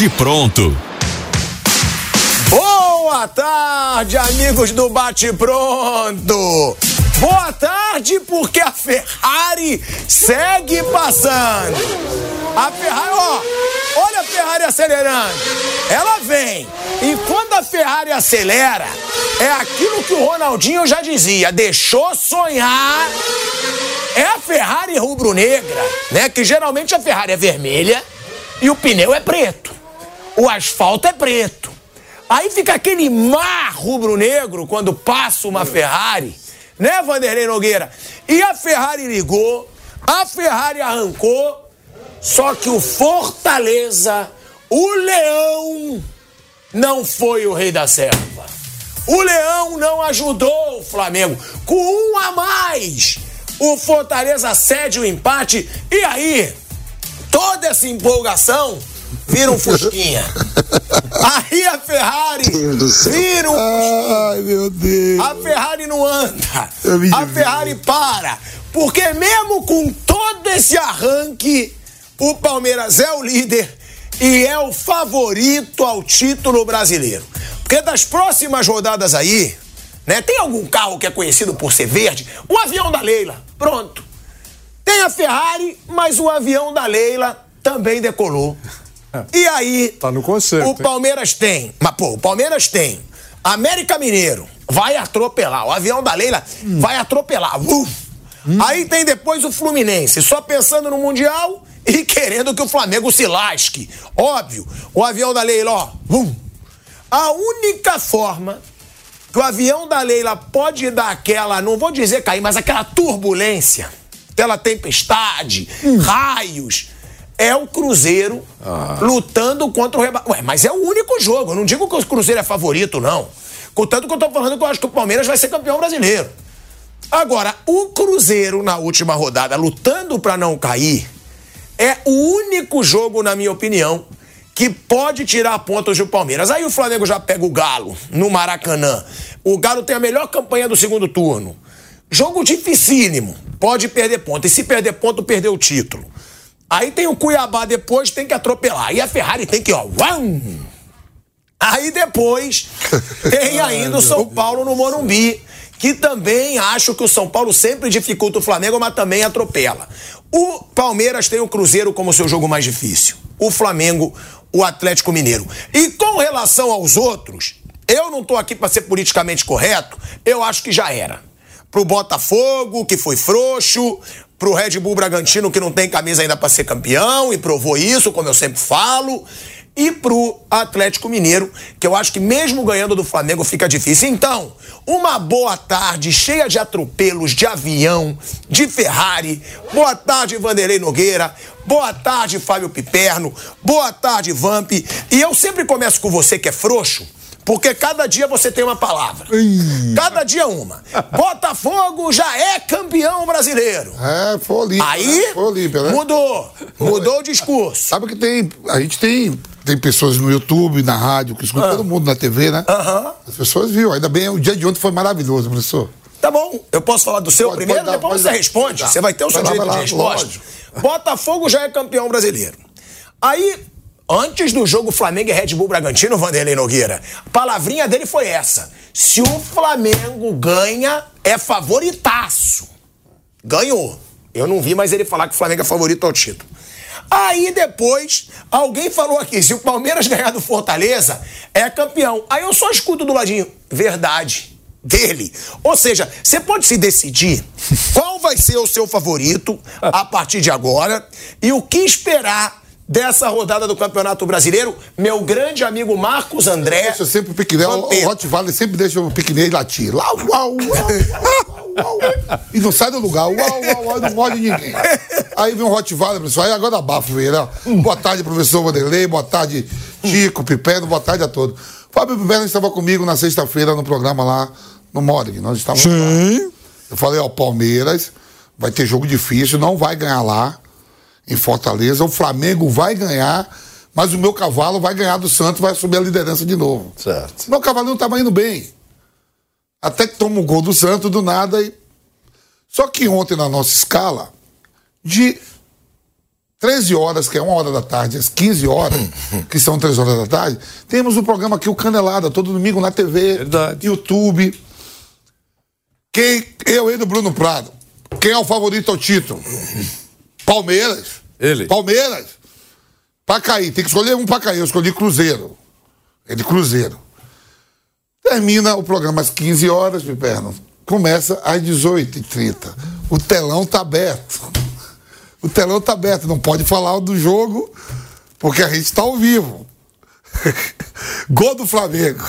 Bate Pronto. Boa tarde, amigos do Bate Pronto. Boa tarde, porque a Ferrari segue passando. A Ferrari, ó, olha a Ferrari acelerando. Ela vem. E quando a Ferrari acelera, é aquilo que o Ronaldinho já dizia: deixou sonhar. É a Ferrari rubro-negra, né? Que geralmente a Ferrari é vermelha e o pneu é preto. O asfalto é preto. Aí fica aquele mar rubro-negro quando passa uma Ferrari, né, Vanderlei Nogueira? E a Ferrari ligou, a Ferrari arrancou, só que o Fortaleza, o Leão, não foi o rei da selva. O Leão não ajudou o Flamengo. Com um a mais, o Fortaleza cede o empate. E aí, toda essa empolgação vira um Fusquinha. Aí a Ferrari vira um Ai, meu Deus. A Ferrari não anda. A. Ferrari para. Porque mesmo com todo esse arranque, o Palmeiras é o líder e é o favorito ao título brasileiro. Porque das próximas rodadas aí, né? Tem algum carro que é conhecido por ser verde? O avião da Leila. Pronto. Tem a Ferrari, mas o avião da Leila também decolou. E aí, Tá no concerto, o hein? Palmeiras tem, mas pô, o Palmeiras tem América Mineiro, vai atropelar. O avião da Leila vai atropelar. Uf. Aí tem depois o Fluminense, só pensando no Mundial e querendo que o Flamengo se lasque. Óbvio, o avião da Leila, ó. Vum. A única forma que o avião da Leila pode dar aquela, não vou dizer cair, mas aquela turbulência, aquela tempestade, raios, é o Cruzeiro lutando contra o Reba... Ué, mas é o único jogo. Eu não digo que o Cruzeiro é favorito, não. Contanto que eu tô falando que eu acho que o Palmeiras vai ser campeão brasileiro. Agora, o Cruzeiro na última rodada, lutando pra não cair, é o único jogo, na minha opinião, que pode tirar pontos do Palmeiras. Aí o Flamengo já pega o Galo no Maracanã. O Galo tem a melhor campanha do segundo turno. Jogo dificílimo. Pode perder ponto. E se perder ponto, perdeu o título. Aí tem o Cuiabá depois, tem que atropelar. E a Ferrari tem que, ó. Uam! Aí depois tem ainda o São Paulo no Morumbi, que também acho que o São Paulo sempre dificulta o Flamengo, mas também atropela. O Palmeiras tem o Cruzeiro como seu jogo mais difícil. O Flamengo, o Atlético Mineiro. E com relação aos outros, eu não tô aqui para ser politicamente correto, eu acho que já era. Pro Botafogo, que foi frouxo, pro Red Bull Bragantino, que não tem camisa ainda para ser campeão e provou isso, como eu sempre falo e pro Atlético Mineiro, que eu acho que mesmo ganhando do Flamengo fica difícil. Então, uma boa tarde cheia de atropelos, de avião, de Ferrari. Boa tarde, Vanderlei Nogueira. Boa tarde, Fábio Piperno. Boa tarde, Vamp. E eu sempre começo com você que é frouxo. Porque cada dia você tem uma palavra. Cada dia uma. Botafogo já é campeão brasileiro. É, foi Olímpia. Aí né? Foi Olímpia, né? mudou. Mudou o discurso. Sabe que tem. A gente tem, tem pessoas no YouTube, na rádio, que escutam todo mundo na TV, né? Ah. Aham. As pessoas viram. Ainda bem, o dia de ontem foi maravilhoso, professor. Tá bom, eu posso falar do seu Pode, primeiro, pode dar, depois você dar. responde. Você vai ter o seu Vai lá, direito vai de lá, resposta. Botafogo já é campeão brasileiro. Aí, antes do jogo Flamengo e Red Bull Bragantino, Vanderlei Nogueira, a palavrinha dele foi essa. Se o Flamengo ganha, é favoritaço. Ganhou. Eu não vi mais ele falar que o Flamengo é favorito ao título. Aí depois, alguém falou aqui: se o Palmeiras ganhar do Fortaleza, é campeão. Aí eu só escuto do ladinho: verdade. Dele. Ou seja, você pode se decidir qual vai ser o seu favorito a partir de agora e o que esperar dessa rodada do Campeonato Brasileiro. Meu grande amigo Marcos André. Deixa sempre o piquenês. O, Rottweiler sempre deixa o piquenês latir. Lá, uau, uau, uau, uau. E não sai do lugar. Uau, uau, uau, não morde ninguém. Aí vem o Rottweiler, pessoal. Aí agora abafa, velho. né? Boa tarde, professor Vanderlei. Boa tarde, Chico, Pipeno. Boa tarde a todos. Fábio Pipeno estava comigo na sexta-feira no programa lá no Morgan. Nós estávamos lá. Eu falei, ó, Palmeiras vai ter jogo difícil, não vai ganhar lá em Fortaleza. O Flamengo vai ganhar, mas o meu cavalo vai ganhar do Santos, vai assumir a liderança de novo. Certo. Meu cavalo não estava indo bem. Até que toma o gol do Santos do nada. E... Só que ontem, na nossa escala, de 13 horas, que é uma hora da tarde, às 15 horas, que são 3 horas da tarde, temos o um programa aqui, o Canelada, todo domingo na TV, Verdade. YouTube. Quem, eu e do Bruno Prado, quem é o favorito ao título? Palmeiras. Ele. Palmeiras. Pra cair, tem que escolher um pra cair. Eu escolhi Cruzeiro. É de Cruzeiro. Termina o programa às 15 horas, perguntam. Começa às 18h30. O telão tá aberto. O telão tá aberto. Não pode falar do jogo, porque a gente está ao vivo. Gol do Flamengo.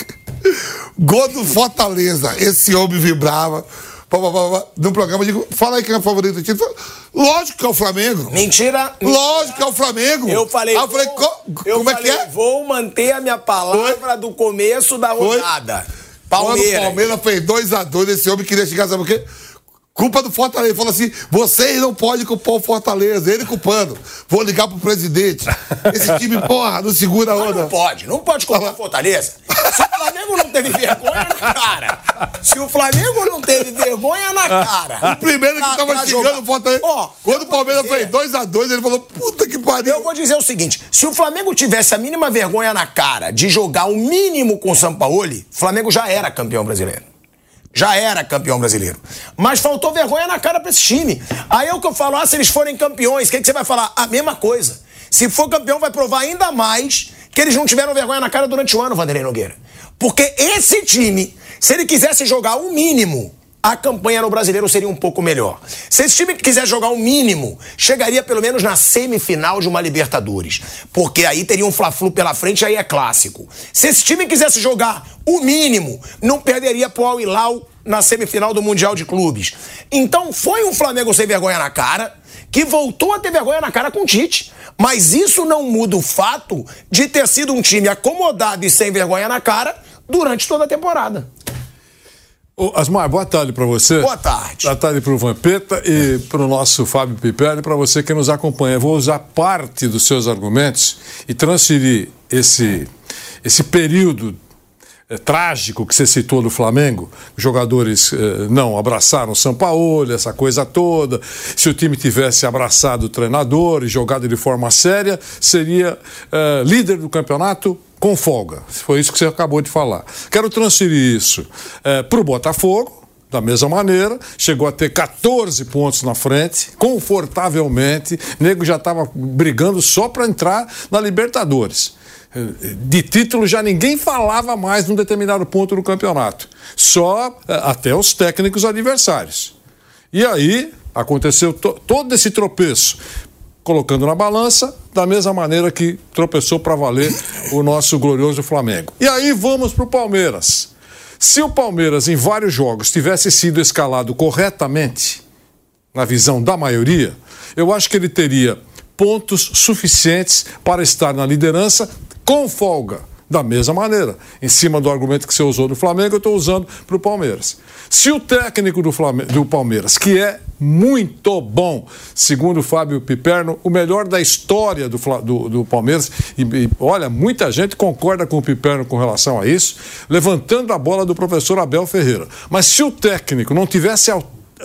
Gol do Fortaleza. Esse homem vibrava. No programa, eu digo, fala aí quem é o favorito do título. Lógico que é o Flamengo. Mentira. Lógico que é o Flamengo. Eu falei. Aí eu falei, vou, eu como falei, é que é? Vou manter a minha palavra Foi? do começo da rodada. Palmeiras. Quando o Palmeiras fez 2x2, esse homem queria chegar, sabe o quê? Culpa do Fortaleza. Ele falou assim: vocês não podem culpar o Fortaleza, ele culpando. Vou ligar pro presidente. Esse time, porra, não segura a onda. Não pode, não pode culpar o Fortaleza. Se o Flamengo não teve vergonha na cara. Se o Flamengo não teve vergonha na cara. O primeiro que tava xingando o Fortaleza. Ó, quando o Palmeiras dizer, fez 2x2, ele falou: puta que pariu. Eu vou dizer o seguinte: se o Flamengo tivesse a mínima vergonha na cara de jogar o mínimo com o Sampaoli, o Flamengo já era campeão brasileiro já era campeão brasileiro. Mas faltou vergonha na cara pra esse time. Aí é o que eu falo, ah, se eles forem campeões, o que, que você vai falar? A mesma coisa. Se for campeão, vai provar ainda mais que eles não tiveram vergonha na cara durante o ano, Vanderlei Nogueira. Porque esse time, se ele quisesse jogar o mínimo, a campanha no brasileiro seria um pouco melhor. Se esse time quiser jogar o mínimo, chegaria pelo menos na semifinal de uma Libertadores. Porque aí teria um Fla-Flu pela frente, aí é clássico. Se esse time quisesse jogar o mínimo, não perderia pro Al Hilal na semifinal do Mundial de Clubes. Então foi um Flamengo sem vergonha na cara, que voltou a ter vergonha na cara com o Tite. Mas isso não muda o fato de ter sido um time acomodado e sem vergonha na cara durante toda a temporada. Ô, Asmar, boa tarde para você. Boa tarde. Boa tarde para o Vampeta e para o nosso Fábio Piperno e para você que nos acompanha. Eu vou usar parte dos seus argumentos e transferir esse, esse período é, trágico que você citou do Flamengo, jogadores é, não abraçaram o São Paulo, essa coisa toda. Se o time tivesse abraçado o treinador e jogado de forma séria, seria é, líder do campeonato com folga. Foi isso que você acabou de falar. Quero transferir isso é, para o Botafogo. Da mesma maneira, chegou a ter 14 pontos na frente, confortavelmente. O nego já estava brigando só para entrar na Libertadores. De título já ninguém falava mais num determinado ponto do campeonato. Só é, até os técnicos adversários. E aí aconteceu to todo esse tropeço colocando na balança, da mesma maneira que tropeçou para valer o nosso glorioso Flamengo. E aí vamos para o Palmeiras. Se o Palmeiras, em vários jogos, tivesse sido escalado corretamente, na visão da maioria, eu acho que ele teria pontos suficientes para estar na liderança com folga. Da mesma maneira, em cima do argumento que você usou do Flamengo, eu estou usando para o Palmeiras. Se o técnico do, Flamengo, do Palmeiras, que é muito bom, segundo o Fábio Piperno, o melhor da história do, do, do Palmeiras, e, e, olha, muita gente concorda com o Piperno com relação a isso, levantando a bola do professor Abel Ferreira. Mas se o técnico não tivesse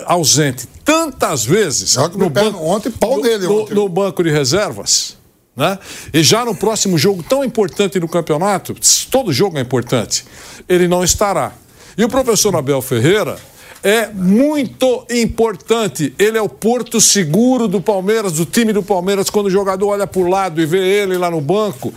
ausente tantas vezes no banco, ontem, pau dele, no, no banco de reservas né? E já no próximo jogo tão importante no campeonato, todo jogo é importante, ele não estará. E o professor Abel Ferreira é muito importante. Ele é o porto seguro do Palmeiras, do time do Palmeiras. Quando o jogador olha para o lado e vê ele lá no banco,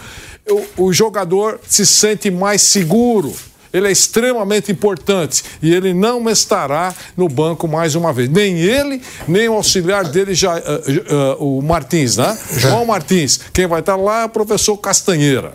o, o jogador se sente mais seguro ele é extremamente importante e ele não estará no banco mais uma vez. Nem ele, nem o auxiliar dele, já, uh, uh, o Martins, né? João Martins. Quem vai estar lá é o professor Castanheira.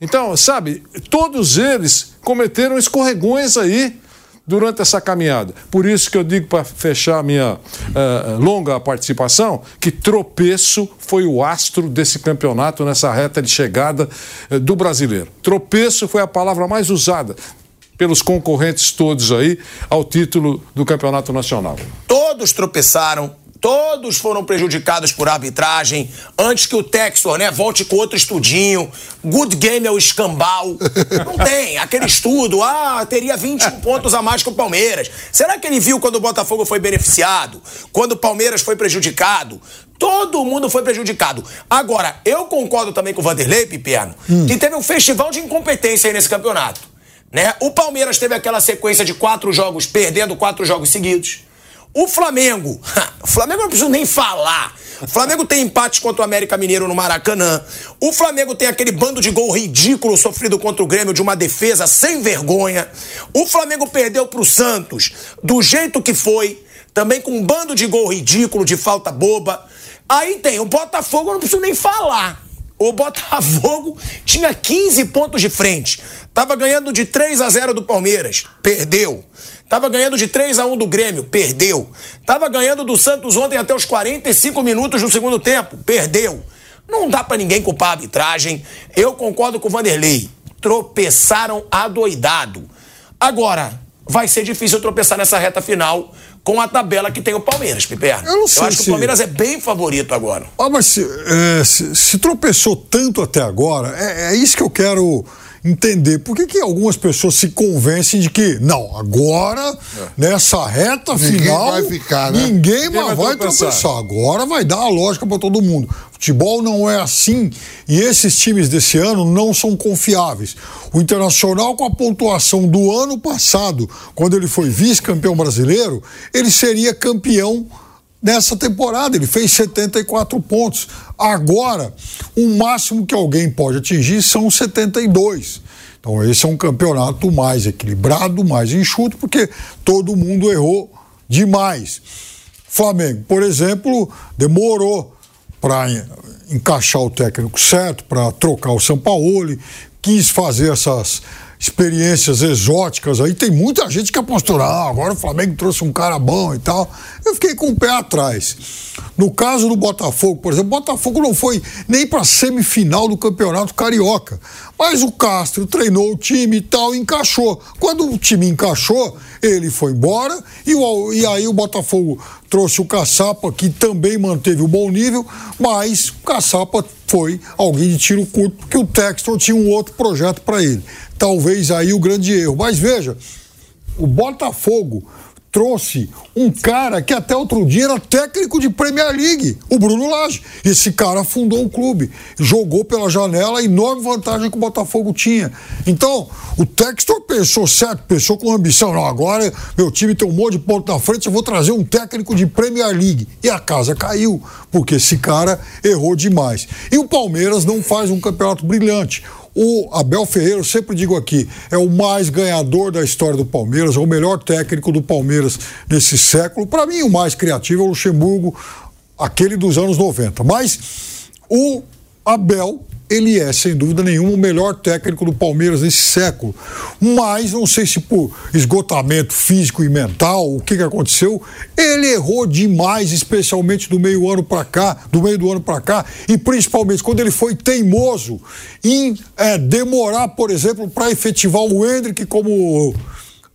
Então, sabe, todos eles cometeram escorregões aí durante essa caminhada. Por isso que eu digo, para fechar a minha uh, longa participação, que tropeço foi o astro desse campeonato nessa reta de chegada uh, do brasileiro. Tropeço foi a palavra mais usada pelos concorrentes todos aí ao título do campeonato nacional. Todos tropeçaram Todos foram prejudicados por arbitragem. Antes que o Textor, né, volte com outro estudinho. Good game é o escambau. Não tem. Aquele estudo, ah, teria 21 pontos a mais que o Palmeiras. Será que ele viu quando o Botafogo foi beneficiado? Quando o Palmeiras foi prejudicado? Todo mundo foi prejudicado. Agora, eu concordo também com o Vanderlei, Piperno, hum. que teve um festival de incompetência aí nesse campeonato. Né? O Palmeiras teve aquela sequência de quatro jogos, perdendo quatro jogos seguidos. O Flamengo, o Flamengo não preciso nem falar. O Flamengo tem empates contra o América Mineiro no Maracanã. O Flamengo tem aquele bando de gol ridículo sofrido contra o Grêmio de uma defesa sem vergonha. O Flamengo perdeu para o Santos do jeito que foi, também com um bando de gol ridículo, de falta boba. Aí tem o Botafogo, eu não preciso nem falar. O Botafogo tinha 15 pontos de frente. Tava ganhando de 3 a 0 do Palmeiras, perdeu. Tava ganhando de 3 a 1 do Grêmio, perdeu. Tava ganhando do Santos ontem até os 45 minutos do segundo tempo, perdeu. Não dá para ninguém culpar a arbitragem. Eu concordo com o Vanderlei. Tropeçaram adoidado. Agora, vai ser difícil tropeçar nessa reta final com a tabela que tem o Palmeiras, Piperno. Eu não sei Eu acho se... que o Palmeiras é bem favorito agora. Ah, mas se, é, se, se tropeçou tanto até agora, é, é isso que eu quero entender por que, que algumas pessoas se convencem de que, não, agora, é. nessa reta ninguém final. Vai ficar, né? Ninguém, ninguém vai, vai tropeçar. Agora vai dar a lógica para todo mundo. Futebol não é assim e esses times desse ano não são confiáveis. O Internacional, com a pontuação do ano passado, quando ele foi vice-campeão brasileiro, ele seria campeão nessa temporada. Ele fez 74 pontos. Agora, o máximo que alguém pode atingir são 72. Então, esse é um campeonato mais equilibrado, mais enxuto, porque todo mundo errou demais. Flamengo, por exemplo, demorou para encaixar o técnico certo, para trocar o Sampaoli, quis fazer essas experiências exóticas aí. Tem muita gente que apostou, ah, agora o Flamengo trouxe um cara bom e tal. Eu fiquei com o pé atrás. No caso do Botafogo, por exemplo, o Botafogo não foi nem para semifinal do Campeonato Carioca. Mas o Castro treinou o time e tal, encaixou. Quando o time encaixou, ele foi embora e, o, e aí o Botafogo trouxe o Caçapa, que também manteve o bom nível, mas o Caçapa foi alguém de tiro curto, porque o Textor tinha um outro projeto para ele. Talvez aí o grande erro. Mas veja, o Botafogo trouxe um cara que até outro dia era técnico de Premier League, o Bruno Lage. Esse cara fundou o clube, jogou pela janela, enorme vantagem que o Botafogo tinha. Então, o Textor pensou certo, pensou com ambição. Não, agora meu time tem um monte de ponto na frente, eu vou trazer um técnico de Premier League. E a casa caiu, porque esse cara errou demais. E o Palmeiras não faz um campeonato brilhante. O Abel Ferreira, eu sempre digo aqui, é o mais ganhador da história do Palmeiras, é o melhor técnico do Palmeiras nesse século. Para mim, o mais criativo é o Luxemburgo, aquele dos anos 90. Mas o Abel ele é, sem dúvida nenhuma, o melhor técnico do Palmeiras nesse século. Mas, não sei se por esgotamento físico e mental, o que, que aconteceu, ele errou demais, especialmente do meio ano para cá, do meio do ano para cá, e principalmente quando ele foi teimoso em é, demorar, por exemplo, para efetivar o Hendrick como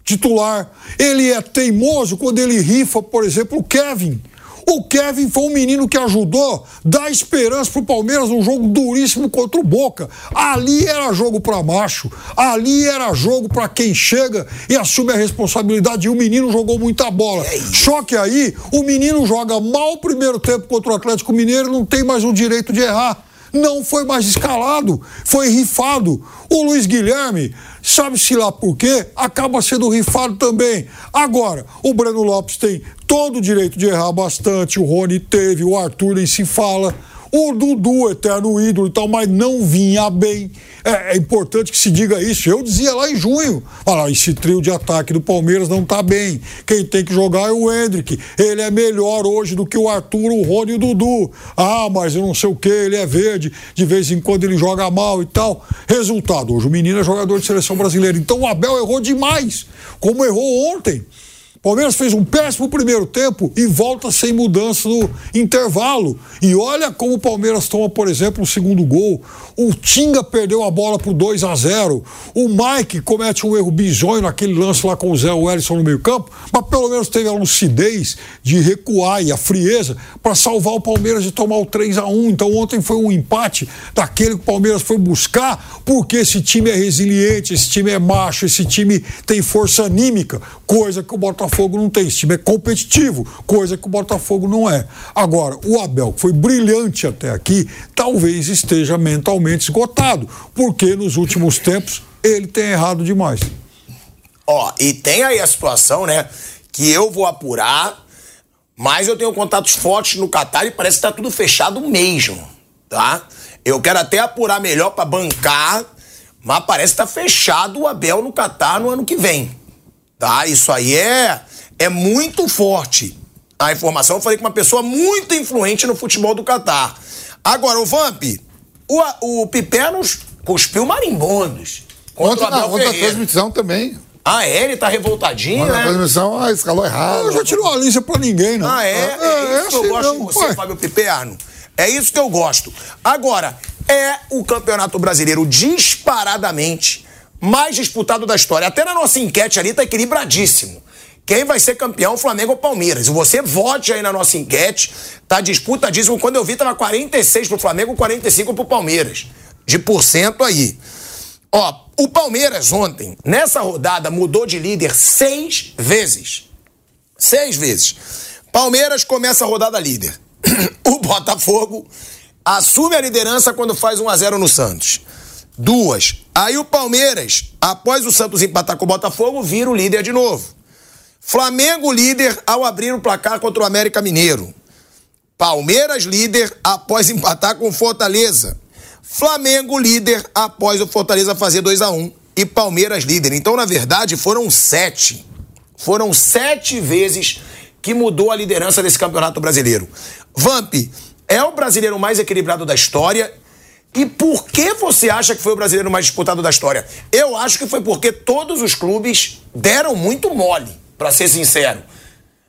titular. Ele é teimoso quando ele rifa, por exemplo, o Kevin o Kevin foi um menino que ajudou, dá esperança pro Palmeiras num jogo duríssimo contra o Boca. Ali era jogo para macho, ali era jogo para quem chega e assume a responsabilidade. E o menino jogou muita bola. É Só que aí o menino joga mal o primeiro tempo contra o Atlético Mineiro e não tem mais o direito de errar não foi mais escalado, foi rifado. O Luiz Guilherme, sabe-se lá por quê, acaba sendo rifado também. Agora, o Breno Lopes tem todo o direito de errar bastante, o Rony teve, o Arthur nem se fala. O Dudu, eterno ídolo e tal, mas não vinha bem. É, é, importante que se diga isso. Eu dizia lá em junho: olha, esse trio de ataque do Palmeiras não está bem. Quem tem que jogar é o Hendrick. Ele é melhor hoje do que o Arthur, o Rony e o Dudu. Ah, mas eu não sei o que, ele é verde. De vez em quando ele joga mal e tal. Resultado: hoje o menino é jogador de seleção brasileira. Então o Abel errou demais, como errou ontem Palmeiras fez um péssimo primeiro tempo e volta sem mudança no intervalo. E olha como o Palmeiras toma, por exemplo, o segundo gol. O Tinga perdeu a bola por 2 a 0 O Mike comete um erro bizonho naquele lance lá com o Zé Wellison no meio-campo, mas pelo menos teve a lucidez de recuar e a frieza para salvar o Palmeiras de tomar o 3 a 1 Então ontem foi um empate daquele que o Palmeiras foi buscar, porque esse time é resiliente, esse time é macho, esse time tem força anímica, coisa que o Botafogo Botafogo não tem. Esse time é competitivo, coisa que o Botafogo não é. Agora, o Abel, que foi brilhante até aqui, talvez esteja mentalmente esgotado, porque nos últimos tempos ele tem errado demais. Ó, e tem aí a situação, né, que eu vou apurar, mas eu tenho contatos fortes no Catar e parece que tá tudo fechado mesmo, tá? Eu quero até apurar melhor para bancar, mas parece que tá fechado o Abel no Catar no ano que vem. Tá? Isso aí é, é muito forte. A informação eu falei com uma pessoa muito influente no futebol do Catar. Agora, o Vamp, o, o Pipenos cuspiu marimbondos. Contra Ontem, na outra transmissão também. Ah, é? Ele tá revoltadinho, né? A transmissão ah, escalou errado. Eu já tirou a lista pra ninguém, né? Ah, é? É, é, é isso que eu assim gosto de você, Fábio Piperno. É isso que eu gosto. Agora, é o Campeonato Brasileiro disparadamente mais disputado da história. Até na nossa enquete ali tá equilibradíssimo. Quem vai ser campeão, Flamengo ou Palmeiras? E você vote aí na nossa enquete. Tá disputadíssimo. Quando eu vi, tava 46 pro Flamengo, 45 pro Palmeiras. De porcento aí. Ó, o Palmeiras ontem, nessa rodada, mudou de líder seis vezes. Seis vezes. Palmeiras começa a rodada líder. o Botafogo assume a liderança quando faz 1 a 0 no Santos. Duas. Aí o Palmeiras, após o Santos empatar com o Botafogo, vira o líder de novo. Flamengo líder ao abrir o placar contra o América Mineiro. Palmeiras líder após empatar com o Fortaleza. Flamengo líder após o Fortaleza fazer 2 a 1 um. E Palmeiras líder. Então, na verdade, foram sete. Foram sete vezes que mudou a liderança desse campeonato brasileiro. Vamp é o brasileiro mais equilibrado da história e por que você acha que foi o brasileiro mais disputado da história? Eu acho que foi porque todos os clubes deram muito mole, para ser sincero.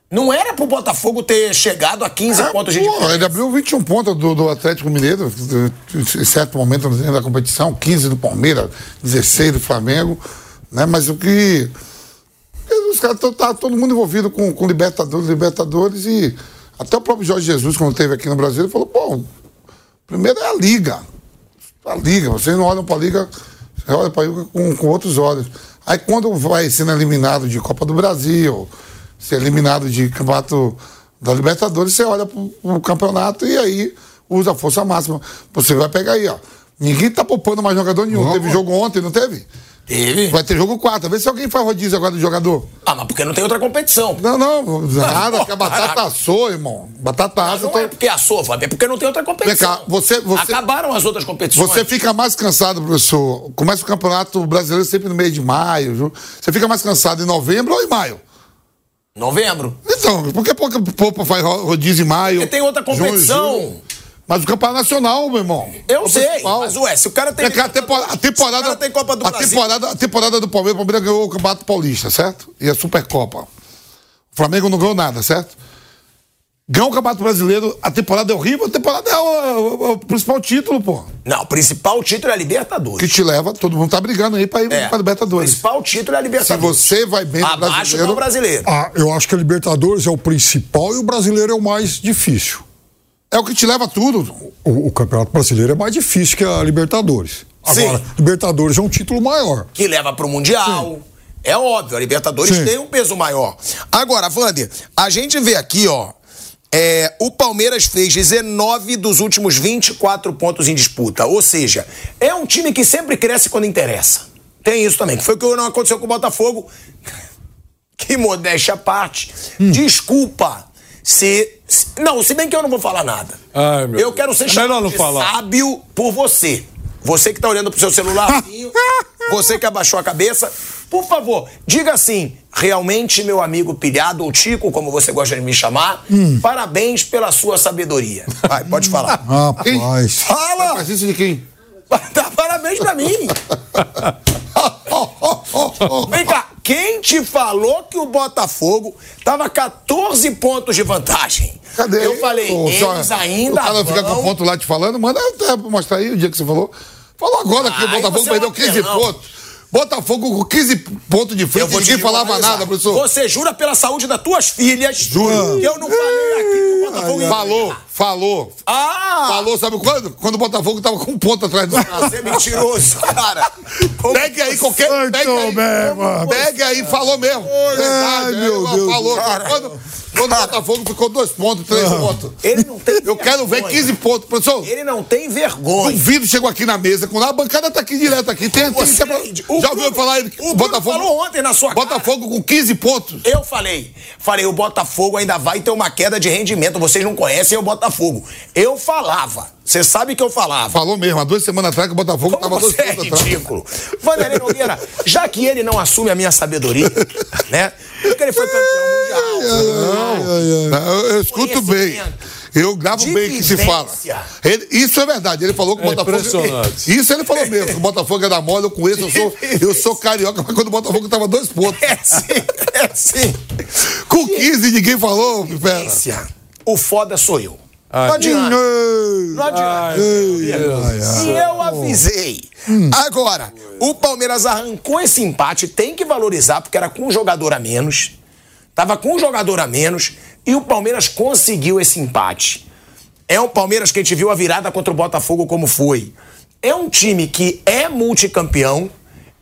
Não era pro Botafogo ter chegado a 15 é, pontos de diferença. Ele abriu 21 pontos do, do Atlético Mineiro, em certo momento da competição, 15 do Palmeiras, 16 do Flamengo, né? Mas o que. Os caras tá todo mundo envolvido com, com Libertadores, Libertadores e até o próprio Jorge Jesus, quando esteve aqui no Brasil, ele falou, pô, primeiro é a liga a liga. Vocês não olham para a liga, você olha para a liga com, com outros olhos. Aí quando vai sendo eliminado de Copa do Brasil, ser eliminado de campeonato da Libertadores, você olha para o campeonato e aí usa a força máxima. Você vai pegar aí, ó. Ninguém tá poupando mais jogador nenhum. Não. Teve jogo ontem, não teve? Teve. Vai ter jogo 4. Vê se alguém faz rodízio agora do jogador. Ah, mas porque não tem outra competição. Não, não. Nada, que a batata assou, irmão. Batata assa. Não tô... é porque assou, Fábio, é porque não tem outra competição. Cá, você, você, Acabaram as outras competições. Você fica mais cansado, professor. Começa o campeonato brasileiro sempre no meio de maio. Você fica mais cansado em novembro ou em maio? Novembro. Então, por que pouco faz rodízio em maio? Porque tem outra competição. Junho, mas o campeonato nacional, meu irmão. Eu sei, principal. mas ué, se o cara tem. É a, temporada, a temporada, tem Copa do a Brasil. Temporada, a temporada do Palmeiras, o Palmeiras ganhou o Campeonato Paulista, certo? E a Supercopa. O Flamengo não ganhou nada, certo? Ganhou o Campeonato Brasileiro, a temporada é horrível, a temporada é o, o, o, principal título, pô. Não, o principal título é a Libertadores. Que te leva, todo mundo tá brigando aí pra ir é, pra Libertadores. O principal título é a Libertadores. Se você vai bem no brasileiro... do brasileiro. Ah, eu acho que a Libertadores é o principal e o brasileiro é o mais difícil. É o que te leva a tudo. O, o, Campeonato Brasileiro é mais difícil que a Libertadores. Agora, Sim. Libertadores é um título maior. Que leva para o Mundial. Sim. É óbvio, a Libertadores Sim. tem um peso maior. Agora, Wander, a gente vê aqui, ó. É, o Palmeiras fez 19 dos últimos 24 pontos em disputa. Ou seja, é um time que sempre cresce quando interessa. Tem isso também, que foi o que não aconteceu com o Botafogo. que modéstia à parte. Hum. Desculpa se, se, Não, se bem que eu não vou falar nada. Ai, eu quero ser é chamado de falar. sábio por você. Você que está olhando pro seu celularzinho, você que abaixou a cabeça, por favor, diga assim: realmente, meu amigo pilhado, ou Tico, como você gosta de me chamar, hum. parabéns pela sua sabedoria. Vai, pode falar. Rapaz. Fala! Mas isso de quem? Dá parabéns pra mim. Vem cá, Quem te falou que o Botafogo tava 14 pontos de vantagem? Cadê? Eu falei, Ô, eles senhora, ainda O cara vão... fica com o ponto lá te falando, manda até mostrar aí o dia que você falou. Falou agora que o Ai, Botafogo perdeu 15 apelão. pontos. Botafogo com 15 pontos de Eu frente, te ninguém falava nada, professor. Você jura pela saúde das tuas filhas Juro. que eu não falei aqui que o Botafogo ia Falou. Falou. Ah! Falou, sabe quando? Quando o Botafogo tava com um ponto atrás do. Você é mentiroso, cara. Pegue aí qualquer. Pegue aí, bem, mano. pegue aí, falou mesmo. Verdade, Ai, é, meu igual Deus. Falou. Cara. Quando, quando o Botafogo ficou dois pontos, três pontos. Ele não tem Eu quero ver vergonha. 15 pontos, professor. Ele não tem vergonha. Duvido chegou aqui na mesa, quando a bancada tá aqui direto aqui. Tem, tem, Você- tem- o já Bruno- ouviu falar O que Bruno Botafogo, falou ontem na sua cara. Botafogo com 15 pontos. Eu falei, falei, o Botafogo ainda vai ter uma queda de rendimento. Vocês não conhecem o Botafogo. Eu falava. Você sabe que eu falava. Falou mesmo, há duas semanas atrás que o Botafogo Como tava dois você é ridículo. Vanderlei Nogueira, já que ele não assume a minha sabedoria, né? Porque ele foi campeão mundial. Não, eu, eu escuto bem. Eu gravo bem o que se fala. Ele- isso é verdade. Ele falou que o É Botafogo. impressionante. Isso ele falou mesmo. Que o Botafogo é da mole, eu conheço, eu sou, eu sou carioca, mas quando o Botafogo tava dois pontos. É sim, é sim. Com 15 ninguém falou, Pera. O foda sou eu. Não adianta. Não adianta. E eu avisei. Agora, o Palmeiras arrancou esse empate, tem que valorizar, porque era com um jogador a menos. Tava com um jogador a menos e o Palmeiras conseguiu esse empate. É um Palmeiras que a gente viu a virada contra o Botafogo como foi. É um time que é multicampeão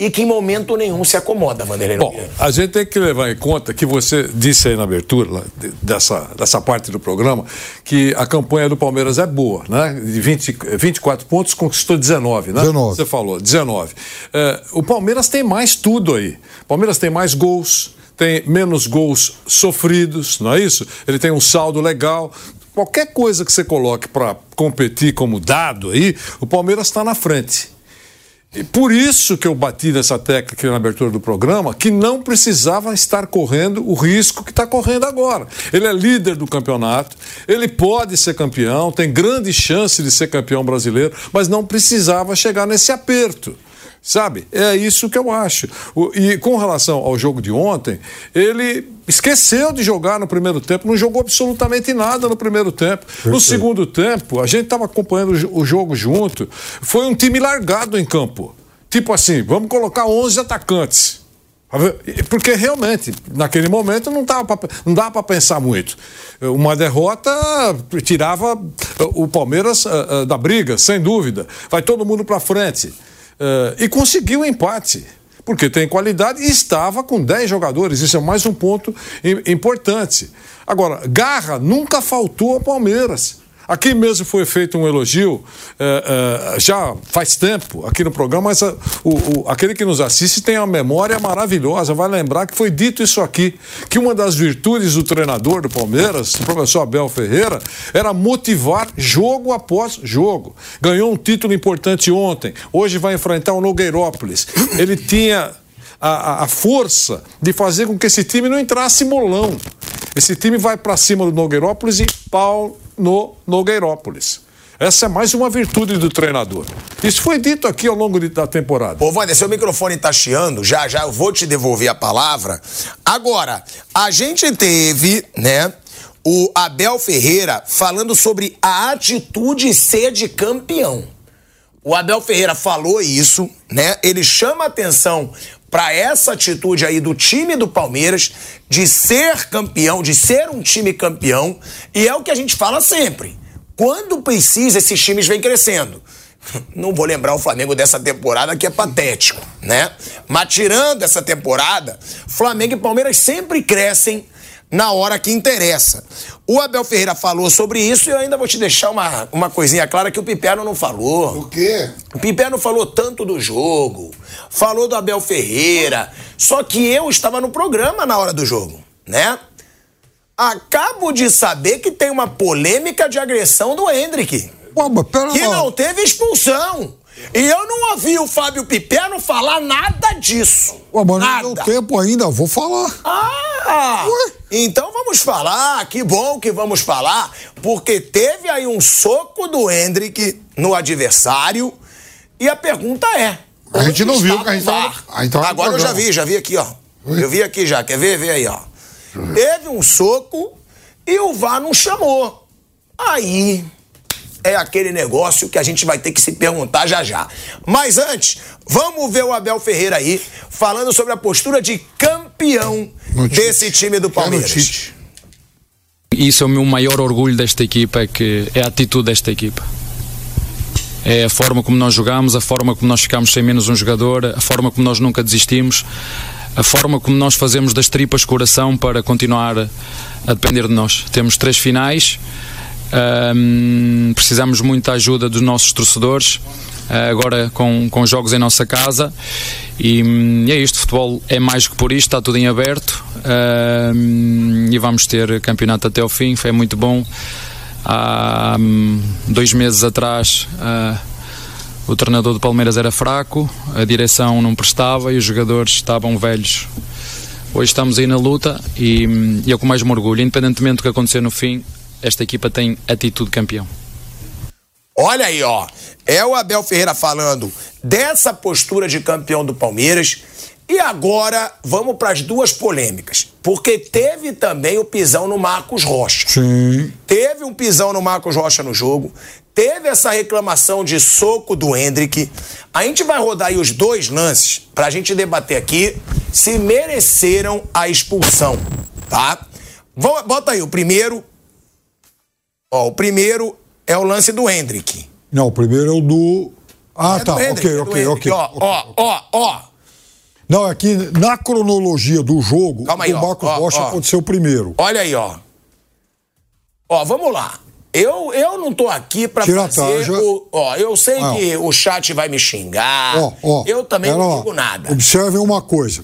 e que em momento nenhum se acomoda, Vanderlei Bom, a gente tem que levar em conta que você disse aí na abertura dessa, dessa parte do programa que a campanha do Palmeiras é boa, né? De 20, 24 pontos, conquistou 19, né? 19. Você falou, 19. É, o Palmeiras tem mais tudo aí. O Palmeiras tem mais gols, tem menos gols sofridos, não é isso? Ele tem um saldo legal. Qualquer coisa que você coloque para competir como dado aí, o Palmeiras está na frente. E por isso que eu bati nessa aqui na abertura do programa, que não precisava estar correndo o risco que está correndo agora. Ele é líder do campeonato, ele pode ser campeão, tem grande chance de ser campeão brasileiro, mas não precisava chegar nesse aperto. Sabe? É isso que eu acho. E com relação ao jogo de ontem, ele esqueceu de jogar no primeiro tempo, não jogou absolutamente nada no primeiro tempo. No segundo tempo, a gente estava acompanhando o jo- o jogo junto, foi um time largado em campo. Tipo assim, vamos colocar 11 atacantes. Porque realmente, naquele momento, não, tava pra, não dava para pensar muito. Uma derrota tirava o Palmeiras ah, ah, da briga, sem dúvida. Vai todo mundo para frente. Eh, e conseguiu empate. Porque tem qualidade e estava com 10 jogadores. Isso é mais um ponto im- importante. Agora, garra nunca faltou ao Palmeiras. Aqui mesmo foi feito um elogio, eh, eh, já faz tempo aqui no programa, mas ah, o, o- aquele que nos assiste tem uma memória maravilhosa, vai lembrar que foi dito isso aqui, que uma das virtudes do treinador do Palmeiras, o professor Abel Ferreira, era motivar jogo após jogo. Ganhou um título importante ontem, hoje vai enfrentar o Nogueirópolis. Ele tinha a, a- a força de fazer com que esse time não entrasse molão. Esse time vai para cima do Nogueirópolis e pau no Nogueirópolis. Essa é mais uma virtude do treinador. Isso foi dito aqui ao longo de- da temporada. Ô, Wander, seu microfone tá chiando, já já eu vou te devolver a palavra. Agora, a gente teve, né, o Abel Ferreira falando sobre a atitude ser de campeão. O Abel Ferreira falou isso, né? Ele chama atenção para essa atitude aí do time do Palmeiras de ser campeão, de ser um time campeão, e é o que a gente fala sempre. Quando precisa, esses times vêm crescendo. Não vou lembrar o Flamengo dessa temporada que é patético, né? Mas tirando essa temporada, Flamengo e Palmeiras sempre crescem na hora que interessa. O Abel Ferreira falou sobre isso e eu ainda vou te deixar uma, uma coisinha clara que o Piperno não falou. O quê? O Piperno falou tanto do jogo, falou do Abel Ferreira, só que eu estava no programa na hora do jogo, né? Acabo de saber que tem uma polêmica de agressão do Hendrick, pera que lá. não teve expulsão. E eu não ouvi o Fábio Piperno falar nada disso. Pô, mas não nada. deu tempo ainda, vou falar. Ah! Ué? Então vamos falar, que bom que vamos falar, porque teve aí um soco do Hendrick no adversário e a pergunta é. A gente não viu, que a gente tava- no Agora eu já vi, já vi aqui, ó. Eu vi aqui já, quer ver? Vê aí, ó. Teve um soco e o VAR não chamou. Aí é aquele negócio que a gente vai ter que se perguntar já já. Mas antes, vamos ver o Abel Ferreira aí falando sobre a postura de campeão desse time do Palmeiras. Isso é o meu maior orgulho desta equipa, é que é a atitude desta equipa. É a forma como nós jogamos, a forma como nós ficamos sem menos um jogador, a forma como nós nunca desistimos, a forma como nós fazemos das tripas coração para continuar a depender de nós. Temos três finais, ahm, precisamos muito da ajuda dos nossos torcedores, ah, agora com, com jogos em nossa casa. E, hum, e é isto: futebol é mais que por isto, está tudo em aberto ahm, e vamos ter campeonato até ao fim. Foi muito bom. Há hum, dois meses atrás. ah, o treinador do Palmeiras era fraco, a direção não prestava e os jogadores estavam velhos. Hoje estamos aí na luta e, hum, e o que mais me orgulho. Independentemente do que acontecer no fim, esta equipa tem atitude de campeão. Olha aí, ó. É o Abel Ferreira falando dessa postura de campeão do Palmeiras. E agora vamos para as duas polêmicas. Porque teve também o pisão no Marcos Rocha. Sim. Teve um pisão no Marcos Rocha no jogo. Teve essa reclamação de soco do Hendrick. A gente vai rodar aí os dois lances pra gente debater aqui se mereceram a expulsão, tá? Bota aí o primeiro. Ó, o primeiro é o lance do Hendrick. Não, o primeiro é o do. Ah, É tá. do Hendrick, ok, é do ok, Hendrick. ok. Ó, ó, ó, ó. Não, é que na cronologia do jogo, Calma aí, o Marcos ó, Rocha ó. aconteceu primeiro. Olha aí, ó. Ó, vamos lá. Eu, eu não tô aqui pra Tira fazer o... Ó, eu sei Ah, ó. que o chat vai me xingar. Ó, ó. eu também não digo nada. Observem uma coisa.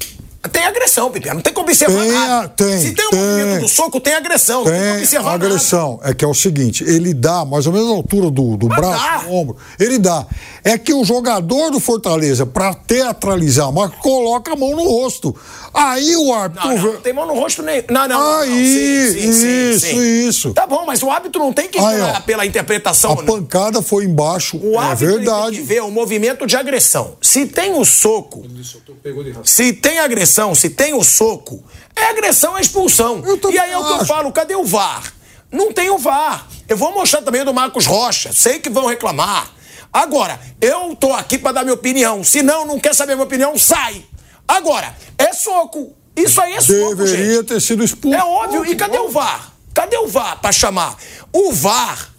Tem agressão, Pipe. Não tem como observar Tem nada. tem, Se tem o tem. movimento do soco, tem agressão. tem como Tem observar agressão. É que é o seguinte, ele dá mais ou menos a altura do, do Mas braço, dá. do ombro. Ele dá. É que o jogador do Fortaleza, pra teatralizar, mas coloca a mão no rosto. Aí o árbitro. Não, não, não tem mão no rosto nem. Não, não. não, não. Aí, Sim, sim, sim, isso, sim. isso. Tá bom, mas o árbitro não tem que ir Aí, pela, ó. pela interpretação. A não. pancada foi embaixo. O é árbitro ele tem verdade. que ver o movimento de agressão. Se tem o soco, se tem agressão, se tem o soco, é agressão, é expulsão. E aí é o que eu falo, cadê o VAR? Não tem o VAR. Eu vou mostrar também o do Marcos Rocha. Sei que vão reclamar. Agora, eu tô aqui pra dar minha opinião. Se não, não quer saber minha opinião, sai. Agora, é soco. Isso aí é soco, Deveria gente. ter sido expulso. É óbvio. E cadê o VAR? Cadê o VAR pra chamar? O VAR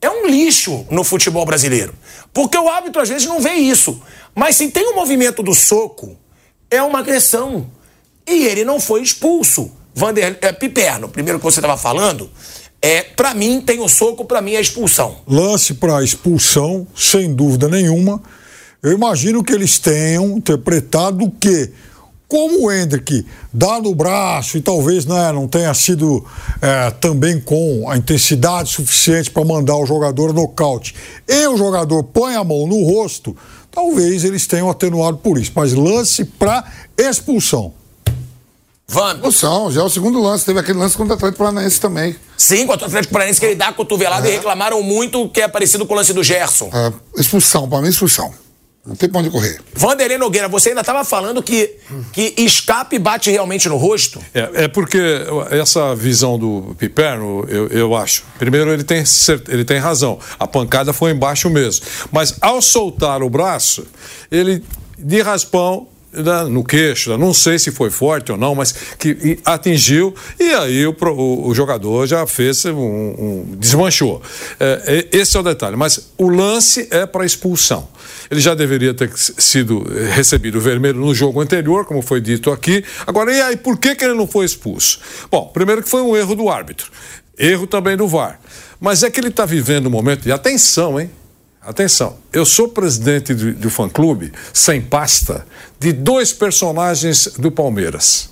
é um lixo no futebol brasileiro. Porque o árbitro às vezes não vê isso. Mas se tem o movimento do soco, é uma agressão. E ele não foi expulso. Vander, é, Piperno, primeiro que você estava falando, é, para mim tem o soco, para mim é expulsão. lance para expulsão, sem dúvida nenhuma. Eu imagino que eles tenham interpretado que, como o Hendrick dá no braço e talvez né, não tenha sido é, também com a intensidade suficiente para mandar o jogador nocaute, e o jogador põe a mão no rosto, talvez eles tenham atenuado por isso. Mas lance para expulsão. Vamos. Expulsão, já é o segundo lance. Teve aquele lance contra o Atlético Paranaense também. Sim, contra o Atlético Paranaense que ele dá a cotovelada e reclamaram muito que é parecido com o lance do Gerson. É, expulsão, pra mim, expulsão. Não tem pra onde correr. Vanderlei Nogueira, você ainda estava falando que, que escape bate realmente no rosto? É, é porque essa visão do Piperno, eu, eu acho. Primeiro, ele tem, ele tem razão. A pancada foi embaixo mesmo. Mas ao soltar o braço, ele, de raspão, no queixo, né, não sei se foi forte ou não, mas que atingiu, e aí o, o- o jogador já fez um. um- desmanchou. É, é, esse é o detalhe. Mas o lance é para expulsão. Ele já deveria ter sido eh, recebido o vermelho no jogo anterior, como foi dito aqui. Agora, e aí, por que, que ele não foi expulso? Bom, primeiro que foi um erro do árbitro. Erro também do VAR. Mas é que ele está vivendo um momento de atenção, hein? Atenção, eu sou presidente do, do fã-clube, sem pasta, de dois personagens do Palmeiras.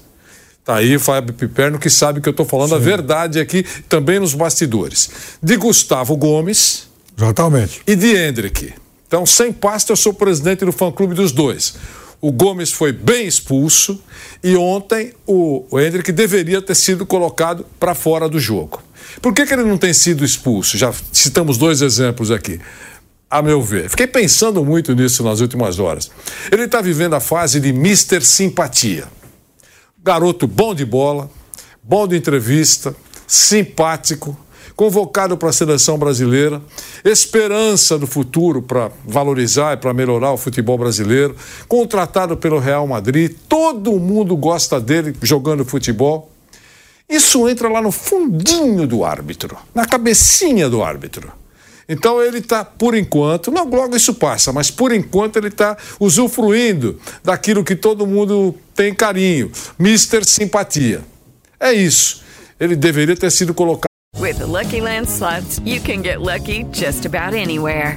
Tá aí o Fábio Piperno que sabe que eu estou falando a verdade aqui, também nos bastidores. De Gustavo Gomes Exatamente. e de Hendrick. Então, sem pasta, eu sou presidente do fã-clube dos dois. O Gomes foi bem expulso e ontem o, o Hendrick deveria ter sido colocado para fora do jogo. Por que, que ele não tem sido expulso? Já citamos dois exemplos aqui. A meu ver. Fiquei pensando muito nisso nas últimas horas. Ele está vivendo a fase de Mister Simpatia. Garoto bom de bola, bom de entrevista, simpático, convocado para a seleção brasileira, esperança do futuro para valorizar e para melhorar o futebol brasileiro, contratado pelo Real Madrid, todo mundo gosta dele jogando futebol. Isso entra lá no fundinho do árbitro, na cabecinha do árbitro. Então ele está, por enquanto, não, logo isso passa, mas por enquanto ele está usufruindo daquilo que todo mundo tem carinho, Mister Simpatia. É isso. Ele deveria ter sido colocado. With the Lucky Land slots, you can get lucky just about anywhere.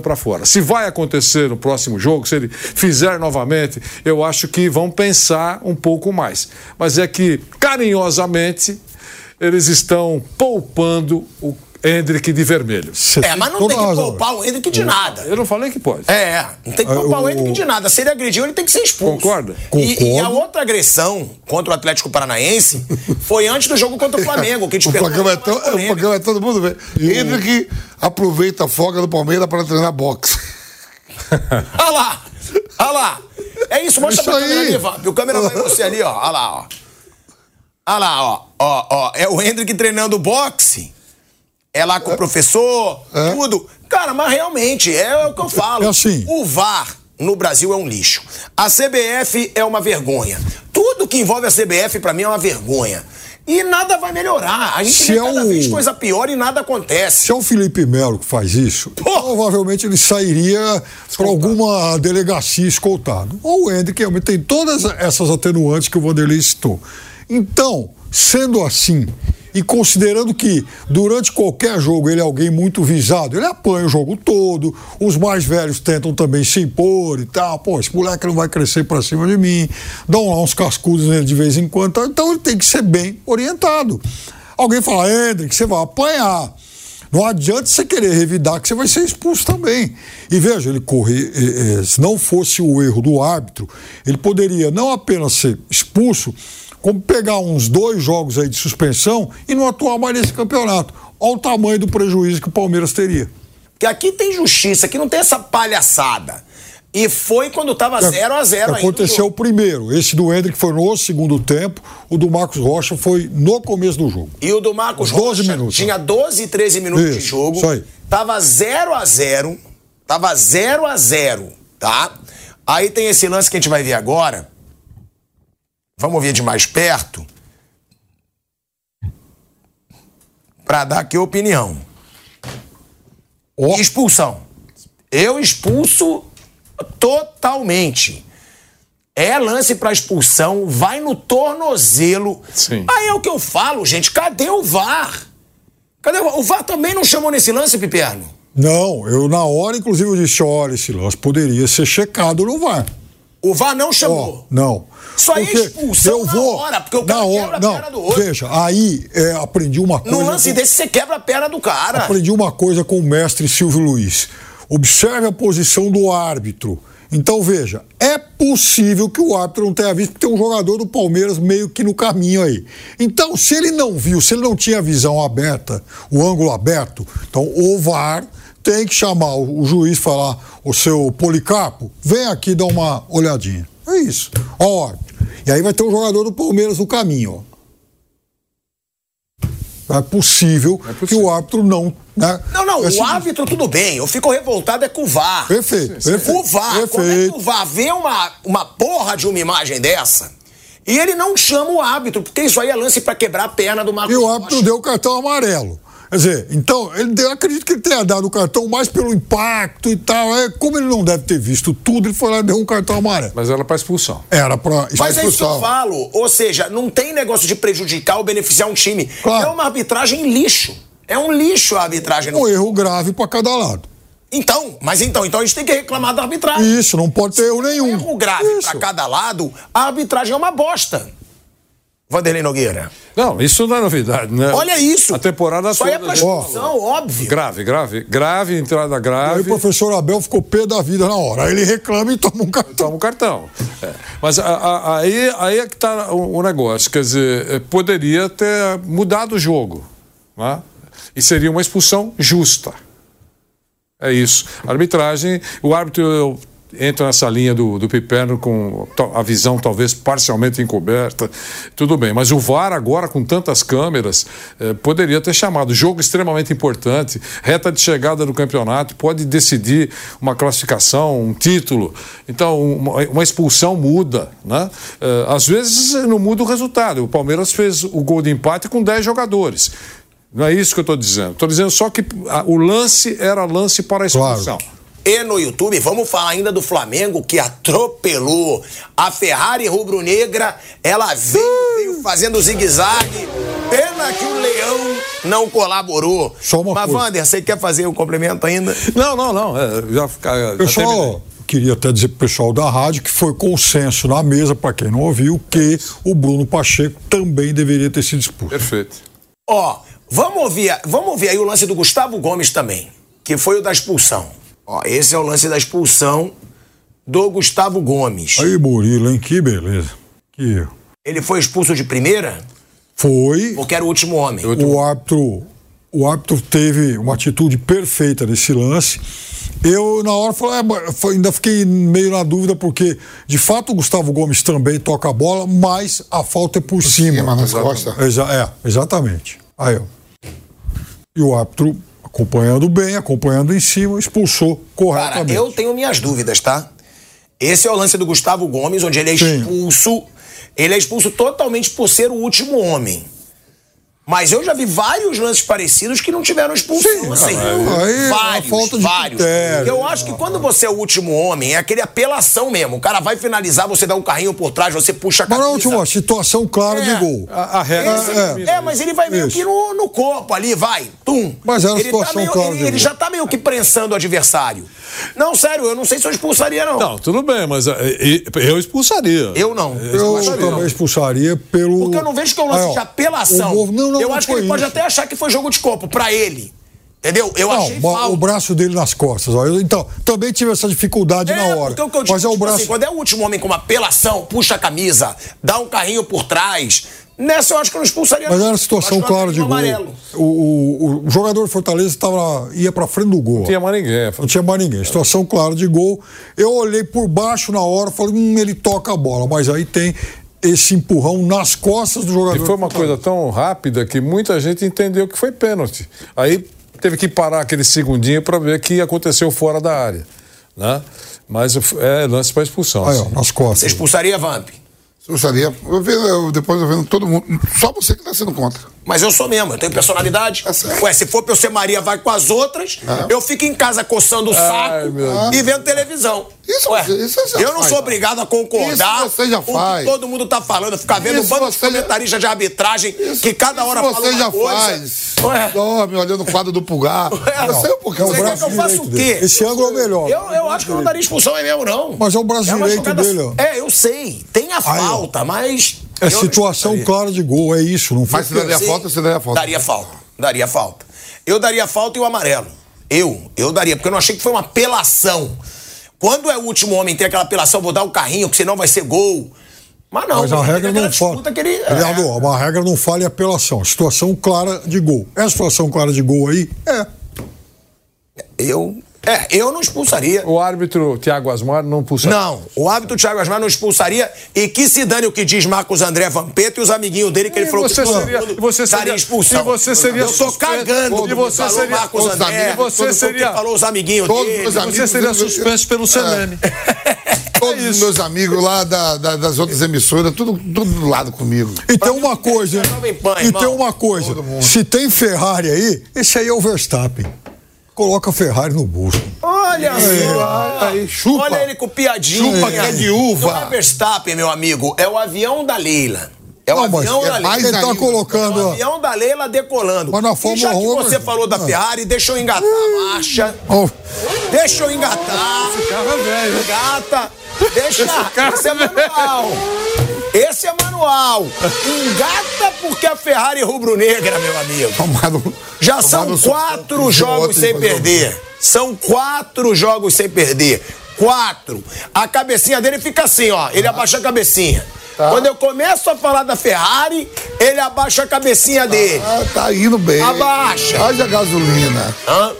Para fora. Se vai acontecer no próximo jogo, se ele fizer novamente, eu acho que vão pensar um pouco mais. Mas é que, carinhosamente, eles estão poupando o Hendrick de vermelho. É, mas não tem que poupar o Hendrick de nada. Eu não falei que pode. É, não tem que poupar o Hendrick de nada. Se ele agrediu, ele tem que ser expulso. Concorda? E, e a outra agressão contra o Atlético Paranaense foi antes do jogo contra o Flamengo. Que o, programa é tão, o programa é todo mundo vê. Hendrick aproveita a folga do Palmeiras para treinar boxe. Olha lá! Olha lá! É isso, mostra isso pra câmera ali. O câmera vai você ali, ó. Olha lá, ó. Olha lá, ó. Ó, ó. É o Hendrick treinando boxe é lá com o professor, é. tudo. Cara, mas realmente, é o que eu falo. É assim. O VAR no Brasil é um lixo. A CBF é uma vergonha. Tudo que envolve a CBF, para mim, é uma vergonha. E nada vai melhorar. A gente Se vê é cada o... vez coisa pior e nada acontece. Se é o Felipe Melo que faz isso, provavelmente ele sairia para alguma delegacia escoltado. Ou o Hendrick realmente tem todas essas atenuantes que o Vanderlei citou. Então, sendo assim, e considerando que durante qualquer jogo ele é alguém muito visado, ele apanha o jogo todo, os mais velhos tentam também se impor e tal, pô, esse moleque não vai crescer para cima de mim, dão lá uns cascudos nele de vez em quando, então ele tem que ser bem orientado. Alguém fala, Hendrick, você vai apanhar. Não adianta você querer revidar que você vai ser expulso também. E veja, ele correr, eh, se não fosse o erro do árbitro, ele poderia não apenas ser expulso, como pegar uns dois jogos aí de suspensão e não atuar mais nesse campeonato. Olha o tamanho do prejuízo que o Palmeiras teria. Que aqui tem justiça, aqui não tem essa palhaçada. E foi quando estava 0 a 0 Aconteceu o primeiro. Esse do Hendrick foi no segundo tempo. O do Marcos Rocha foi no começo do jogo. E o do Marcos Rocha minutos, tinha 12, 13 minutos isso, de jogo. Isso aí. Tava 0 a 0 Tava 0 a 0 tá? Aí tem esse lance que a gente vai ver agora Vamos ver de mais perto para dar aqui opinião. Oh. Expulsão. Eu expulso totalmente. É lance para expulsão, vai no tornozelo. Sim. Aí é o que eu falo, gente. Cadê o VAR? Cadê o VAR? O VAR também não chamou nesse lance, Piperno? Não, eu na hora, inclusive, eu disse: olha, esse lance poderia ser checado no VAR. O VAR não chamou. Oh, não. Só aí expulsão eu vou, na hora, porque o cara hora, quebra a perna do outro. Veja, aí é, aprendi uma coisa. No lance com... desse, você quebra a perna do cara. Aprendi uma coisa com o mestre Silvio Luiz. Observe a posição do árbitro. Então, veja, é possível que o árbitro não tenha visto, porque tem um jogador do Palmeiras meio que no caminho aí. Então, se ele não viu, se ele não tinha a visão aberta, o ângulo aberto, então o VAR tem que chamar o, juiz e falar, o seu Policarpo, vem aqui dar uma olhadinha. É isso. Ó, e aí vai ter um jogador do Palmeiras no caminho, ó. É possível, é possível, que o árbitro não. Né? Não, não, o árbitro tudo bem. Eu fico revoltado é com o VAR. Perfeito. perfeito o VAR, perfeito. como é que o VAR vê uma, uma porra de uma imagem dessa e ele não chama o árbitro, porque isso aí é lance para quebrar a perna do Marcos E o árbitro Rocha. deu o cartão amarelo. Quer dizer, então, ele, eu acredito que ele tenha dado o cartão mais pelo impacto e tal. É, como ele não deve ter visto tudo, ele foi lá e deu um cartão amarelo. Mas era para expulsão. Era para expulsão. Mas é isso que eu falo. Ou seja, não tem negócio de prejudicar ou beneficiar um time. Claro. É uma arbitragem lixo. É um lixo a arbitragem. Um erro grave para cada lado. Então, mas então, então a gente tem que reclamar da arbitragem. Isso, não pode ter erro nenhum. Um erro grave para cada lado, a arbitragem é uma bosta. Vanderlei Nogueira. Não, isso não é novidade, né? Olha isso. A temporada Só toda. é pra gente falou. expulsão, óbvio. Grave, grave. Grave, entrada Aí grave. o professor Abel ficou pé da vida na hora. Aí ele reclama e toma um cartão. Toma um cartão. É. Mas a- a- aí, aí é que está o, o negócio. Quer dizer, é, poderia ter mudado o jogo. Né? E seria uma expulsão justa. É isso. A arbitragem, o árbitro eu, entra nessa linha do, do Piperno com a visão talvez parcialmente encoberta. Tudo bem, mas o VAR agora com tantas câmeras eh, poderia ter chamado. Jogo extremamente importante, reta de chegada do campeonato, pode decidir uma classificação, um título. Então, uma, uma expulsão muda. Né? Eh, às vezes não muda o resultado. O Palmeiras fez o gol de empate com 10 jogadores. Não é isso que eu estou dizendo. Estou dizendo só que ah, o lance era lance para a expulsão. E no YouTube, vamos falar ainda do Flamengo que atropelou a Ferrari rubro-negra. Ela veio, veio fazendo zigue-zague. Pena que o Leão não colaborou. Só uma Mas, coisa. Wander, você quer fazer um complemento ainda? Não, não, não. É, já, fica- já terminei. Pessoal, queria até dizer pro pessoal da rádio que foi consenso na mesa, para quem não ouviu, que o Bruno Pacheco também deveria ter sido expulso. Perfeito. Ó, vamos ouvir, vamos ouvir aí o lance do Gustavo Gomes também, que foi o da expulsão. Ó, esse é o lance da expulsão do Gustavo Gomes. Aí, Murilo, hein? Que beleza. Que erro. Ele foi expulso de primeira Foi. porque era o último homem. O árbitro, o árbitro teve uma atitude perfeita nesse lance. Eu, na hora, falei, é, ainda fiquei meio na dúvida, porque, de fato, o Gustavo Gomes também toca a bola, mas a falta é por, cima. cima, nas costas. Exa- é, exatamente. Aí, ó. E o árbitro, acompanhando bem, acompanhando em cima, expulsou Cara, corretamente. eu tenho minhas dúvidas, tá? Esse é o lance do Gustavo Gomes, onde ele é Sim. expulso. Ele é expulso totalmente por ser o último homem. Mas eu já vi vários lances parecidos que não tiveram expulsão. Sim, assim. aí é vários, falta de vários. critério. Eu acho que quando você é o último homem, é aquele apelação mesmo. O cara vai finalizar, você dá um carrinho por trás, você puxa a Mas camisa. na última situação clara de É. gol. A, a regra Esse- é, mas ele vai meio Isso. que no, no corpo ali, vai, tum. Mas era uma ele, tá situação meio, clara ele, de ele já tá meio que prensando o adversário. Não, sério, eu não sei se eu expulsaria, não. Não, tudo bem, mas é, eu expulsaria. Eu não. Eu também expulsaria pelo. Porque eu não vejo que é um lance Aí, ó, de apelação. o gol- Não, não, eu não acho que ele pode isso. até achar que foi jogo de corpo pra ele. Entendeu? Eu Não, achei falta. o braço dele nas costas. Ó. Então, também tive essa dificuldade É, na hora. porque o que eu digo, Mas é o tipo braço. assim, quando é o último homem com uma apelação, puxa a camisa, dá um carrinho por trás. Nessa eu acho que eu não expulsaria. Mas era situação clara de gol. O, o- o jogador do Fortaleza tava, ia pra frente do gol. Não tinha mais ninguém. Não tinha mais ninguém. Situação clara de gol. Eu olhei por baixo na hora, falei, hum, ele toca a bola. Mas aí tem esse empurrão nas costas do jogador. E foi uma coisa tão rápida que muita gente entendeu que foi pênalti. Aí teve que parar aquele segundinho para ver que aconteceu fora da área. Né? Mas é lance para expulsão. Aí, ó, assim. nas Você costas. expulsaria Vamp? Expulsaria. Eu vi, eu, depois eu vendo todo mundo. Só você que tá sendo contra. Mas eu sou mesmo, eu tenho personalidade. Certo. Ué, se for pra eu ser Maria, vai com as outras. Eu fico em casa coçando o saco meu e vendo televisão. Isso Ué, você- isso você eu não faz. sou obrigado a concordar Isso você já com o faz. que todo mundo tá falando. Ficar vendo um Isso bando de você já- comentaristas de arbitragem que cada hora Isso fala você uma já coisa. faz. Ué, Dorme olhando o quadro do pulgar. Ué, Eu sei o porquê. você o quer braço que eu faça o direito quê? dele. Esse ângulo é o melhor. Eu, eu acho que eu não daria expulsão aí mesmo, não. Mas é o braço É direito jogada- dele, ó. É, eu sei. Tem a falta, mas. É eu situação clara de gol, é isso. Não foi Mas se daria falta, você daria falta. Daria falta. Daria falta. Eu daria falta e o amarelo. Eu, eu daria, porque eu não achei que foi uma apelação. Quando é o último homem tem aquela apelação, vou dar o carrinho, que senão vai ser gol. Mas não. Mas a tem regra não fala. ele, é. Vereador, uma regra não fala em apelação. Situação clara de gol. É a situação clara de gol aí? É. Eu. É, eu não expulsaria. O árbitro Thiago Asmar não pulsa. Não, o árbitro Thiago Asmar não expulsaria e que se dane o que diz Marcos André Vampeta e os amiguinhos dele que ele E falou você que seria- e você seria- expulsão. e você seria Eu tô cagando. E você falou seria- Marcos todos os André, amigos, você seria- que falou os amiguinhos Todos dele. os amigos. Você seria suspenso pelo Sename. Todos os meus amigos lá da- da- das outras emissoras, tudo, tudo do lado comigo. E tem uma coisa, E tem uma coisa. Se tem Ferrari aí, esse aí é o Verstappen. Coloca a Ferrari no bolso. Olha só. Aí, chupa. Olha ele com piadinha. Chupa que é de uva. Não é Verstappen, meu amigo. É o avião da Leila. É o Não, avião é da Leila. tá colocando. É o avião da Leila decolando. Mas na e já Fórmula que 1, você mas- falou da Ah. Ferrari, deixa eu engatar a marcha. ó, Deixa eu engatar. carro é velho. Engata. Deixa. Esse é manual. Esse é manual. Engata porque a Ferrari é rubro-negra, meu amigo. Tomado, Já são tomado quatro sufoco de jogos sem perder. São quatro jogos sem perder. Quatro. A cabecinha dele fica assim, ó. Ele abaixa a cabecinha. Tá. Quando eu começo a falar da Ferrari, ele abaixa a cabecinha dele. Ah, tá indo bem. Abaixa. Haja gasolina. Hã?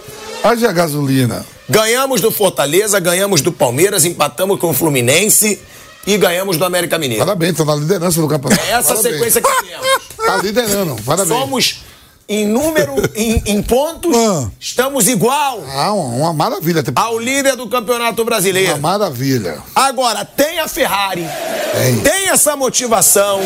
Haja gasolina. Ganhamos do Fortaleza, ganhamos do Palmeiras, empatamos com o Fluminense e ganhamos do América Mineiro. Parabéns, estão na liderança do campeonato. É essa Parabéns. sequência que temos. Tá liderando, parabéns. Somos em número, em, em pontos, Ah. estamos igual Ah, uma, uma maravilha. Tem- ao líder do Campeonato Uma Brasileiro. maravilha. Agora, tem a Ferrari, Tem. tem essa motivação,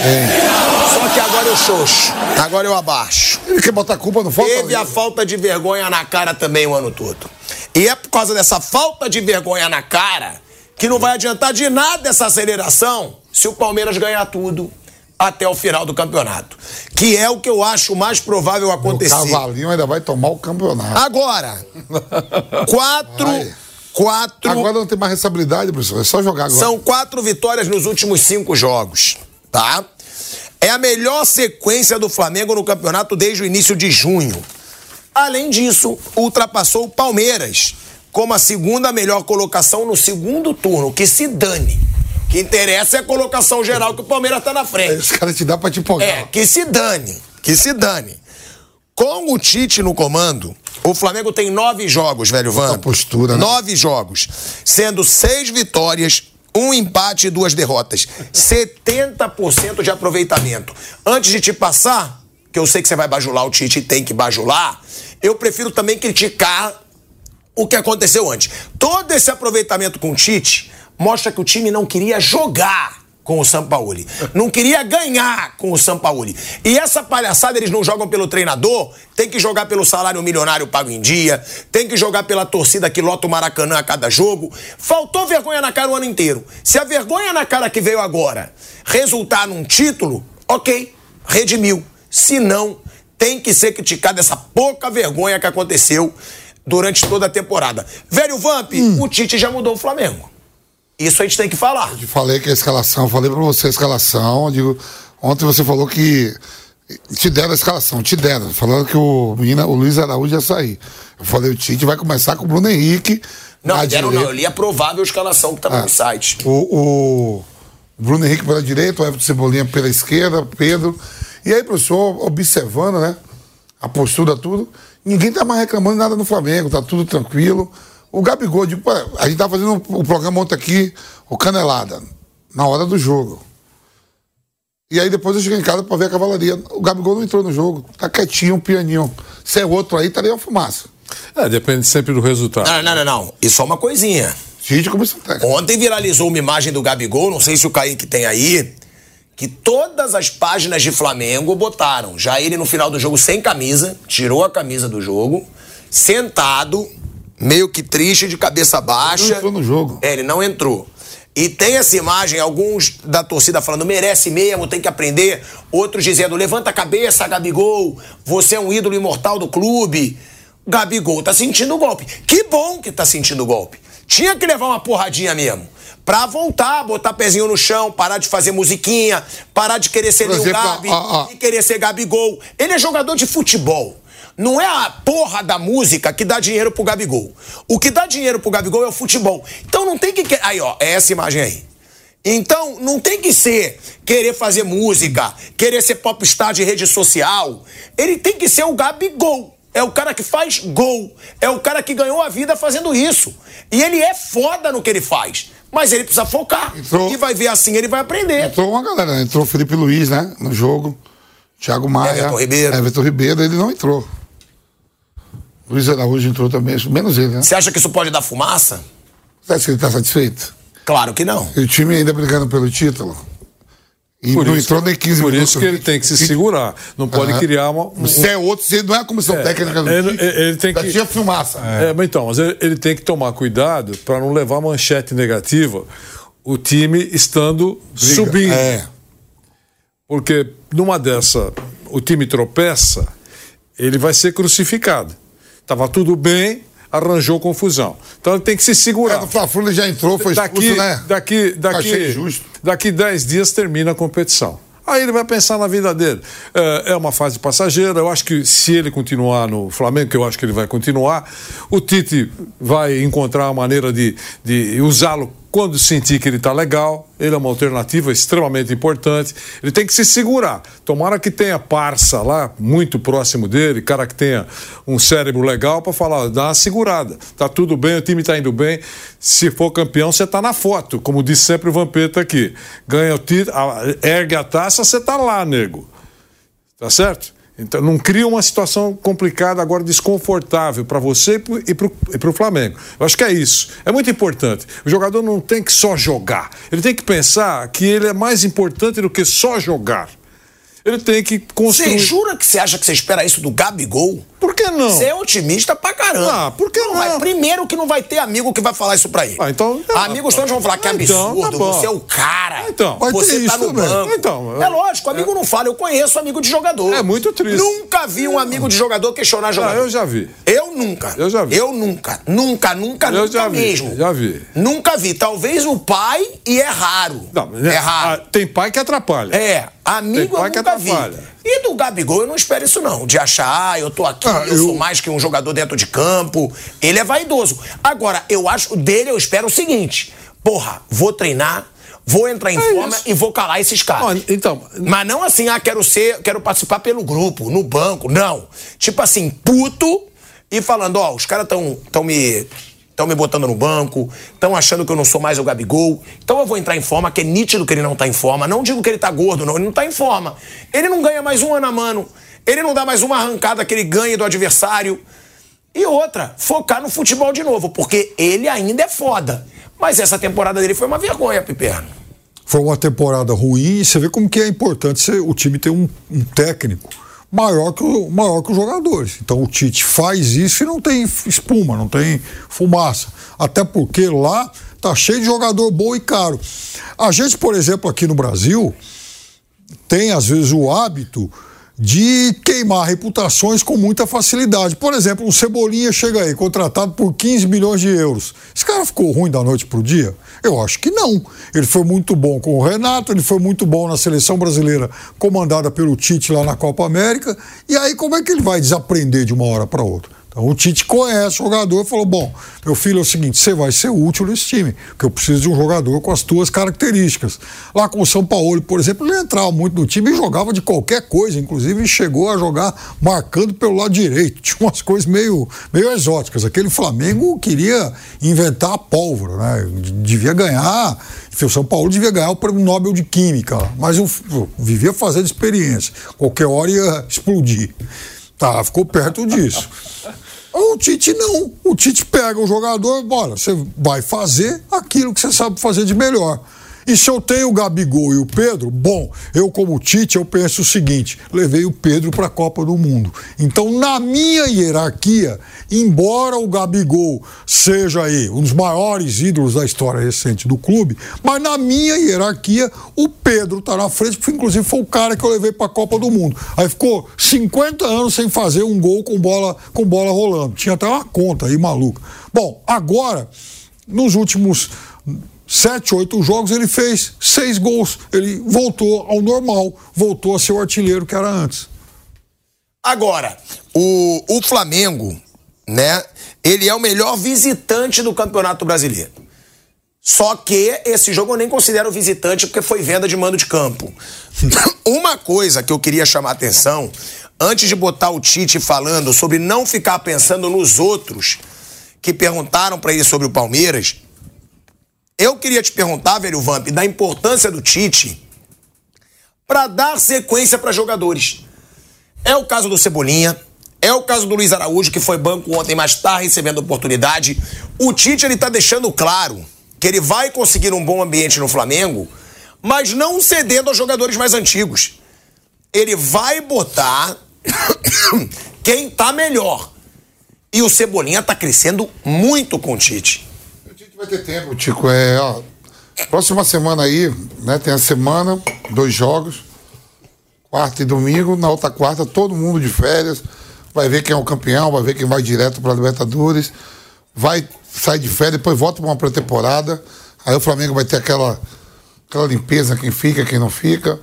só que agora eu xoxo, agora eu abaixo. Ele quer botar a culpa no falta. Teve a falta de vergonha na cara também o ano todo. E é por causa dessa falta de vergonha na cara que não vai adiantar de nada essa aceleração se o Palmeiras ganhar tudo até o final do campeonato. Que é o que eu acho mais provável O acontecer. cavalinho ainda vai tomar o campeonato. Agora, quatro, quatro, Agora não tem mais responsabilidade, professor. É só jogar agora. são quatro vitórias nos últimos cinco jogos, tá? É a melhor sequência do Flamengo no campeonato desde o início de junho. Além disso, ultrapassou o Palmeiras como a segunda melhor colocação no segundo turno. Que se dane. O que interessa é a colocação geral que o Palmeiras tá na frente. Esse cara te dá pra te empolgar. É, que se dane. Que se dane. Com o Tite no comando, o Flamengo tem nove jogos, velho Van. postura, né? Nove jogos. Sendo seis vitórias, um empate e duas derrotas. 70% de aproveitamento. Antes de te passar, que eu sei que você vai bajular o Tite e tem que bajular, eu prefiro também criticar o que aconteceu antes. Todo esse aproveitamento com o Tite mostra que o time não queria jogar com o Sampaoli. Não queria ganhar com o Sampaoli. E essa palhaçada eles não jogam pelo treinador, tem que jogar pelo salário milionário pago em dia, tem que jogar pela torcida que lota o Maracanã a cada jogo. Faltou vergonha na cara o ano inteiro. Se a vergonha na cara que veio agora resultar num título, ok, redimiu. Se não, tem que ser criticada essa pouca vergonha que aconteceu durante toda a temporada. Velho Vamp, o Tite já mudou o Flamengo. Isso a gente tem que falar. Eu falei que a escalação, falei pra você a escalação. Digo, ontem você falou que te deram a escalação, te deram. Falando que o, menina, o Luiz Araújo ia sair. Eu falei, o Tite vai começar com o Bruno Henrique. Não, deram não. direita. Eu li a provável escalação que estava Ah. no site. O, o Bruno Henrique pela direita, o Everton Cebolinha pela esquerda, Pedro. E aí, professor, observando, né? A postura, tudo. Ninguém tá mais reclamando nada no Flamengo, tá tudo tranquilo. O Gabigol, digo, a gente tá fazendo o programa ontem aqui, o Canelada, na hora do jogo. E aí depois eu cheguei em casa pra ver a cavalaria. O Gabigol não entrou no jogo, tá quietinho, um pianinho. Se é outro aí, estaria uma fumaça. É, depende sempre do resultado. Não, não, não, não. E só uma coisinha. Tite começou técnico. Ontem viralizou uma imagem do Gabigol, não sei se o Kaique tem aí, que todas as páginas de Flamengo botaram. Já ele no final do jogo sem camisa, tirou a camisa do jogo, sentado, meio que triste, de cabeça baixa. Não entrou no jogo. É, ele não entrou. E tem essa imagem, alguns da torcida falando, merece mesmo, tem que aprender. Outros dizendo, levanta a cabeça, Gabigol, você é um ídolo imortal do clube. Gabigol tá sentindo o golpe. Que bom que tá sentindo o golpe. Tinha que levar uma porradinha mesmo. Pra voltar, botar pezinho no chão, parar de fazer musiquinha, parar de querer ser Lil Gabi ó, ó. e querer ser Gabigol. Ele é jogador de futebol. Não é a porra da música que dá dinheiro pro Gabigol. O que dá dinheiro pro Gabigol é o futebol. Então não tem que. que- Aí, ó, é essa imagem aí. Então, não tem que ser querer fazer música, querer ser popstar de rede social. Ele tem que ser o Gabigol. É o cara que faz gol. É o cara que ganhou a vida fazendo isso. E ele é foda no que ele faz. Mas ele precisa focar. Entrou- E vai ver assim, ele vai aprender. Entrou uma galera, entrou o Felipe Luiz, né? No jogo. Thiago Maia. Everton Ribeiro. Everton Ribeiro, ele não entrou. Luiz Araújo entrou também, menos ele, né? Você acha que isso pode dar fumaça? Você acha que ele tá satisfeito? Claro que não. E o time ainda brigando pelo título? E Por não isso- entrou nem 15 Por minutos. isso que ele tem que se segurar. Não pode Aham. criar uma. um- Se é outro, se não é a comissão técnica do ele- time, ele tem que- tinha fumaça. É, mas então, mas ele, ele tem que tomar cuidado para não levar manchete negativa o time estando Briga. subindo. É. Porque numa dessa, o time tropeça, ele vai ser crucificado. Tava tudo bem, arranjou confusão. Então ele tem que se segurar. É, no Fla-Flu já entrou, foi expulso, daqui, né? daqui, Achei daqui, justo. daqui 10 dias termina a competição. Aí ele vai pensar na vida dele. É, é uma fase passageira. Eu acho que se ele continuar no Flamengo, que eu acho que ele vai continuar, o Tite vai encontrar a maneira de, de usá-lo quando sentir que ele está legal. Ele é uma alternativa extremamente importante. Ele tem que se segurar. Tomara que tenha parça lá, muito próximo dele, cara que tenha um cérebro legal para falar, dá uma segurada. Tá tudo bem, o time está indo bem. Se for campeão, você está na foto, como disse sempre o Vampeta aqui. Ganha o título, ergue a taça, você está lá, nego. Tá certo? Então não cria uma situação complicada, agora desconfortável para você e para o Flamengo. Eu acho que é isso. É muito importante. O jogador não tem que só jogar. Ele tem que pensar que ele é mais importante do que só jogar. Ele tem que Você construir. jura que você acha que você espera isso do Gabigol? Por que não? Você é otimista pra caramba. Ah, por que não? vai- primeiro que não vai ter amigo que vai falar isso pra ele. Ah, então- Amigos todos vão falar que Ah, então, absurdo, tá bom. você é o cara. Então, vai você ter tá isso no também. banco. Então, é lógico, amigo não fala. Eu conheço amigo de jogador. É muito triste. Nunca vi um amigo de jogador questionar jogador. eu já vi. Eu nunca. Eu já vi. Eu nunca. Nunca, nunca, Eu nunca já vi, mesmo. já vi. Nunca vi. Talvez o pai, e é raro. Não, né? É raro. Ah, tem pai que atrapalha. É, amigo Tem pai eu que nunca vi. E do Gabigol eu não espero isso não, de achar, ah, eu tô aqui, Ah, eu, eu- sou mais que um jogador dentro de campo. Ele é vaidoso. Agora, eu acho dele, eu espero o seguinte, porra, vou treinar, vou entrar em É forma isso. e vou calar esses caras. Ó, então, Mas não assim, ah, quero ser, quero participar pelo grupo, no banco, não. Tipo assim, puto e falando, ó, os caras tão, tão me estão me botando no banco, estão achando que eu não sou mais o Gabigol. Então eu vou entrar em forma, que é nítido que ele não tá em forma. Não digo que ele tá gordo, não, ele não tá em forma. Ele não ganha mais um ano a mano. Ele não dá mais uma arrancada que ele ganha do adversário. E outra, focar no futebol de novo, porque ele ainda é foda. Mas essa temporada dele foi uma vergonha, Piperno. Foi uma temporada ruim e você vê como que é importante ser- o time ter um, um técnico maior que, o, maior que os jogadores. Então o Tite faz isso e não tem espuma, não tem fumaça. Até porque lá tá cheio de jogador bom e caro. A gente, por exemplo, aqui no Brasil, tem às vezes o hábito de queimar reputações com muita facilidade. Por exemplo, um Cebolinha chega aí, contratado por 15 milhões de euros. Esse cara ficou ruim da noite pro dia? Eu acho que não. Ele foi muito bom com o Renato, ele foi muito bom na seleção brasileira, comandada pelo Tite lá na Copa América. E aí, como é que ele vai desaprender de uma hora para outra? Então o Tite conhece o jogador e falou: bom, meu filho é o seguinte, você vai ser útil nesse time, porque eu preciso de um jogador com as tuas características. Lá com o São Paulo, por exemplo, ele entrava muito no time e jogava de qualquer coisa, inclusive chegou a jogar marcando pelo lado direito. Tinha umas coisas meio, meio exóticas. Aquele Flamengo queria inventar a pólvora, né? Devia ganhar. O São Paulo devia ganhar o prêmio Nobel de Química, mas eu vivia fazendo experiência. Qualquer hora ia explodir. Tá, ficou perto disso. O Tite não. O Tite pega o jogador, bora, você vai fazer aquilo que você sabe fazer de melhor. E se eu tenho o Gabigol e o Pedro, bom, eu como Tite, eu penso o seguinte, levei o Pedro para a Copa do Mundo. Então, na minha hierarquia, embora o Gabigol seja aí um dos maiores ídolos da história recente do clube, mas na minha hierarquia, o Pedro está na frente, porque inclusive foi o cara que eu levei para a Copa do Mundo. Aí ficou 50 anos sem fazer um gol com bola, com bola rolando. Tinha até uma conta aí maluca. Bom, agora, nos últimos sete, oito jogos, ele fez seis gols. Ele voltou ao normal, voltou a ser o artilheiro que era antes. Agora, o, o Flamengo, né? Ele é o melhor visitante do Campeonato Brasileiro. Só que esse jogo eu nem considero visitante porque foi venda de mando de campo. Uma coisa que eu queria chamar a atenção, antes de botar o Tite falando sobre não ficar pensando nos outros que perguntaram pra ele sobre o Palmeiras, eu queria te perguntar, velho Vamp, da importância do Tite pra dar sequência pra jogadores. É o caso do Cebolinha, é o caso do Luiz Araújo, que foi banco ontem, mas está recebendo oportunidade. O Tite ele tá deixando claro que ele vai conseguir um bom ambiente no Flamengo, mas não cedendo aos jogadores mais antigos. Ele vai botar quem tá melhor. E o Cebolinha tá crescendo muito com o Tite. Vai ter tempo, Tico. É, ó, próxima semana aí, né? Tem a semana, dois jogos, quarta e domingo. Na outra quarta, todo mundo de férias. Vai ver quem é o campeão, vai ver quem vai direto para Libertadores. vai sair de férias, depois volta para uma pré-temporada. Aí o Flamengo vai ter aquela, aquela limpeza, quem fica, quem não fica.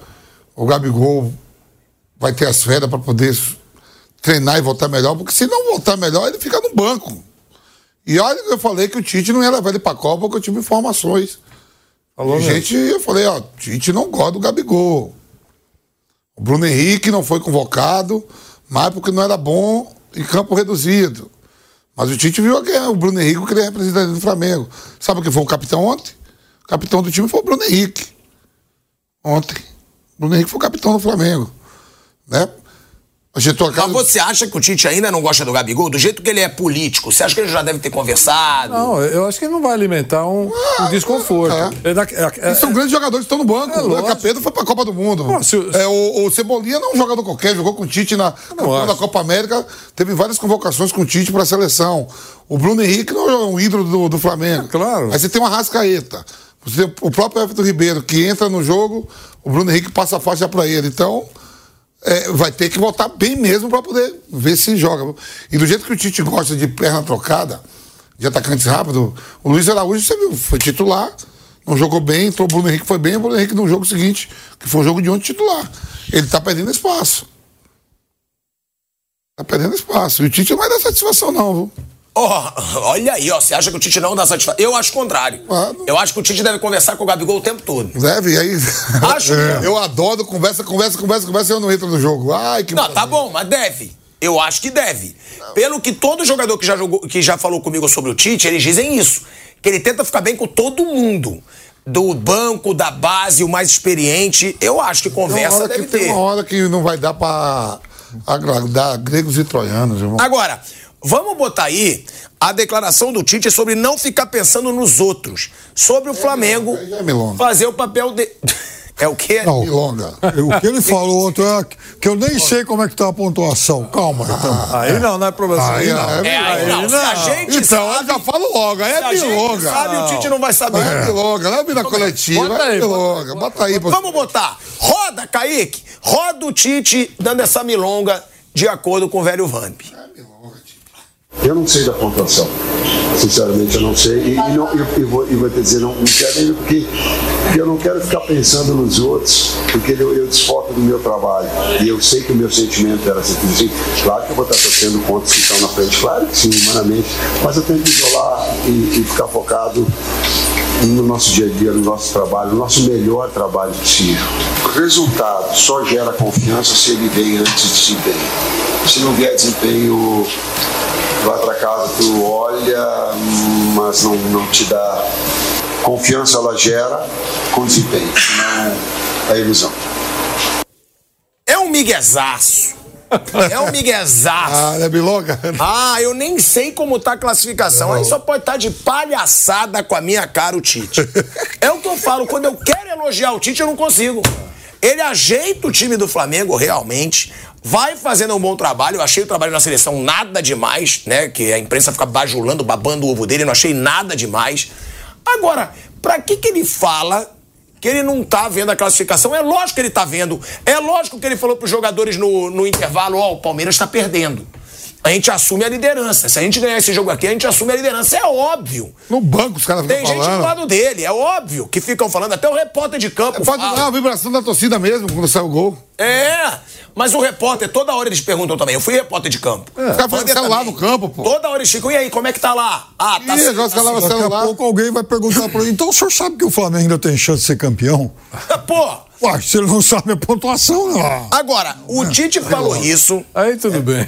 O Gabigol vai ter as férias para poder treinar e voltar melhor, porque se não voltar melhor, ele fica no banco. E olha, eu falei que o Tite não ia levar ele pra Copa porque eu tive informações. Falou, gente, eu falei, ó, Tite não gosta do Gabigol. O Bruno Henrique não foi convocado, mas porque não era bom em campo reduzido. Mas o Tite viu que o Bruno Henrique queria representar do Flamengo. Sabe quem foi o capitão ontem? O capitão do time foi o Bruno Henrique. Ontem. O Bruno Henrique foi o capitão do Flamengo. Né? Mas você acha que o Tite ainda não gosta do Gabigol? Do jeito que ele é político, você acha que ele já deve ter conversado? Não, eu acho que ele não vai alimentar um, ah, um desconforto. É. É, é, são grandes jogadores que estão no banco. É, o Capeta foi pra Copa do Mundo. Não, o... É, o, o, Cebolinha não é um jogador qualquer, jogou com o Tite na, na Copa América, teve várias convocações com o Tite pra seleção. O Bruno Henrique não é um ídolo do, do Flamengo. claro. Aí você tem uma Rascaeta. Você tem o próprio Everton Ribeiro, que entra no jogo, o Bruno Henrique passa a faixa pra ele. Então é, vai ter que voltar bem mesmo para poder ver se joga. E do jeito que o Tite gosta de perna trocada, de atacantes rápidos, o Luiz Araújo, você viu, foi titular, não jogou bem, entrou o Bruno Henrique, foi bem, o Bruno Henrique no jogo seguinte, que foi o jogo de ontem titular. Ele está perdendo espaço. Está perdendo espaço. E o Tite não vai dar satisfação, não, viu? Oh, olha aí, ó. Você acha que o Tite não dá satisfação? Eu acho o contrário. Ah, eu acho que o Tite deve conversar com o Gabigol o tempo todo. Deve, e aí. Acho. É. Eu adoro conversa, conversa, conversa, conversa e eu não entro no jogo. Ai, que Não, tá prazer. tá bom, mas deve. Eu acho que deve. Não. Pelo que todo jogador que já, jogou, que já falou comigo sobre o Tite, eles dizem isso. Que ele tenta ficar bem com todo mundo. Do banco, da base, o mais experiente. Eu acho que conversa deve que ter. Tem uma hora que não vai dar pra agradar gregos e troianos, irmão. Agora, vamos botar aí a declaração do Tite é sobre não ficar pensando nos outros. Sobre o Flamengo é, fazer o papel de. É o quê? Não, Milonga. O que ele falou ontem é que eu nem sei como é que tá a pontuação. Calma, então. Aí não, não é problema. Aí, não. É, aí, não. Se a gente então, sabe, eu já falo logo. Aí é Milonga. sabe, o Tite não vai saber. É Milonga. Não é vida coletiva. Bota aí, Milonga. Bota aí. Vamos botar. Roda, Kaique. Roda o Tite dando essa Milonga de acordo com o velho Vamp. Eu não sei da pontuação. Sinceramente, eu não sei. E, e, não, e, vou, e vou te dizer, não, não quero ainda porque, porque eu não quero ficar pensando nos outros, porque eu, eu desfoco do meu trabalho. E eu sei que o meu sentimento era assim, assim claro que eu vou estar torcendo contra que estão na frente, claro que sim, humanamente, mas eu tenho que isolar e, e ficar focado no nosso dia a dia, no nosso trabalho, no nosso melhor trabalho possível. O resultado só gera confiança se ele vem antes de desempenho. Se não vier desempenho, vai para casa, tu olha, mas não, não te dá confiança, ela gera com desempenho, senão é ilusão. É um miguezaço. É um miguezaço. Ah, é biloga? Ah, eu nem sei como tá a classificação. Aí só pode estar tá de palhaçada com a minha cara o Tite. É o que eu falo, quando eu quero elogiar o Tite, eu não consigo. Ele ajeita o time do Flamengo realmente, vai fazendo um bom trabalho. Eu achei o trabalho na seleção nada demais, né? Que a imprensa fica bajulando, babando o ovo dele, não achei nada demais. Agora, pra que que ele fala que ele não tá vendo a classificação? É lógico que ele tá vendo. É lógico que ele falou pros jogadores no, no intervalo, ó, oh, o Palmeiras tá perdendo a gente assume a liderança. Se a gente ganhar esse jogo aqui, a gente assume a liderança. É óbvio. No banco os caras ficam falando. Tem gente do lado dele, é óbvio que ficam falando. Até o repórter de campo. É, pode dar a vibração da torcida mesmo quando sai o gol. É, mas o repórter, toda hora eles perguntam também. Eu fui repórter de campo. É. Caras fazem celular no campo, pô. Toda hora eles ficam, e aí, como é que tá lá? Ah, tá Ih, assim, tá assim. Daqui a pouco alguém vai perguntar pra ele, então o senhor sabe que o Flamengo ainda tem chance de ser campeão? pô! Ué, se ele não sabe a pontuação, não. Agora, o Tite falou isso. Aí tudo bem.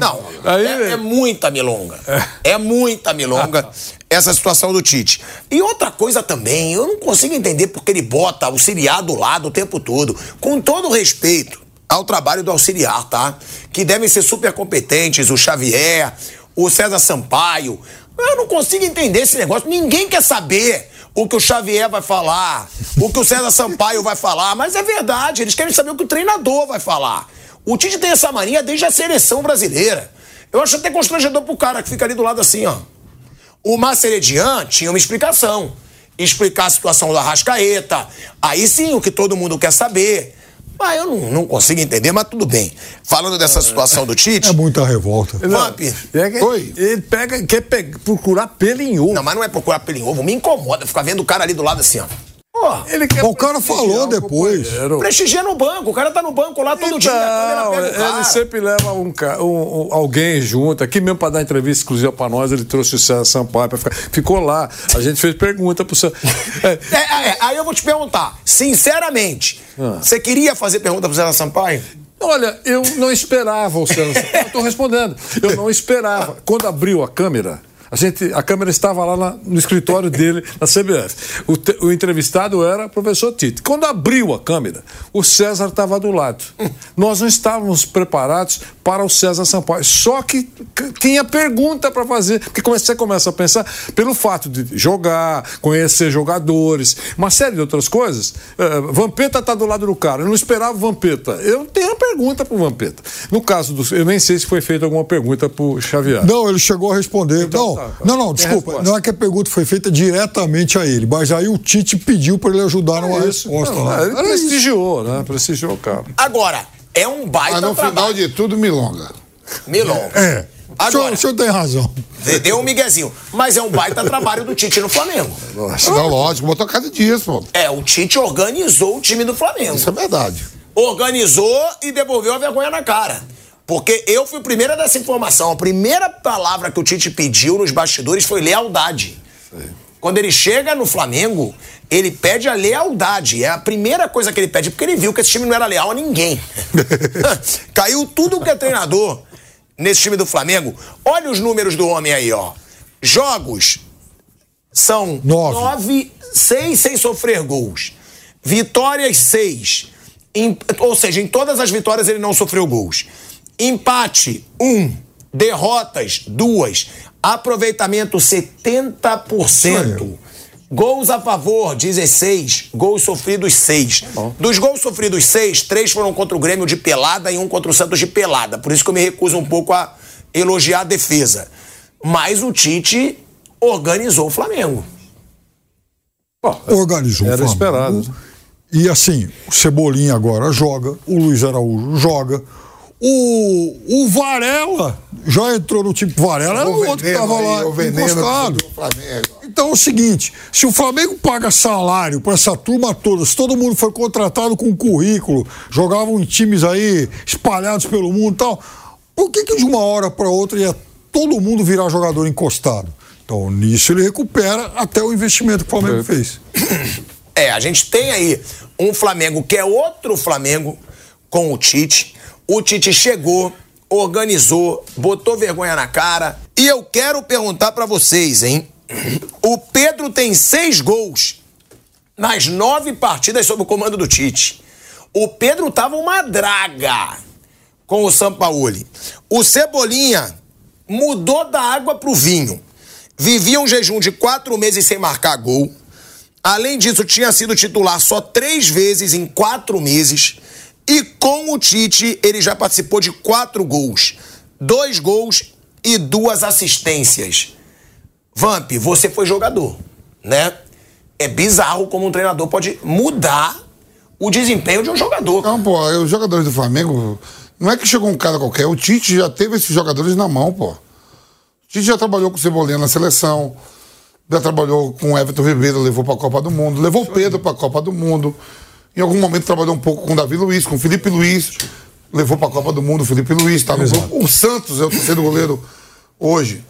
Não, Aí, é, é, muita milonga. É. é muita milonga essa situação do Tite. E outra coisa também, eu não consigo entender porque ele bota auxiliar do lado o tempo todo. Com todo respeito ao trabalho do auxiliar, tá? Que devem ser super competentes, o Xavier, o César Sampaio. Eu não consigo entender esse negócio. Ninguém quer saber o que o Xavier vai falar, o que o César Sampaio vai falar, mas é verdade, eles querem saber o que o treinador vai falar. O Tite tem essa mania desde a seleção brasileira. Eu acho até constrangedor pro cara que fica ali do lado assim, ó. O Marceledian tinha uma explicação. Explicar a situação da Rascaeta. Aí sim, o que todo mundo quer saber. Mas eu não, não consigo entender, mas tudo bem. Falando dessa situação do Tite. É muita revolta. Vamp. É que Oi. Ele pega, quer pegar, procurar pelo em ovo. Não, mas não é procurar pelo em ovo. Me incomoda ficar vendo o cara ali do lado assim, ó. O cara falou depois. prestigia no banco. O cara tá no banco lá todo dia. a Então, pega o ele sempre leva um, um- um- alguém junto. Aqui mesmo para dar entrevista exclusiva para nós, ele trouxe o César Sampaio para ficar. Ficou lá. A gente fez pergunta pro César. É, É, é, aí eu vou te perguntar, sinceramente, Ah. você queria fazer pergunta pro Zé Sampaio? Olha, eu não esperava o César. Eu estou respondendo. Eu não esperava. Quando abriu a câmera, a, gente, a câmera estava lá na- no escritório dele, na CBF. O, o entrevistado era o professor Tite. Quando abriu a câmera, o César estava do lado. Nós não estávamos preparados para o César Sampaio. Só que tinha pergunta para fazer. Porque você começa a pensar, pelo fato de jogar, conhecer jogadores, uma série de outras coisas. eh, Vampeta está do lado do cara. Eu não esperava o Vampeta. Eu tenho uma pergunta para o Vampeta. No caso do. Eu nem sei se foi feita alguma pergunta para o Xavier. Não, ele chegou a responder. não, não, não, desculpa. Não é que a pergunta foi feita diretamente a ele, mas aí o Tite pediu para ele ajudar numa É resposta Não, lá. ele Era isso. prestigiou, né? Prestigiou o cara. Agora, é um baita Mas no final trabalho. de tudo, milonga. Milon. É. O senhor, Agora, o senhor tem razão. deu um miguezinho. Mas é um baita trabalho do Tite no Flamengo. Não, lógico, botou cada dias, pô. É, o Tite organizou o time do Flamengo. Isso é verdade. Organizou e devolveu a vergonha na cara. Porque eu fui o primeiro a dar essa informação. A primeira palavra que o Tite pediu nos bastidores foi lealdade. Quando ele chega no Flamengo, ele pede a lealdade. É a primeira coisa que ele pede, porque ele viu que esse time não era leal a ninguém. Caiu tudo que é treinador nesse time do Flamengo. Olha os números do homem aí, ó. Jogos são Nove. nove, seis sem sofrer gols. Vitórias, seis. Em- ou seja, em todas as vitórias ele não sofreu gols. Empate, um. Derrotas, duas. Aproveitamento, 70%. Gols a favor, 16. Gols sofridos, 6. Dos gols sofridos, 6, três foram contra o Grêmio de pelada e um contra o Santos de pelada. Por isso que eu me recuso um pouco a elogiar a defesa. Mas o Tite organizou o Flamengo. Organizou o Era Flamengo. esperado. E assim, o Cebolinha agora joga, o Luiz Araújo joga. O, o Varela já entrou no time. Varela era o, outro que estava lá o encostado. Então é o seguinte: se o Flamengo paga salário para essa turma toda, se todo mundo foi contratado com currículo, jogavam em times aí espalhados pelo mundo e tal, por que, que de uma hora para outra ia todo mundo virar jogador encostado? Então nisso ele recupera até o investimento que o Flamengo fez. É, a gente tem aí um Flamengo que é outro Flamengo com o Tite. O Tite chegou, organizou, botou vergonha na cara. E eu quero perguntar pra vocês, hein? O Pedro tem seis gols nas nove partidas sob o comando do Tite. O Pedro tava uma draga com o Sampaoli. O Cebolinha mudou da água pro vinho. Vivia um jejum de quatro meses sem marcar gol. Além disso, tinha sido titular só três vezes em quatro meses. E com o Tite, ele já participou de quatro gols. Dois gols e duas assistências. Vamp, você foi jogador, né? É bizarro como um treinador pode mudar o desempenho de um jogador. Não, pô, os jogadores do Flamengo. Não é que chegou um cara qualquer. O Tite já teve esses jogadores na mão, pô. O Tite já trabalhou com o Cebolinha na seleção. Já trabalhou com o Everton Ribeiro, levou pra Copa do Mundo. Levou o Pedro pra Copa do Mundo. Em algum momento trabalhou um pouco com o Davi Luiz, com o Felipe Luiz. Levou pra Copa do Mundo o Felipe Luiz. Tá no grupo. O Santos é o terceiro goleiro hoje.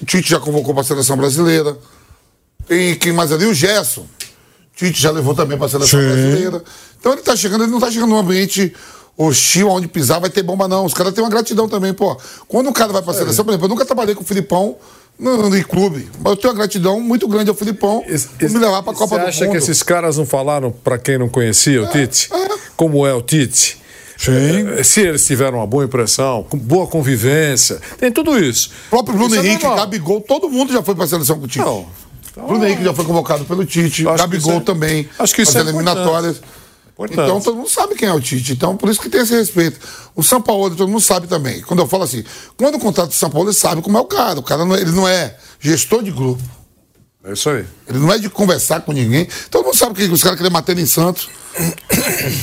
O Tite já convocou pra seleção brasileira. Tem quem mais ali? O Gerson. Tite já levou também para a seleção Sim. brasileira. Então ele tá chegando, ele não tá chegando num ambiente hostil, onde pisar vai ter bomba, não. Os caras têm uma gratidão também, pô. Quando o cara vai para a seleção, por exemplo, eu nunca trabalhei com o Filipão no, no clube, mas eu tenho uma gratidão muito grande ao Filipão por me levar para a Copa Você do acha Mundo. que esses caras não falaram para quem não conhecia o Tite? Como é o Tite? Sim. Eh, Se eles tiveram uma boa impressão, boa convivência, tem tudo isso. O próprio Bruno Isso é Henrique, normal. Gabigol, todo mundo já foi para a seleção com o Tite. Não. Bruno Henrique já foi convocado pelo Tite, Acho Gabigol é- também. acho que isso nas é eliminatórias. Importante. Então todo mundo sabe quem é o Tite. Então por isso que tem esse respeito. O São Paulo todo mundo sabe também. Quando eu falo assim, quando o contrato do São Paulo, ele sabe como é o cara. O cara não é- ele não é gestor de grupo. É isso aí. Ele não é de conversar com ninguém. Todo mundo sabe que os caras querem matar ele em Santos.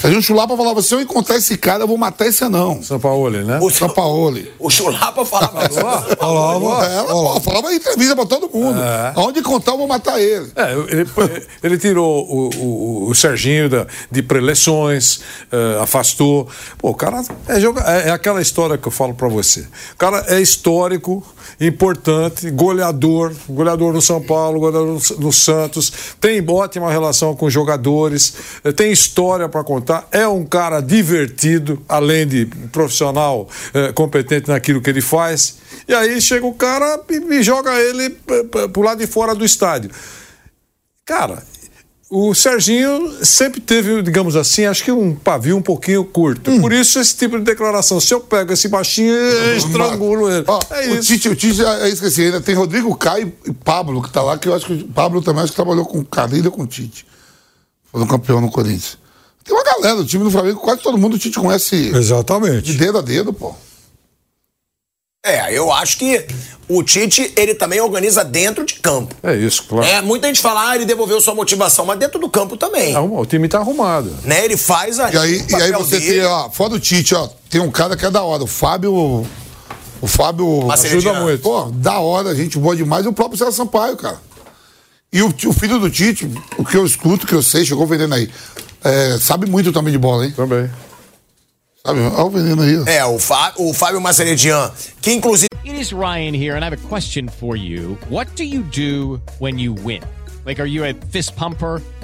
A gente Chulapa falava: se eu encontrar esse cara, eu vou matar esse anão. São Paulo, né? O, São Paulo. o Chulapa falava isso. Falava, ela, pô, falava em entrevista pra todo mundo. Aonde encontrar, eu vou matar ele. É, ele, ele tirou o, o, o Serginho da, de preleções, eh, afastou. Pô, o cara é, joga- é, é aquela história que eu falo pra você. O cara é histórico, importante, goleador, goleador no São Paulo, goleador no, no Santos, tem ótima relação com os jogadores, eh, tem história pra contar, é um cara divertido, além de profissional eh, competente naquilo que ele faz. E aí chega o cara e, e joga ele eh, pro lado de fora do estádio. Cara, o Serginho sempre teve, digamos assim, acho que um pavio um pouquinho curto. Hum. Por isso esse tipo de declaração. Se eu pego esse baixinho, eu estrangulo ele. Ó, é o isso. Tite, o Tite, é isso que assim, ainda tem Rodrigo Caio e Pablo, que tá lá, que eu acho que o Pablo também acho que trabalhou com o Carrilho com o Tite. Foi um campeão no Corinthians. Tem uma galera do time do Flamengo, quase todo mundo o Tite conhece de Exatamente. dedo a dedo, pô. É, eu acho que o Tite, ele também organiza dentro de campo. É isso, claro. É, muita gente fala, ah, ele devolveu sua motivação, mas dentro do campo também. Arruma- O time tá arrumado. Né? Ele faz a E aí, o e aí você dele. tem, ó, fora do Tite, ó, tem um cara que é da hora, o Fábio. O Fábio ajuda muito. Pô, da hora, gente boa demais, e o próprio César Sampaio, cara. E o, o filho do Tite, o que eu escuto, o que eu sei, chegou vendendo aí. é, sabe muito também de bola, hein? Também. Sabe? Olha o veneno aí. É, o, Fá, o Fábio Maceredian, que inclusive It is Ryan here, and I have a question for you. What do you do when you win? Like, are you a fist pumper?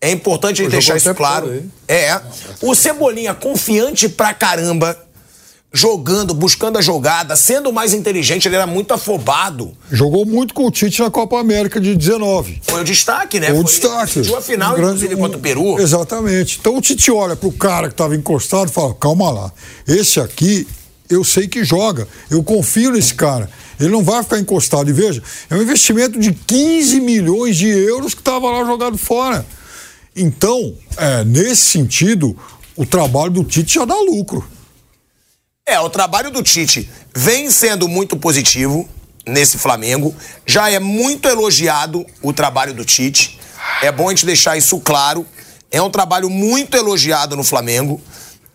É importante a deixar isso o claro. aí. É. O Cebolinha, confiante pra caramba, jogando, buscando a jogada, sendo mais inteligente, ele era muito afobado. Jogou muito com o Tite na Copa América de 19. Foi o destaque, né? o Foi- destaque. Decidiu a final, Um grande- inclusive, contra o Peru. Exatamente. Então o Tite olha pro cara que estava encostado e fala: calma lá, esse aqui eu sei que joga, eu confio nesse cara. Ele não vai ficar encostado. E veja, é um investimento de 15 milhões de euros que estava lá jogado fora. Então, é, nesse sentido, o trabalho do Tite já dá lucro. É, o trabalho do Tite vem sendo muito positivo nesse Flamengo. Já é muito elogiado o trabalho do Tite. É bom a gente deixar isso claro. É um trabalho muito elogiado no Flamengo.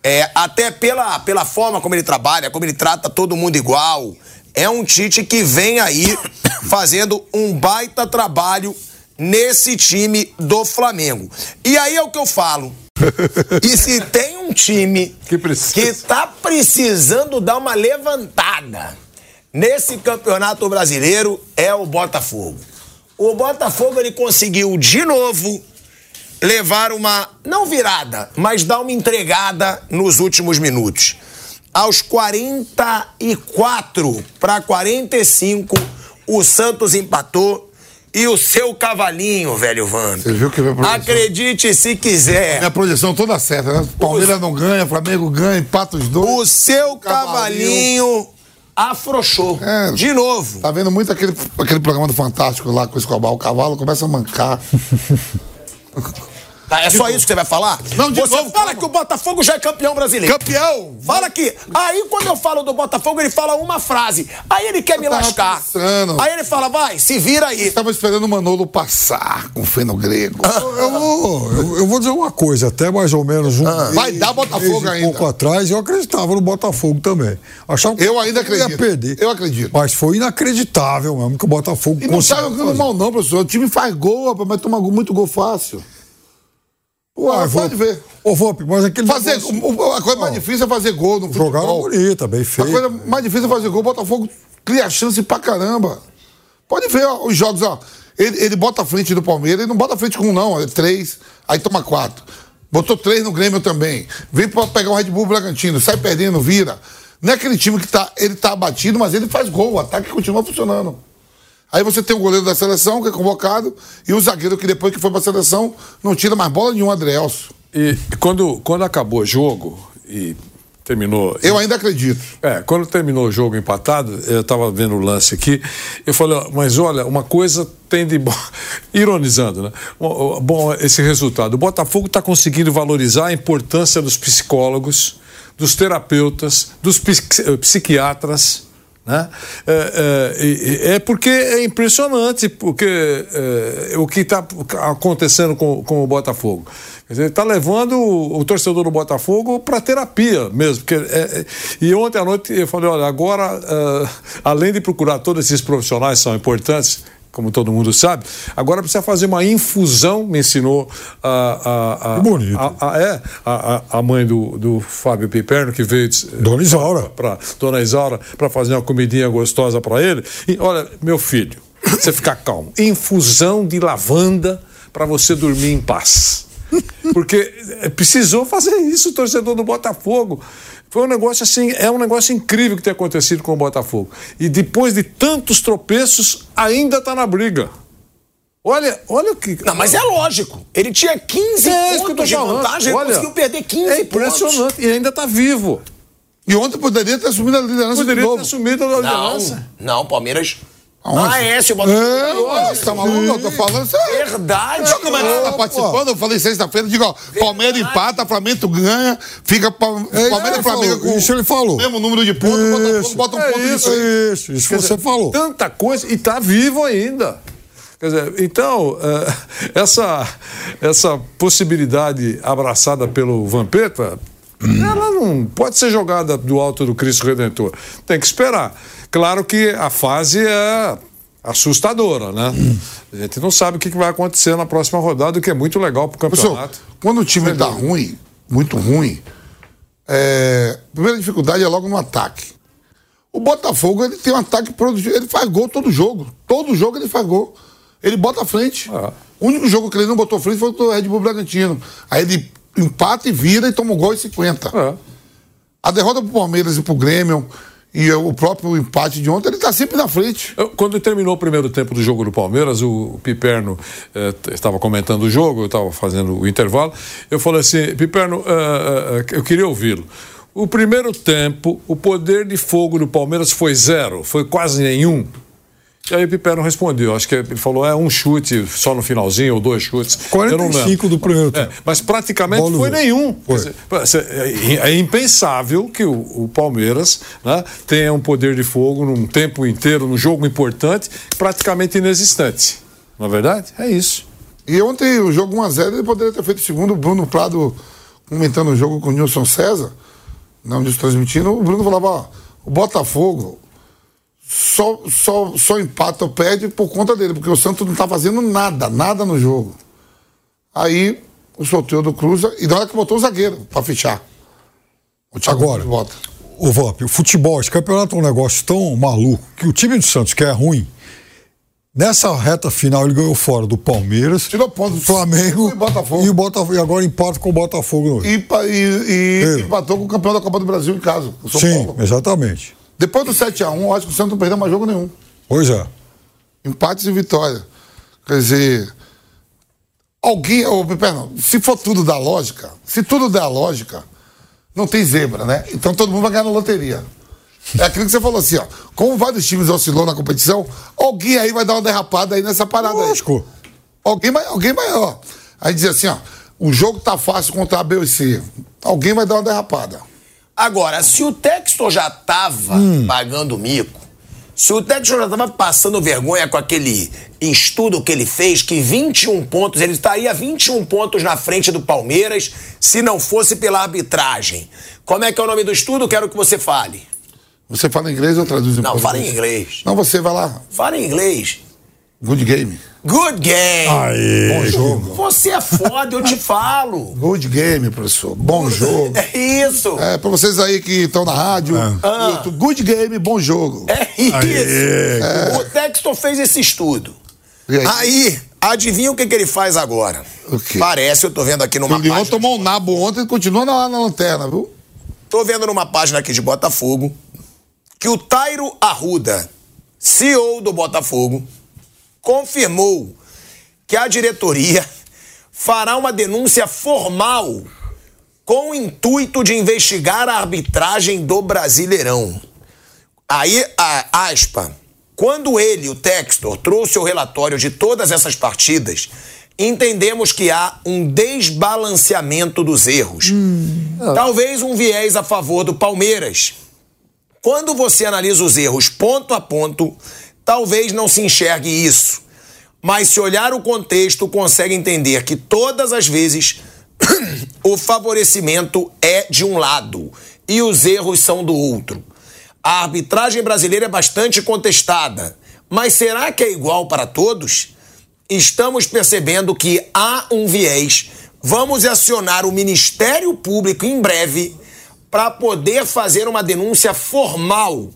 É, até pela, pela forma como ele trabalha, como ele trata todo mundo igual. É um Tite que vem aí fazendo um baita trabalho nesse time do Flamengo. E aí é o que eu falo. E se tem um time Que precisa. que tá precisando dar uma levantada nesse campeonato brasileiro é o Botafogo. O Botafogo ele conseguiu de novo levar uma não virada, mas dar uma entregada nos últimos minutos. Aos 44 para 45, o Santos empatou e o seu cavalinho, velho Vando. Você viu que veio a projeção? Acredite se quiser. Minha projeção toda certa, né? Palmeiras não ganha, Flamengo ganha, empata os dois. O seu Cavalinho. cavalinho afrouxou. É. De novo. Tá vendo muito aquele, aquele programa do Fantástico lá com o Escobar, o cavalo começa a mancar. Tá, é só isso que você vai falar? Não, de Você novo, fala calma. que o Botafogo já é campeão brasileiro. Campeão! Fala aqui. Aí quando eu falo do Botafogo, ele fala uma frase. Aí ele quer me tava lascar. pensando. Aí ele fala, vai, se vira aí. Tava esperando o Manolo passar com o feno grego. Eu vou, eu, eu vou dizer uma coisa, até mais ou menos um Ah. Vai dar Botafogo mês e ainda. pouco atrás, eu acreditava no Botafogo também. Achava que Eu ainda acredito. Ia perder. Eu acredito. Mas foi inacreditável mesmo que o Botafogo E não tá conseguiu jogando mal, não, professor. O time faz gol, rapaz, mas toma muito gol fácil. Pô, Ah, pode Volpe. ver. Ô, Volpe, mas aquele Fazer, negócio- a coisa mais difícil é fazer gol no Jogava futebol. bonita, bem A feito. coisa mais difícil é fazer gol. O Botafogo cria chance pra caramba. Pode ver ó, os jogos, ó. Ele, ele bota a frente do Palmeiras, ele não bota a frente com um, não, é três, aí toma quatro. Botou três no Grêmio também. Vem pra pegar o Red Bull Bragantino, sai perdendo, vira. Não é aquele time que tá, ele tá abatido, mas ele faz gol, o ataque continua funcionando. Aí você tem o goleiro da seleção, que é convocado, e o zagueiro que depois que foi pra seleção, não tira mais bola nenhuma, Adrielso. E quando, quando acabou o jogo, e terminou. Eu ainda acredito. É, quando terminou o jogo empatado, eu estava vendo o lance aqui, eu falei, ó, mas olha, uma coisa tem de ironizando, né? Bom, esse resultado. O Botafogo está conseguindo valorizar a importância dos psicólogos, dos terapeutas, dos psiqui- psiquiatras. Né? É, é, é porque é impressionante porque é, o que está acontecendo com, com o Botafogo. Dizer, está levando o, o torcedor do Botafogo para terapia mesmo. Porque, é, é, e ontem à noite eu falei: olha, agora, é, além de procurar todos esses profissionais que são importantes, como todo mundo sabe, agora precisa fazer uma infusão, me ensinou a, a, a, Que bonito. a- a- é, a, a- mãe do, do Fábio Piperno, que veio de- Dona Isaura. para Dona Isaura para fazer uma comidinha gostosa para ele. E olha, meu filho, você ficar calmo. Infusão de lavanda para você dormir em paz. Porque eh, precisou fazer isso o torcedor do Botafogo. Foi um negócio assim, é um negócio incrível que tem acontecido com o Botafogo. E depois de tantos tropeços, ainda está na briga. Olha, olha o que. Não, mas é lógico. Ele tinha 15 É isso que eu tô pontos de vantagem, ele Olha, conseguiu perder 15 É pontos. impressionante. E ainda está vivo. E ontem poderia ter assumido a liderança Poderia de ter novo. assumido a Não, liderança. não, Palmeiras. Aonde? Ah, é, se o Botafogo. É, lógico, tá maluco? Eu tô falando sério. Verdade. Sabe como é que você tá participando? Eu falei sexta-feira, digo, ó, Palmeiras empata, Flamengo ganha, fica pa- Palmeiras é, e Flamengo falou, com isso ele falou. o mesmo número de pontos, o Botafogo bota um é ponto isso. nisso aí. Isso, isso você dizer, falou. Tanta coisa e está vivo ainda. Quer dizer, então, eh, essa, essa possibilidade abraçada pelo Vampeta, ela não pode ser jogada do alto do Cristo Redentor. Tem que esperar. Claro que a fase é assustadora, né? A gente não sabe o que vai acontecer na próxima rodada, o que é muito legal para o campeonato. quando o time tá ruim, muito ruim, é, a primeira dificuldade é logo no ataque. O Botafogo, ele tem um ataque produtivo, ele faz gol todo jogo. Todo jogo ele faz gol. Ele bota à frente. Ah. O único jogo que ele não botou à frente foi o Red Bull Bragantino. Aí ele empata e vira e toma um gol em 50. É. A derrota pro Palmeiras e pro Grêmio e o próprio empate de ontem, ele tá sempre na frente. Quando terminou o primeiro tempo do jogo do Palmeiras, o Piperno eh, estava comentando o jogo, eu estava fazendo o intervalo. Eu falei assim: Piperno, eh, eh, eu queria ouvi-lo. O primeiro tempo, o poder de fogo do Palmeiras foi zero, foi quase nenhum. E aí o Piperno respondeu, acho que ele falou, é um chute só no finalzinho, ou dois chutes. Eu não lembro. 45 do primeiro É, tempo. mas praticamente foi vento. nenhum. Foi. Quer dizer, É é impensável que o, o Palmeiras né, tenha um poder de fogo num tempo inteiro, num jogo importante, praticamente inexistente. Não é verdade? É isso. E ontem, o jogo 1x0, ele poderia ter feito o segundo. O Bruno Prado comentando o jogo com o Nilson César, não disso transmitindo. O Bruno falava: ó, o Botafogo só, só, só empata ou perde por conta dele, porque o Santos não tá fazendo nada, nada no jogo. Aí o Soteldo cruza e na hora que botou o zagueiro pra fechar. O Thiago Agora. Bota. Ô, Vamp, o futebol, esse campeonato é um negócio tão maluco que o time do Santos, que é ruim, nessa reta final ele ganhou fora do Palmeiras, Tirou ponto do Flamengo e Botafogo. e, o Botafogo, e agora empata com o Botafogo E, e, e É. empatou com o campeão da Copa do Brasil em casa, o São Sim, Paulo. exatamente. Depois do 7x1, eu acho que o Santos não perdeu mais jogo nenhum. Pois é. Empates e vitória. Quer dizer, alguém. Perdão, se for tudo da lógica, se tudo der a lógica, não tem zebra, né? Então todo mundo vai ganhar na loteria. É aquilo que você falou assim, ó. Como vários times oscilou na competição, alguém aí vai dar uma derrapada aí nessa parada Lógico. aí. Alguém alguém ó. Aí dizer assim, ó. O jogo tá fácil contra a B C. Alguém vai dar uma derrapada. Agora, se o Textor já tava Hum. pagando mico, se o Textor já tava passando vergonha com aquele estudo que ele fez, que 21 pontos, ele estaria 21 pontos na frente do Palmeiras se não fosse pela arbitragem. Como é que é o nome do estudo? Quero que você fale. Você fala inglês ou traduz em Não, fala em português? inglês. Não, você vai lá. Fala em inglês. Good game. Good game. Aê, Bom jogo. Você é foda, eu te falo. Good game, professor. Bom jogo. É isso. É, pra vocês aí que estão na rádio, YouTube, good game, bom jogo. É isso. O Textor fez esse estudo. Aí? Aí, adivinha o que, que ele faz agora? O quê? Parece, eu tô vendo aqui numa o página. tomou um nabo ontem e continua lá na lanterna, viu? Tô vendo numa página aqui de Botafogo que o Tairo Arruda, CEO do Botafogo, confirmou que a diretoria fará uma denúncia formal com o intuito de investigar a arbitragem do Brasileirão. Aí, a, aspa, quando ele, o Textor, trouxe o relatório de todas essas partidas, entendemos que há um desbalanceamento dos erros. Talvez um viés a favor do Palmeiras. Quando você analisa os erros ponto a ponto, talvez não se enxergue isso. Mas se olhar o contexto, consegue entender que todas as vezes o favorecimento é de um lado e os erros são do outro. A arbitragem brasileira é bastante contestada, mas será que é igual para todos? Estamos percebendo que há um viés. Vamos acionar o Ministério Público em breve para poder fazer uma denúncia formal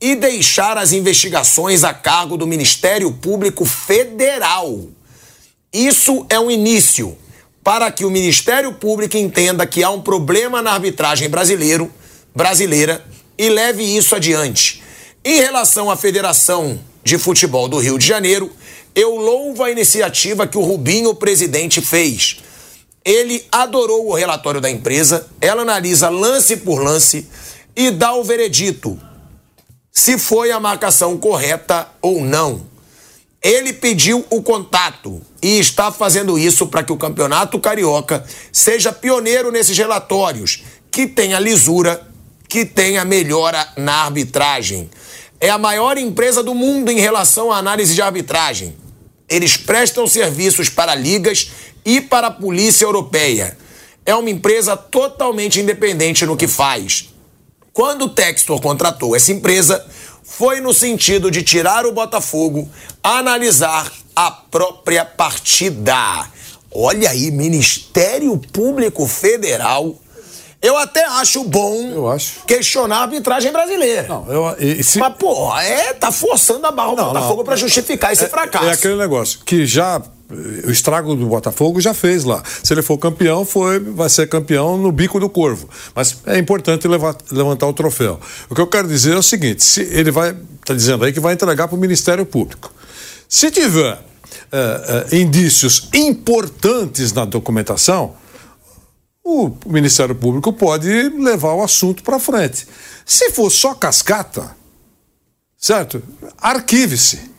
e deixar as investigações a cargo do Ministério Público Federal. Isso é um início para que o Ministério Público entenda que há um problema na arbitragem brasileiro, brasileira e leve isso adiante. Em relação à Federação de Futebol do Rio de Janeiro, eu louvo a iniciativa que o Rubinho, presidente, fez. Ele adorou o relatório da empresa, ela analisa lance por lance e dá o veredito se foi a marcação correta ou não. Ele pediu o contato e está fazendo isso para que o Campeonato Carioca seja pioneiro nesses relatórios, que tenha lisura que tenha melhora na arbitragem. É a maior empresa do mundo em relação à análise de arbitragem. Eles prestam serviços para ligas e para a Polícia Europeia. É uma empresa totalmente independente no que faz. Quando o Textor contratou essa empresa, foi no sentido de tirar o Botafogo, analisar a própria partida. Olha aí, Ministério Público Federal eu até acho bom acho. questionar a arbitragem brasileira. Não, eu, e, se... Mas, pô, é, tá forçando a barra o Botafogo para justificar esse é, fracasso. É aquele negócio que já o estrago do Botafogo já fez lá. Se ele for campeão, foi, vai ser campeão no bico do corvo. Mas é importante levar, levantar o troféu. O que eu quero dizer é o seguinte: se ele vai, está dizendo aí que vai entregar para o Ministério Público. Se tiver é, é, indícios importantes na documentação, o Ministério Público pode levar o assunto para frente. Se for só cascata, certo? Arquive-se.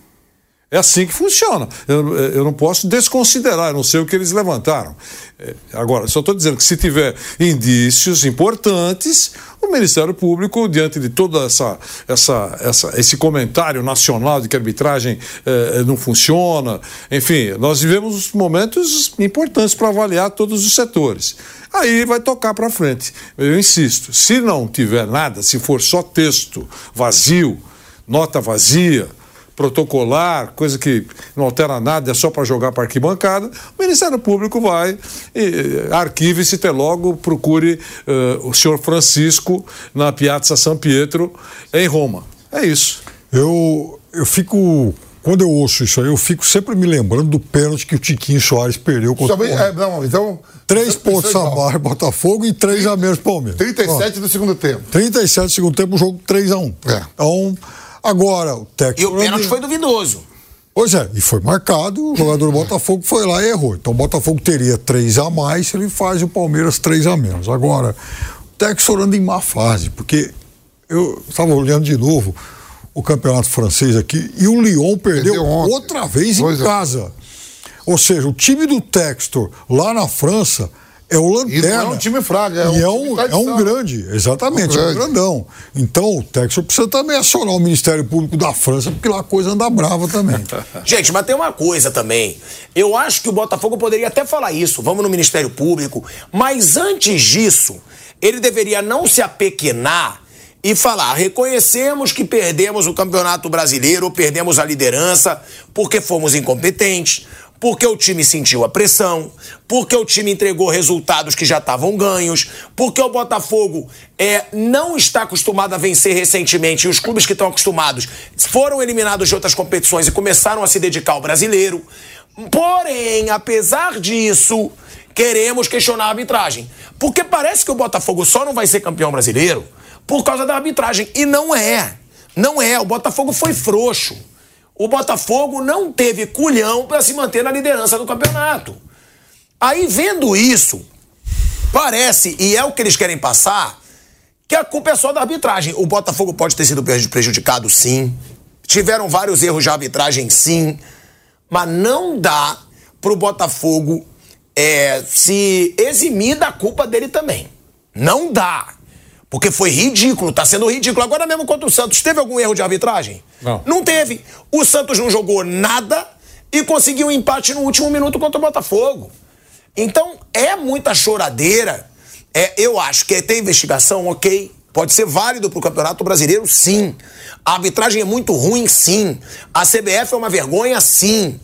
É assim que funciona. Eu, eu, não posso desconsiderar, não sei o que eles levantaram. É, agora, só estou dizendo que se tiver indícios importantes, o Ministério Público, diante de todo essa, essa, essa, esse comentário nacional de que a arbitragem é, não funciona, enfim, nós vivemos momentos importantes para avaliar todos os setores. Aí vai tocar para frente. Eu insisto, se não tiver nada, se for só texto vazio, nota vazia, protocolar, coisa que não altera nada, é só para jogar para arquibancada, o Ministério Público vai, arquive-se até logo, procure uh, o senhor Francisco na Piazza San Pietro, em Roma. É isso. Eu, eu fico quando eu ouço isso aí, eu fico sempre me lembrando do pênalti que o Tiquinho Soares perdeu contra o é, não, então, Três pontos a mais Botafogo e três a menos Palmeiras. 37 do segundo tempo. 37 do segundo tempo, o jogo 3 a 1 É. Então, agora, o técnico... E o pênalti foi duvidoso. Pois é, e foi marcado, o jogador do Botafogo foi lá e errou. Então o Botafogo teria três a mais se ele faz o Palmeiras três a menos. Agora, o Texor anda em má fase, porque eu estava olhando de novo o campeonato francês aqui e o Lyon perdeu, Perdeu outra vez em Pois é. casa. Ou seja, o time do Textor lá na França é o E não Lanterna. é um time fraco, é e um é time um, é tradição. um grande, exatamente, Um é um grande. grandão. Então o Textor precisa também acionar o Ministério Público da França, porque lá a coisa anda brava também. Gente, mas tem uma coisa também. Eu acho que o Botafogo poderia até falar isso. Vamos no Ministério Público. Mas antes disso, ele deveria não se apequenar e falar: reconhecemos que perdemos o Campeonato Brasileiro, perdemos a liderança, porque fomos incompetentes, porque o time sentiu a pressão, porque o time entregou resultados que já estavam ganhos, porque o Botafogo é, não está acostumado a vencer recentemente e os clubes que estão acostumados foram eliminados de outras competições e começaram a se dedicar ao brasileiro. Porém, apesar disso, queremos questionar a arbitragem. Porque parece que o Botafogo só não vai ser campeão brasileiro por causa da arbitragem. E não é. Não é. O Botafogo foi frouxo. O Botafogo não teve culhão para se manter na liderança do campeonato. Aí, vendo isso, parece, e é o que eles querem passar, que a culpa é só da arbitragem. O Botafogo pode ter sido prejudicado, sim. Tiveram vários erros de arbitragem, sim. Mas não dá pro Botafogo é, se eximir da culpa dele também. Não dá. Porque foi ridículo, tá sendo ridículo. Agora mesmo contra o Santos, teve algum erro de arbitragem? Não. Não teve. O Santos não jogou nada e conseguiu um empate no último minuto contra o Botafogo. Então, é muita choradeira. É, eu acho que tem investigação, ok. Pode ser válido pro Campeonato Brasileiro, sim. A arbitragem é muito ruim, sim. A CBF é uma vergonha, sim.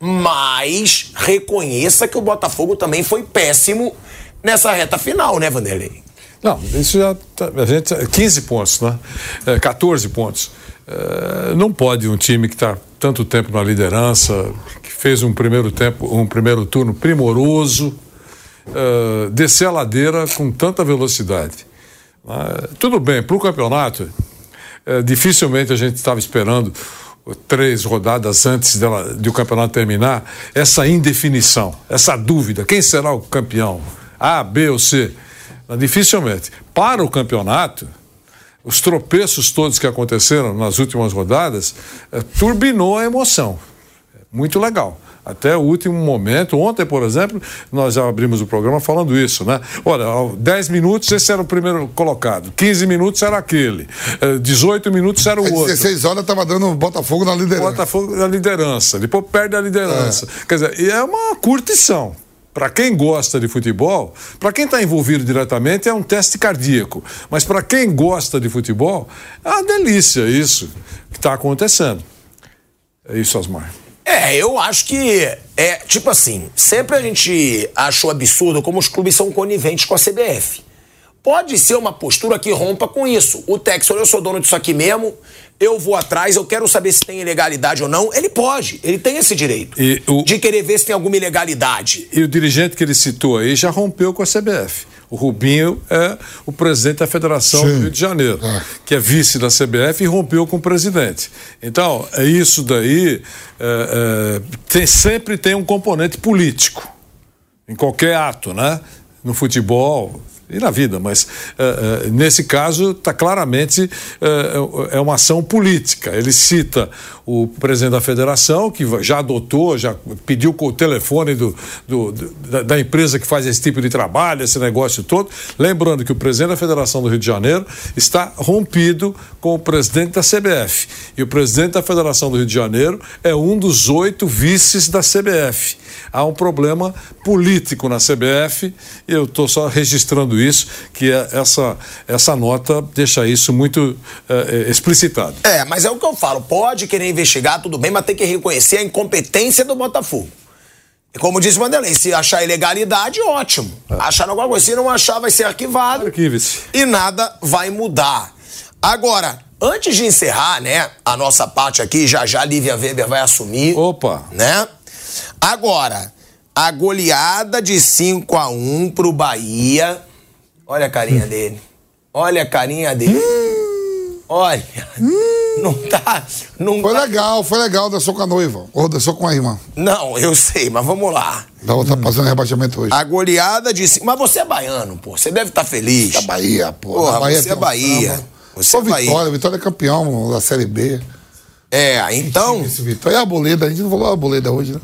Mas reconheça que o Botafogo também foi péssimo nessa reta final, né, Vanderlei? Não, isso já. Tá, a gente, 15 pontos, né? É, 14 pontos. É, não pode um time que está tanto tempo na liderança, que fez um primeiro tempo, um primeiro turno primoroso, é, descer a ladeira com tanta velocidade. É, tudo bem, para o campeonato, é, dificilmente a gente estava esperando três rodadas antes dela, de o campeonato terminar, essa indefinição, essa dúvida: quem será o campeão? A, B ou C? Dificilmente. Para o campeonato, os tropeços todos que aconteceram nas últimas rodadas eh, turbinou a emoção. Muito legal. Até o último momento. Ontem, por exemplo, nós já abrimos o programa falando isso, né? Olha, 10 minutos esse era o primeiro colocado, 15 minutos era aquele, 18 eh, minutos era o outro. 16 horas estava dando Botafogo na liderança. Botafogo na liderança, depois perde a liderança. Quer dizer, é uma curtição. Para quem gosta de futebol, para quem está envolvido diretamente, é um teste cardíaco. Mas para quem gosta de futebol, é uma delícia isso que está acontecendo. É isso, Osmar. É, eu acho que é tipo assim, sempre a gente achou absurdo como os clubes são coniventes com a CBF. Pode ser uma postura que rompa com isso. O Texor, eu sou dono disso aqui mesmo, eu vou atrás, eu quero saber se tem ilegalidade ou não. Ele pode, ele tem esse direito E o- de querer ver se tem alguma ilegalidade. E o dirigente que ele citou aí já rompeu com a CBF. O Rubinho é o presidente da Federação Sim. do Rio de Janeiro, que é vice da CBF e rompeu com o presidente. Então, é isso daí. é, é, tem- sempre tem um componente político em qualquer ato, né? No futebol e na vida, mas é, é, nesse caso está claramente é, é uma ação política. Ele cita o presidente da federação, que já adotou, já pediu o telefone do, do- da empresa que faz esse tipo de trabalho, esse negócio todo. Lembrando que o presidente da Federação do Rio de Janeiro está rompido com o presidente da CBF. E o presidente da Federação do Rio de Janeiro é um dos oito vices da CBF. Há um problema político na CBF e eu estou só registrando isso, que é essa, essa nota deixa isso muito eh, explicitado. É, mas é o que eu falo. Pode querer investigar, tudo bem, mas tem que reconhecer a incompetência do Botafogo. E como disse o Vanderlei, se achar ilegalidade, ótimo. Achar alguma coisa. Se não achar, vai ser arquivado. Arquive-se. E nada vai mudar. Agora, antes de encerrar, né, a nossa parte aqui, já já a Lívia Weber vai assumir. Opa! Né? Agora, a goleada de 5 a 1 pro Bahia. Olha a carinha dele. Olha a carinha dele. Olha. Não tá. Não Foi tá- legal, foi legal, dançou com a noiva. Ou dançou com a irmã. Não, eu sei, mas vamos lá. Da outra passando rebaixamento hoje. A goleada de. Mas você é baiano, pô. Você deve estar feliz. Da Bahia, pô. Porra, Bahia você é Bahia. samba. Você Só é Bahia. Vitória, Vitória é campeão da Série B. É, então. Esse Vitória. E a Arboleda, a gente não falou a Arboleda hoje, né?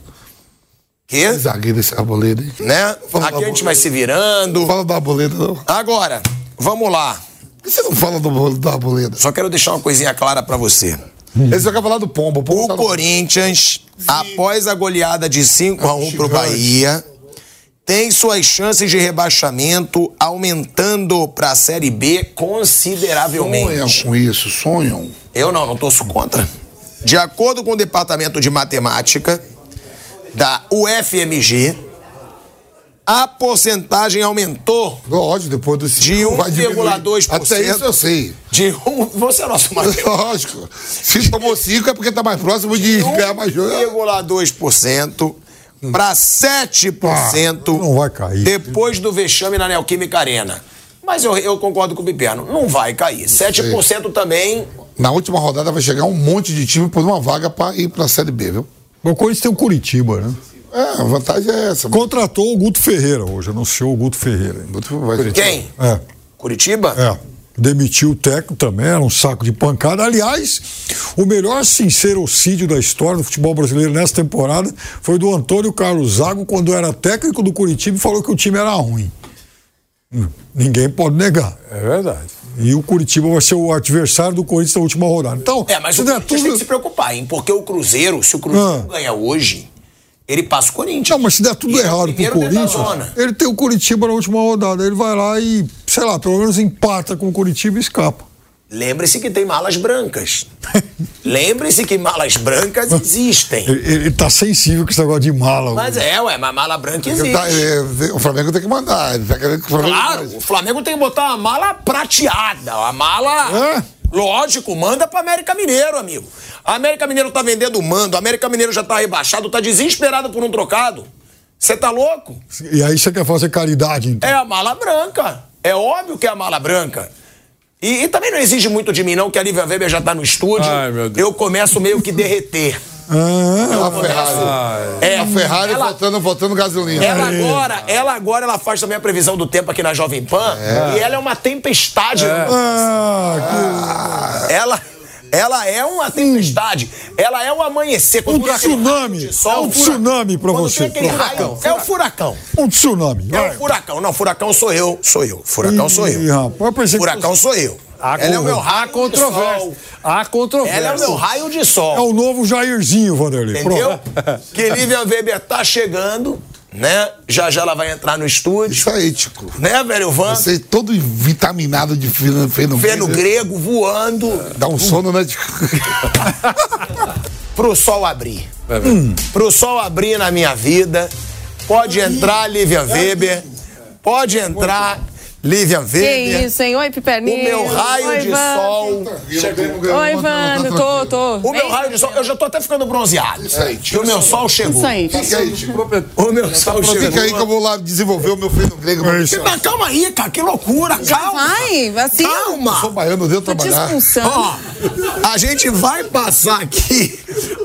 Zagueiro esse Arboleda, hein? Né? Fala Aqui a gente vai se virando. Não fala da Arboleda, não. Agora, vamos lá. Por que você não fala do, da Arboleda? Só quero deixar uma coisinha clara pra você. Esse só quer falar do Pombo. O, Pombo O tá no- Corinthians, após a goleada de 5 a 1 pro. Bahia, tem suas chances de rebaixamento aumentando pra Série B consideravelmente. Sonham com isso, sonham. Eu não, não torço contra. De acordo com o Departamento de Matemática da UFMG, a porcentagem aumentou Lógico, depois do De 1,2%. 1,2%. Até isso eu sei. de um. Você é nosso Matheus. Lógico. Se tomou 5 é porque tá mais próximo de ganhar mais jogo. 1,2% para 7% não vai cair. depois do vexame na Neoquímica Arena. Mas eu, eu concordo com o Piperno, não vai cair. 7% também. Na última rodada vai chegar um monte de time por uma vaga pra ir pra Série B, viu? O Corinthians tem o Curitiba, né? É, a vantagem é essa. Contratou o Guto Ferreira hoje, anunciou o Guto Ferreira. Guto vai- Quem? É. Curitiba? É. Demitiu o técnico também, era um saco de pancada. Aliás, o melhor sincerocídio da história do futebol brasileiro nessa temporada foi do Antônio Carlos Zago, quando era técnico do Curitiba e falou que o time era ruim. Hum, Ninguém pode negar. É verdade. E o Curitiba vai ser o adversário do Corinthians na última rodada. Então, É, mas o Corinthians tem que se preocupar, hein? Porque o Cruzeiro, se o Cruzeiro Ah. ganha hoje, ele passa o Corinthians. Não, mas se der tudo E errado pro Corinthians, ele tem o Curitiba na última rodada. Ele vai lá e, sei lá, pelo menos empata com o Curitiba e escapa. Lembre-se que tem malas brancas. Lembre-se que malas brancas existem. Ele, tá sensível com esse negócio de mala. Mas é, ué, mas mala branca Ele existe. tá- é, o Flamengo tem que mandar. Tá o Flamengo Claro, o Flamengo tem que botar uma mala prateada. A mala. É? Lógico, manda pra América Mineiro, amigo. A América Mineiro tá vendendo mando, a América Mineiro já tá rebaixado, tá desesperado por um trocado. Você tá louco? E aí você quer fazer caridade, então? É a mala branca. É óbvio que é a mala branca. E, e também não exige muito de mim, não, que a Lívia Weber já tá no estúdio. Ai, meu Deus. Eu começo meio que derreter. A Ferrari. É, A Ferrari ela- faltando, faltando gasolina. Ela agora, ela agora ela faz também a previsão do tempo aqui na Jovem Pan. E ela é uma tempestade. Ah, Ela, ela é uma tempestade. Ela é um amanhecer. Quando Um tsunami. sol, É um tsunami pra quando você. Furacão. raio- É o furacão. que- um tsunami. É o furacão. Não, furacão sou eu. Sou eu. Furacão sou eu. rapaz, Furacão sou eu. Há Ela é o meu raio de controvérsia. sol. Há controvérsia. Ela é o meu raio de É sol. o novo Jairzinho, Vanderlei. Entendeu? Pronto. que Lívia Weber tá chegando, né? Já já ela vai entrar no estúdio. Isso aí, Tico. Né, velho Van? Você todo vitaminado de feno, feno, Feno grego voando Dá um sono, né, Tico? pro sol abrir. É Hum. Pro sol abrir na minha vida. Pode entrar, Lívia Weber. Pode entrar, Lívia Que Weber. isso, hein? Oi, O Piperninho. meu raio Oi, de Ivan. sol. Oi, Ivandro. Tô, tô. O meu raio de sol. Eu já tô até ficando bronzeado. Isso aí, Que o meu sol chegou. Isso aí. Fica aí. O meu sol chegou. Fica aí que eu vou lá desenvolver o meu feno grego. É. Mas calma aí, cara. Que loucura. Calma. Vai, assim. Calma. Sou baiano, deu Tô te trabalhar. Ó, a gente vai passar aqui,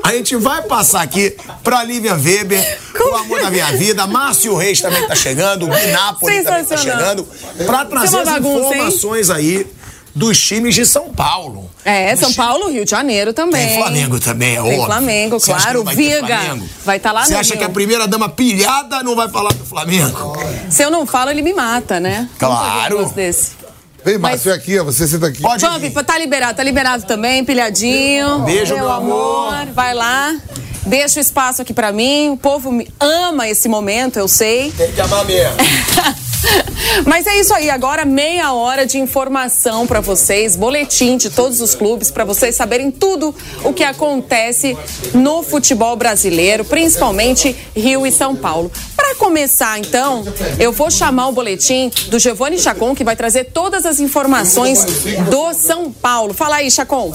a gente vai passar aqui pra Lívia Weber, o amor da minha vida. Márcio Reis também tá chegando, o Gui Napoli também tá chegando, pra trazer Isso é uma as bagunça, hein? informações aí dos times de São Paulo. É, São Paulo, Rio de Janeiro também. Tem Flamengo também, é Tem óbvio. Flamengo, Você claro. vai Viga Flamengo? vai estar lá Você no acha Rio. que a primeira dama pilhada não vai falar do Flamengo? Se eu não falo, ele me mata, né? Claro. Desse. Vem, Márcio, vem aqui, ó, você senta aqui. Pode Pump, vir. tá liberado, tá liberado também, pilhadinho. Beijo, meu amor. Vai lá. Deixa o espaço aqui pra mim. O povo me ama esse momento, eu sei. Tem que amar mesmo. Mas é isso aí, agora meia hora de informação pra vocês, boletim de todos os clubes pra vocês saberem tudo o que acontece no futebol brasileiro, principalmente Rio e São Paulo. Pra começar, então, eu vou chamar o boletim do Giovanni Chacon, que vai trazer todas as informações do São Paulo. Fala aí, Chacon.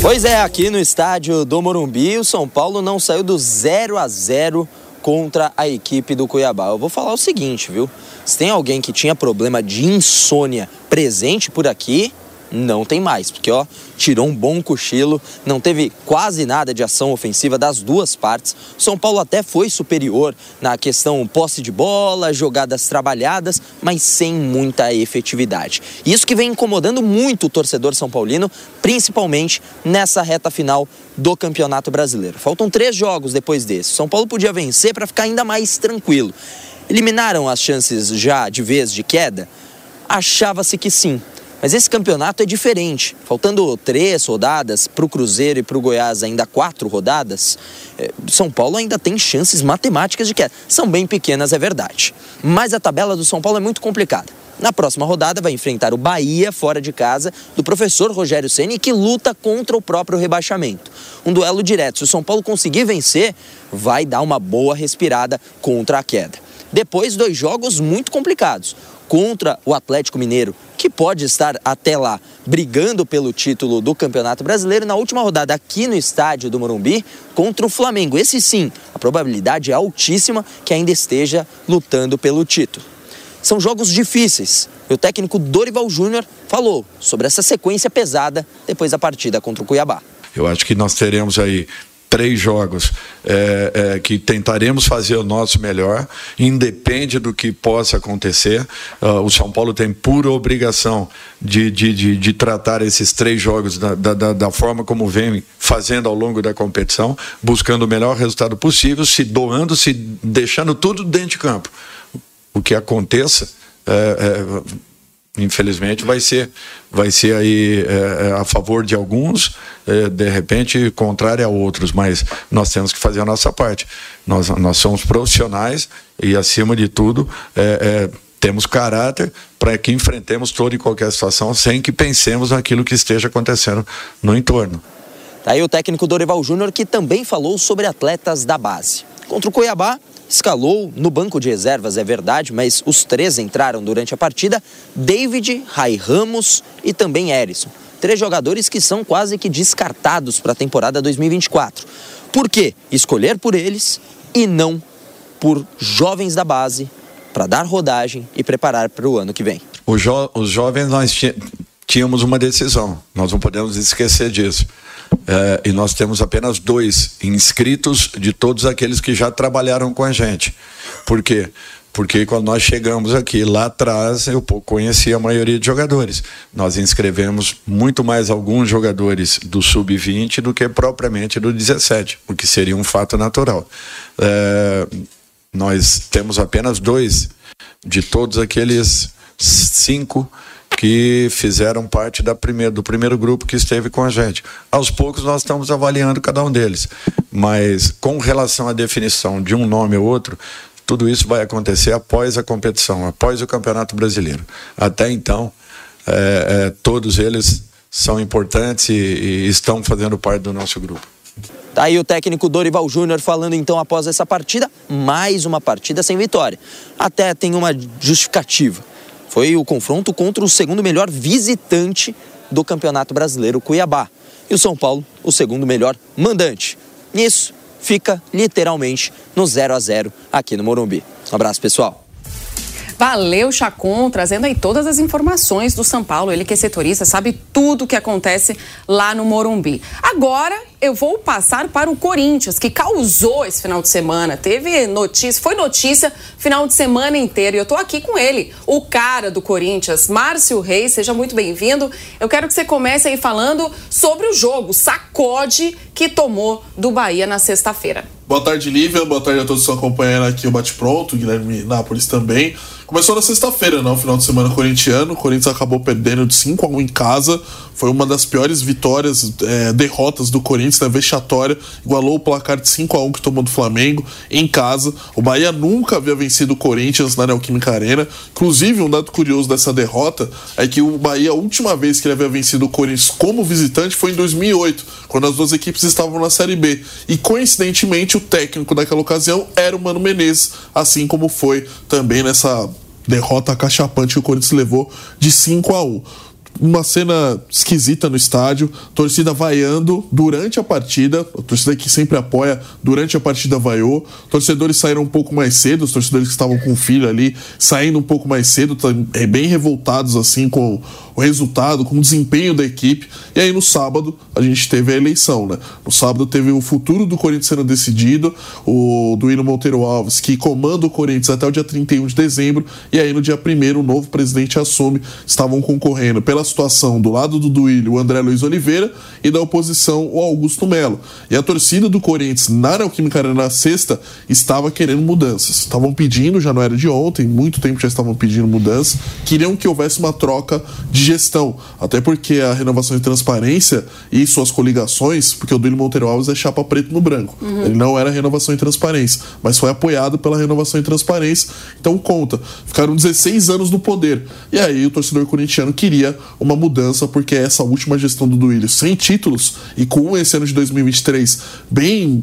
Pois é, aqui no estádio do Morumbi, o São Paulo não saiu do 0 a 0 contra a equipe do Cuiabá. Eu vou falar o seguinte, viu? Se tem alguém que tinha problema de insônia presente por aqui, não tem mais, porque ó, tirou um bom cochilo, não teve quase nada de ação ofensiva das duas partes. São Paulo até foi superior na questão posse de bola, jogadas trabalhadas, mas sem muita efetividade. Isso que vem incomodando muito o torcedor são paulino, principalmente nessa reta final do Campeonato Brasileiro. Faltam três jogos depois desse. São Paulo podia vencer para ficar ainda mais tranquilo. Eliminaram as chances já de vez de queda? Achava-se que sim. Mas esse campeonato é diferente. Faltando três rodadas para o Cruzeiro e para o Goiás, ainda quatro rodadas, eh, São Paulo ainda tem chances matemáticas de queda. São bem pequenas, é verdade. Mas a tabela do São Paulo é muito complicada. Na próxima rodada vai enfrentar o Bahia fora de casa do professor Rogério Ceni que luta contra o próprio rebaixamento. Um duelo direto. Se o São Paulo conseguir vencer, vai dar uma boa respirada contra a queda. Depois, dois jogos muito complicados. Contra o Atlético Mineiro, que pode estar até lá brigando pelo título do Campeonato Brasileiro na última rodada aqui no estádio do Morumbi contra o Flamengo. Esse sim, a probabilidade é altíssima que ainda esteja lutando pelo título. São jogos difíceis. E o técnico Dorival Júnior falou sobre essa sequência pesada depois da partida contra o Cuiabá. Eu acho que nós teremos aí três jogos é, é, que tentaremos fazer o nosso melhor, independe do que possa acontecer. Uh, o São Paulo tem pura obrigação de, de, de, de tratar esses três jogos da, da, da, forma como vem fazendo ao longo da competição, buscando o melhor resultado possível, se doando, se deixando tudo dentro de campo. O que aconteça. É, é infelizmente vai ser vai ser aí é, a favor de alguns é, de repente contrário a outros mas nós temos que fazer a nossa parte nós nós somos profissionais e acima de tudo é, temos caráter para que enfrentemos toda e qualquer situação sem que pensemos naquilo que esteja acontecendo no entorno. Tá aí o técnico Dorival Júnior que também falou sobre atletas da base. Contra o Cuiabá, escalou no banco de reservas, é verdade, mas os três entraram durante a partida: David, Rai Ramos e também Erisson. Três jogadores que são quase que descartados para a temporada 2024. Por quê? Escolher por eles e não por jovens da base para dar rodagem e preparar para o ano que vem. Jo os jovens nós tínhamos uma decisão, nós não podemos esquecer disso. É, e nós temos apenas dois inscritos de todos aqueles que já trabalharam com a gente. Por quê? Porque quando nós chegamos aqui, lá atrás, eu conhecia a maioria de jogadores. Nós inscrevemos muito mais alguns jogadores do sub-20 do que propriamente do 17, o que seria um fato natural. É, nós temos apenas dois de todos aqueles cinco que fizeram parte da primeira, do primeiro grupo que esteve com a gente. Aos poucos nós estamos avaliando cada um deles, mas com relação à definição de um nome ou outro, tudo isso vai acontecer após a competição, após o Campeonato Brasileiro. Até então, é, é, todos eles são importantes e, e estão fazendo parte do nosso grupo. Tá aí o técnico Dorival Júnior falando então após essa partida, mais uma partida sem vitória. Até tem uma justificativa foi o confronto contra o segundo melhor visitante do Campeonato Brasileiro, Cuiabá. E o São Paulo, o segundo melhor mandante. Nisso, fica literalmente no 0 a 0 aqui no Morumbi. Um abraço, pessoal. Valeu, Chacon, trazendo aí todas as informações do São Paulo. Ele que é setorista, sabe tudo o que acontece lá no Morumbi. Agora eu vou passar para o Corinthians, que causou esse final de semana. Teve notícia, foi notícia final de semana inteiro. E eu estou aqui com ele, o cara do Corinthians, Márcio Reis. Seja muito bem-vindo. Eu quero que você comece aí falando sobre o jogo, sacode que tomou do Bahia na sexta-feira. Boa tarde, Lívia. Boa tarde a todos que estão acompanhando aqui o Bate Pronto, Guilherme Nápoles também. Começou na sexta-feira, não? Final de semana corintiano. O Corinthians acabou perdendo de 5 a 1 em casa. Foi uma das piores vitórias, é, derrotas do Corinthians, né? Vexatória. Igualou o placar de 5 a 1 que tomou do Flamengo em casa. O Bahia nunca havia vencido o Corinthians na Neoquímica Arena. Inclusive, um dado curioso dessa derrota é que o Bahia, a última vez que ele havia vencido o Corinthians como visitante foi em 2008, quando as duas equipes estavam na Série B. E coincidentemente, o técnico daquela ocasião era o Mano Menezes, assim como foi também nessa derrota cachapante que o Corinthians levou de 5 a 1 uma cena esquisita no estádio, torcida vaiando durante a partida, a torcida que sempre apoia durante a partida vaiou, torcedores saíram um pouco mais cedo, os torcedores que estavam com o filho ali saindo um pouco mais cedo, é, bem revoltados assim com o resultado, com o desempenho da equipe. E aí no sábado a gente teve a eleição, né? No sábado teve o futuro do Corinthians sendo decidido, o Duíno Monteiro Alves, que comanda o Corinthians até o dia 31 de dezembro, e aí no dia 1 o novo presidente assume, estavam concorrendo pela situação do lado do Duílio o André Luiz Oliveira e da oposição o Augusto Melo. E a torcida do Corinthians na Neoquímica Arena na sexta estava querendo mudanças. Estavam pedindo, já não era de ontem, muito tempo já estavam pedindo mudanças, queriam que houvesse uma troca de gestão. Até porque a renovação de transparência e suas coligações, porque o Duílio Monteiro Alves é chapa preto no branco. Uhum. Ele não era renovação e transparência, mas foi apoiado pela renovação e transparência. Então conta. Ficaram 16 anos no poder. E aí o torcedor corintiano queria uma mudança, porque essa última gestão do Duílio, sem títulos e com esse ano de 2023 bem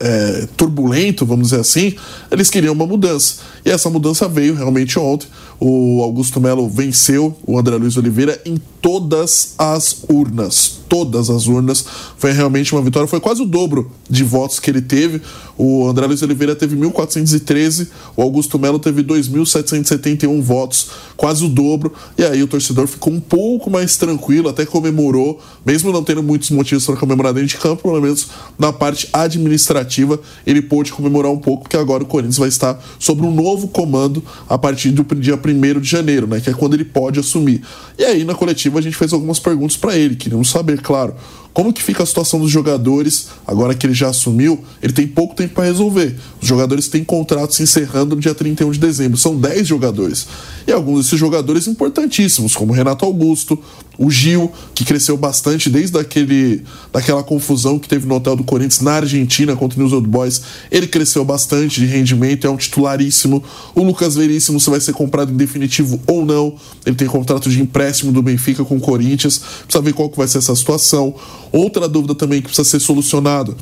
é, turbulento, vamos dizer assim, eles queriam uma mudança. E essa mudança veio realmente ontem. O Augusto Melo venceu o André Luiz Oliveira em todas as urnas. Todas as urnas. Foi realmente uma vitória. Foi quase o dobro de votos que ele teve. O André Luiz Oliveira teve 1.413, o Augusto Melo teve 2.771 votos, quase o dobro. E aí o torcedor ficou um pouco mais tranquilo, até comemorou, mesmo não tendo muitos motivos para comemorar dentro de campo, pelo menos na parte administrativa, ele pôde comemorar um pouco, porque agora o Corinthians vai estar sob um novo comando a partir do dia 1 de janeiro, né? Que é quando ele pode assumir. E aí, na coletiva, a gente fez algumas perguntas para ele, queríamos saber, claro, como que fica a situação dos jogadores agora que ele já assumiu? Ele tem pouco tempo para resolver. Os jogadores têm contratos encerrando no dia 31 de dezembro. São 10 jogadores. E alguns desses jogadores importantíssimos, como Renato Augusto, o Gil, que cresceu bastante desde aquele, daquela confusão que teve no hotel do Corinthians na Argentina contra o News Old Boys. Ele cresceu bastante de rendimento, é um titularíssimo. O Lucas Veríssimo, se vai ser comprado em definitivo ou não. Ele tem contrato de empréstimo do Benfica com o Corinthians. Precisa ver qual que vai ser essa situação. Outra dúvida também que precisa ser solucionada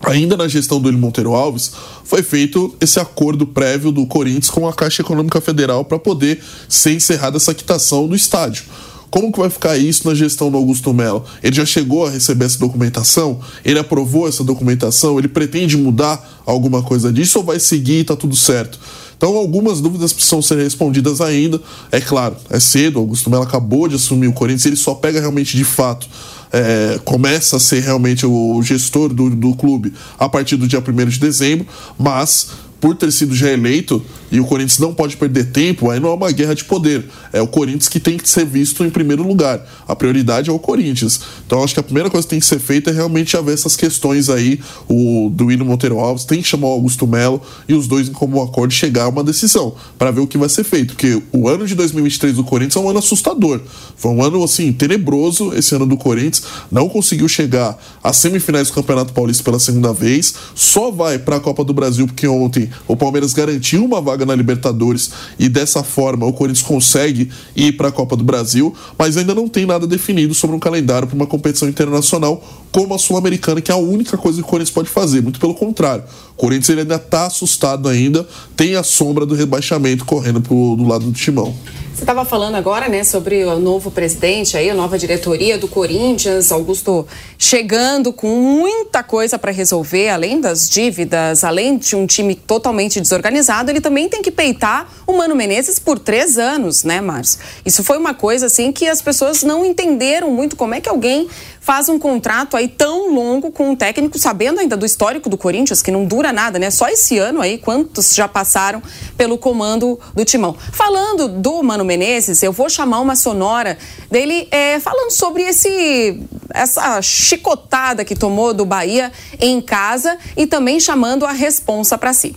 Ainda na gestão do Eli Monteiro Alves, foi feito esse acordo prévio do Corinthians com a Caixa Econômica Federal para poder ser encerrada essa quitação do estádio. Como que vai ficar isso na gestão do Augusto Melo? Ele já chegou a receber essa documentação? Ele aprovou essa documentação? Ele pretende mudar alguma coisa disso ou vai seguir e está tudo certo? Então, algumas dúvidas precisam ser respondidas ainda. É claro, é cedo, o Augusto Melo acabou de assumir o Corinthians, ele só pega realmente de fato é, começa a ser realmente o gestor do, do clube a partir do dia 1 de dezembro, mas por ter sido já eleito e o Corinthians não pode perder tempo, aí não é uma guerra de poder. É o Corinthians que tem que ser visto em primeiro lugar. A prioridade é o Corinthians. Então acho que a primeira coisa que tem que ser feita é realmente haver essas questões aí. O do Hino Monteiro Alves tem que chamar o Augusto Melo e os dois em comum acordo chegar a uma decisão para ver o que vai ser feito. Porque o ano de 2023 do Corinthians é um ano assustador. Foi um ano assim tenebroso esse ano do Corinthians. Não conseguiu chegar às semifinais do Campeonato Paulista pela segunda vez. Só vai para a Copa do Brasil porque ontem o Palmeiras garantiu uma vaga na Libertadores e dessa forma o Corinthians consegue ir para a Copa do Brasil, mas ainda não tem nada definido sobre um calendário para uma competição internacional como a Sul-Americana, que é a única coisa que o Corinthians pode fazer. Muito pelo contrário. O Corinthians ele ainda está assustado ainda, tem a sombra do rebaixamento correndo pro, do lado do timão. Você estava falando agora, né, sobre o novo presidente aí, a nova diretoria do Corinthians, Augusto chegando com muita coisa para resolver, além das dívidas, além de um time totalmente desorganizado, ele também tem que peitar o Mano Menezes por três anos, né, Márcio? Isso foi uma coisa assim que as pessoas não entenderam muito como é que alguém faz um contrato aí tão longo com um técnico, sabendo ainda do histórico do Corinthians, que não dura nada, né? Só esse ano aí, quantos já passaram pelo comando do Timão. Falando do Mano Menezes, eu vou chamar uma sonora dele é, falando sobre esse essa chicotada que tomou do Bahia em casa e também chamando a responsa para si.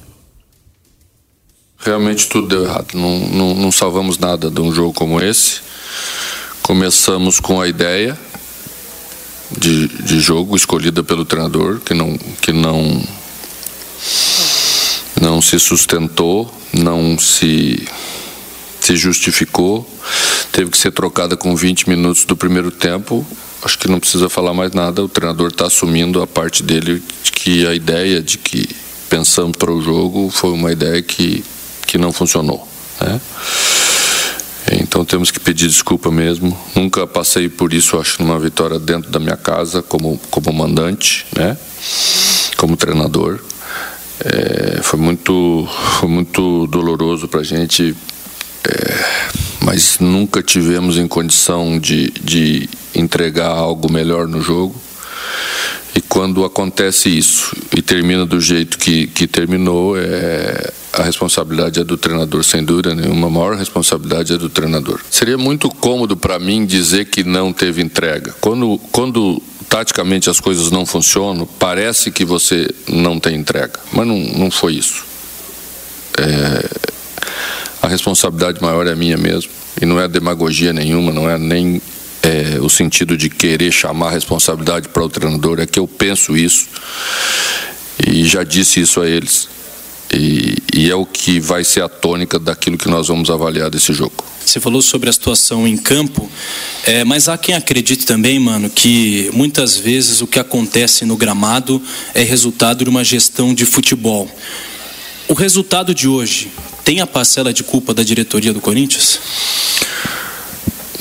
Realmente tudo deu errado. Não, não, não salvamos nada de um jogo como esse. Começamos com a ideia, de, de jogo escolhida pelo treinador, que não, que não, não se sustentou, não se, se justificou, teve que ser trocada com 20 minutos do primeiro tempo. Acho que não precisa falar mais nada, o treinador está assumindo a parte dele de que a ideia de que pensamos para o jogo foi uma ideia que, que não funcionou. Né? Então temos que pedir desculpa mesmo. Nunca passei por isso, acho, numa vitória dentro da minha casa, como, como mandante, né? como treinador. É, foi, muito, foi muito doloroso para a gente, é, mas nunca tivemos em condição de, de entregar algo melhor no jogo. E quando acontece isso e termina do jeito que, que terminou, é, a responsabilidade é do treinador, sem dúvida nenhuma. A maior responsabilidade é do treinador. Seria muito cômodo para mim dizer que não teve entrega. Quando, quando taticamente as coisas não funcionam, parece que você não tem entrega. Mas não, não foi isso. É, a responsabilidade maior é minha mesmo. E não é demagogia nenhuma, não é nem é, o sentido de querer chamar a responsabilidade para o treinador, é que eu penso isso e já disse isso a eles. E, e, é o que vai ser a tônica daquilo que nós vamos avaliar desse jogo. Você falou sobre a situação em campo, é, mas há quem acredite também, mano, que muitas vezes o que acontece no gramado é resultado de uma gestão de futebol. O resultado de hoje tem a parcela de culpa da diretoria do Corinthians?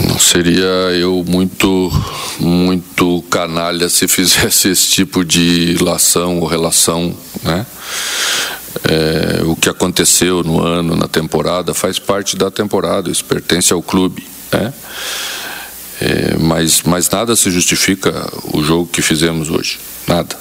Não seria eu muito muito canalha se fizesse esse tipo de ilação ou relação, né? É, o que aconteceu no ano, na temporada, faz parte da temporada, isso pertence ao clube, né? É, mas, mas nada se justifica o jogo que fizemos hoje, nada.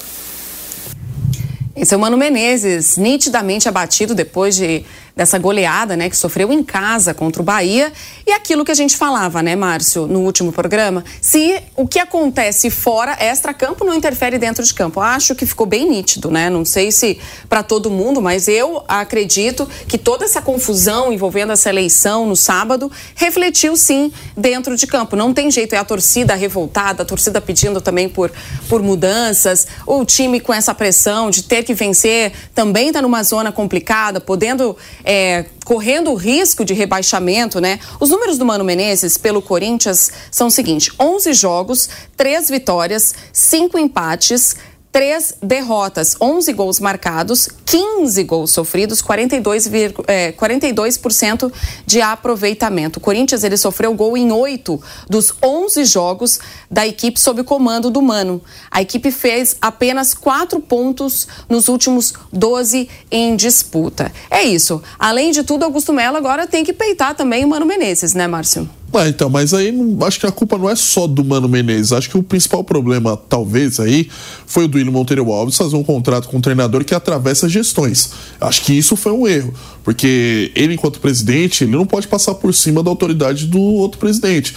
Esse é o Mano Menezes, nitidamente abatido depois de dessa goleada, né, que sofreu em casa contra o Bahia. E aquilo que a gente falava, né, Márcio, no último programa, se o que acontece fora, extra-campo, não interfere dentro de campo. Acho que ficou bem nítido, né? Não sei se para todo mundo, mas eu acredito que toda essa confusão envolvendo essa eleição no sábado refletiu sim dentro de campo. Não tem jeito, é a torcida revoltada, a torcida pedindo também por, por mudanças, o time com essa pressão de ter que vencer também está numa zona complicada, podendo é, correndo o risco de rebaixamento, né? Os números do Mano Menezes pelo Corinthians são o seguinte: 11 jogos, 3 vitórias, 5 empates, três derrotas, 11 gols marcados, 15 gols sofridos, 42, é, 42% de aproveitamento. O Corinthians ele sofreu gol em 8 dos 11 jogos da equipe sob comando do Mano. A equipe fez apenas 4 pontos nos últimos 12 em disputa. É isso. Além de tudo, Augusto Melo agora tem que peitar também o Mano Menezes, né, Márcio? Ah, então, mas aí acho que a culpa não é só do Mano Menezes. Acho que o principal problema, talvez, aí, foi o William Monteiro Alves fazer um contrato com um treinador que atravessa gestões. Acho que isso foi um erro. Porque ele, enquanto presidente, ele não pode passar por cima da autoridade do outro presidente.